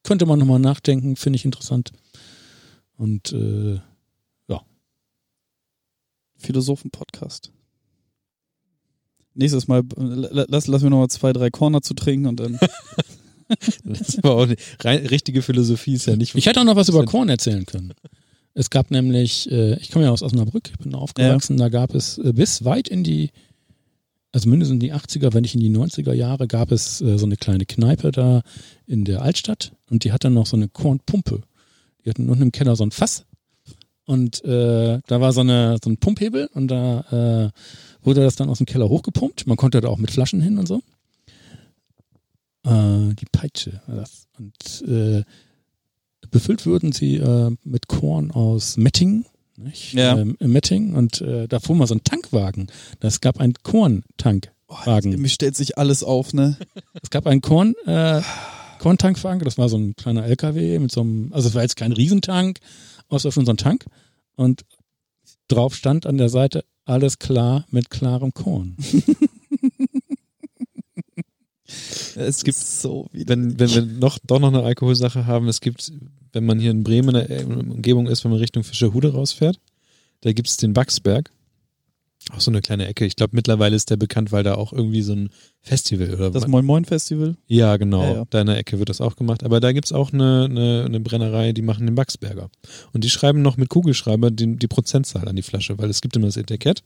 könnte man nochmal nachdenken, finde ich interessant. Und äh, Philosophen-Podcast. Nächstes Mal äh, lass, lass mir noch mal zwei, drei Corner zu trinken und dann. Das war auch eine rein, richtige Philosophie ist ja nicht. ich hätte auch noch was über Korn erzählen können. Es gab nämlich, äh, ich komme ja aus Osnabrück, ich bin aufgewachsen, da gab es äh, bis weit in die, also mindestens in die 80er, wenn nicht in die 90er Jahre, gab es äh, so eine kleine Kneipe da in der Altstadt und die hat dann noch so eine Kornpumpe. Die hatten unten im Keller so ein Fass und äh, da war so, eine, so ein Pumphebel und da äh, wurde das dann aus dem Keller hochgepumpt. Man konnte da auch mit Flaschen hin und so. Äh, die Peitsche war das. Und äh, befüllt wurden sie äh, mit Korn aus Metting. Nicht? Ja. Ähm, Metting und äh, da fuhr mal so ein Tankwagen. Das gab einen Korntankwagen. Mir stellt sich alles auf, ne? Es gab einen Korn, äh, Korntankwagen, das war so ein kleiner LKW mit so einem, also es war jetzt kein Riesentank, war schon so ein Tank. Und drauf stand an der Seite, alles klar mit klarem Korn. Es gibt so wenn, wenn wir noch, doch noch eine Alkoholsache haben, es gibt, wenn man hier in Bremen in der Umgebung ist, wenn man Richtung Fischerhude rausfährt, da gibt es den Wachsberg. Auch so eine kleine Ecke. Ich glaube, mittlerweile ist der bekannt, weil da auch irgendwie so ein Festival oder Das Moin Moin Festival. Ja, genau. Ja, ja. Da in der Ecke wird das auch gemacht. Aber da gibt's auch eine, eine, eine Brennerei, die machen den Wachsberger. Und die schreiben noch mit Kugelschreiber die, die Prozentzahl an die Flasche, weil es gibt immer das Etikett,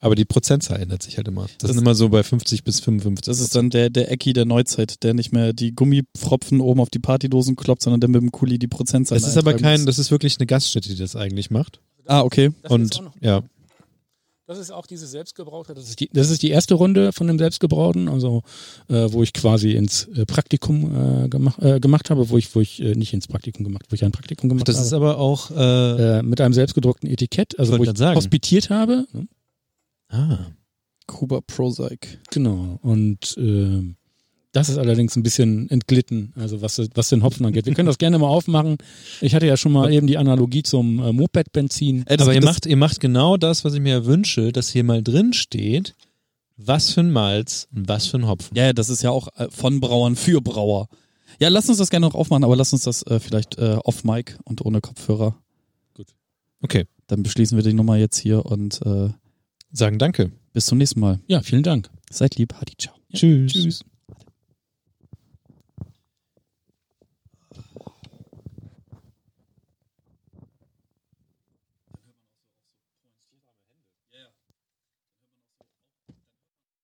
aber die Prozentzahl ändert sich halt immer. Das, Das- sind immer so bei 50 bis 55. Das ist dann der, der Ecki der Neuzeit, der nicht mehr die Gummipfropfen oben auf die Partydosen kloppt, sondern der mit dem Kuli die Prozentzahl Das ist aber eintragen kein, muss. das ist wirklich eine Gaststätte, die das eigentlich macht. Ah, okay. Und ja, Das ist auch diese selbstgebraute. Das ist die, das ist die erste Runde von dem selbstgebrauten, also äh, wo ich quasi ins äh, Praktikum äh, gemacht, äh, gemacht habe, wo ich, wo ich äh, nicht ins Praktikum gemacht, wo ich ein Praktikum gemacht das habe. ist aber auch äh, äh, mit einem selbstgedruckten Etikett, also wo ich sagen. hospitiert habe. ne? ah, Kuba Prozac. Genau. Und ähm, das ist allerdings ein bisschen entglitten, also was, was den Hopfen angeht. Wir können das gerne mal aufmachen. Ich hatte ja schon mal eben die Analogie zum äh, Moped-Benzin. Das- aber ihr macht, ihr macht genau das, was ich mir wünsche, dass hier mal drin steht, was für ein Malz und was für ein Hopfen. Ja, ja, das ist ja auch äh, von Brauern für Brauer. Ja, lass uns das gerne noch aufmachen, aber lass uns das äh, vielleicht äh, off Mic und ohne Kopfhörer. Okay, Dann beschließen wir die Nummer jetzt hier und äh, sagen danke. bis zum nächsten Mal. Ja, vielen Dank. Seid lieb, Hadi, ciao. Tschüss. Tschüss.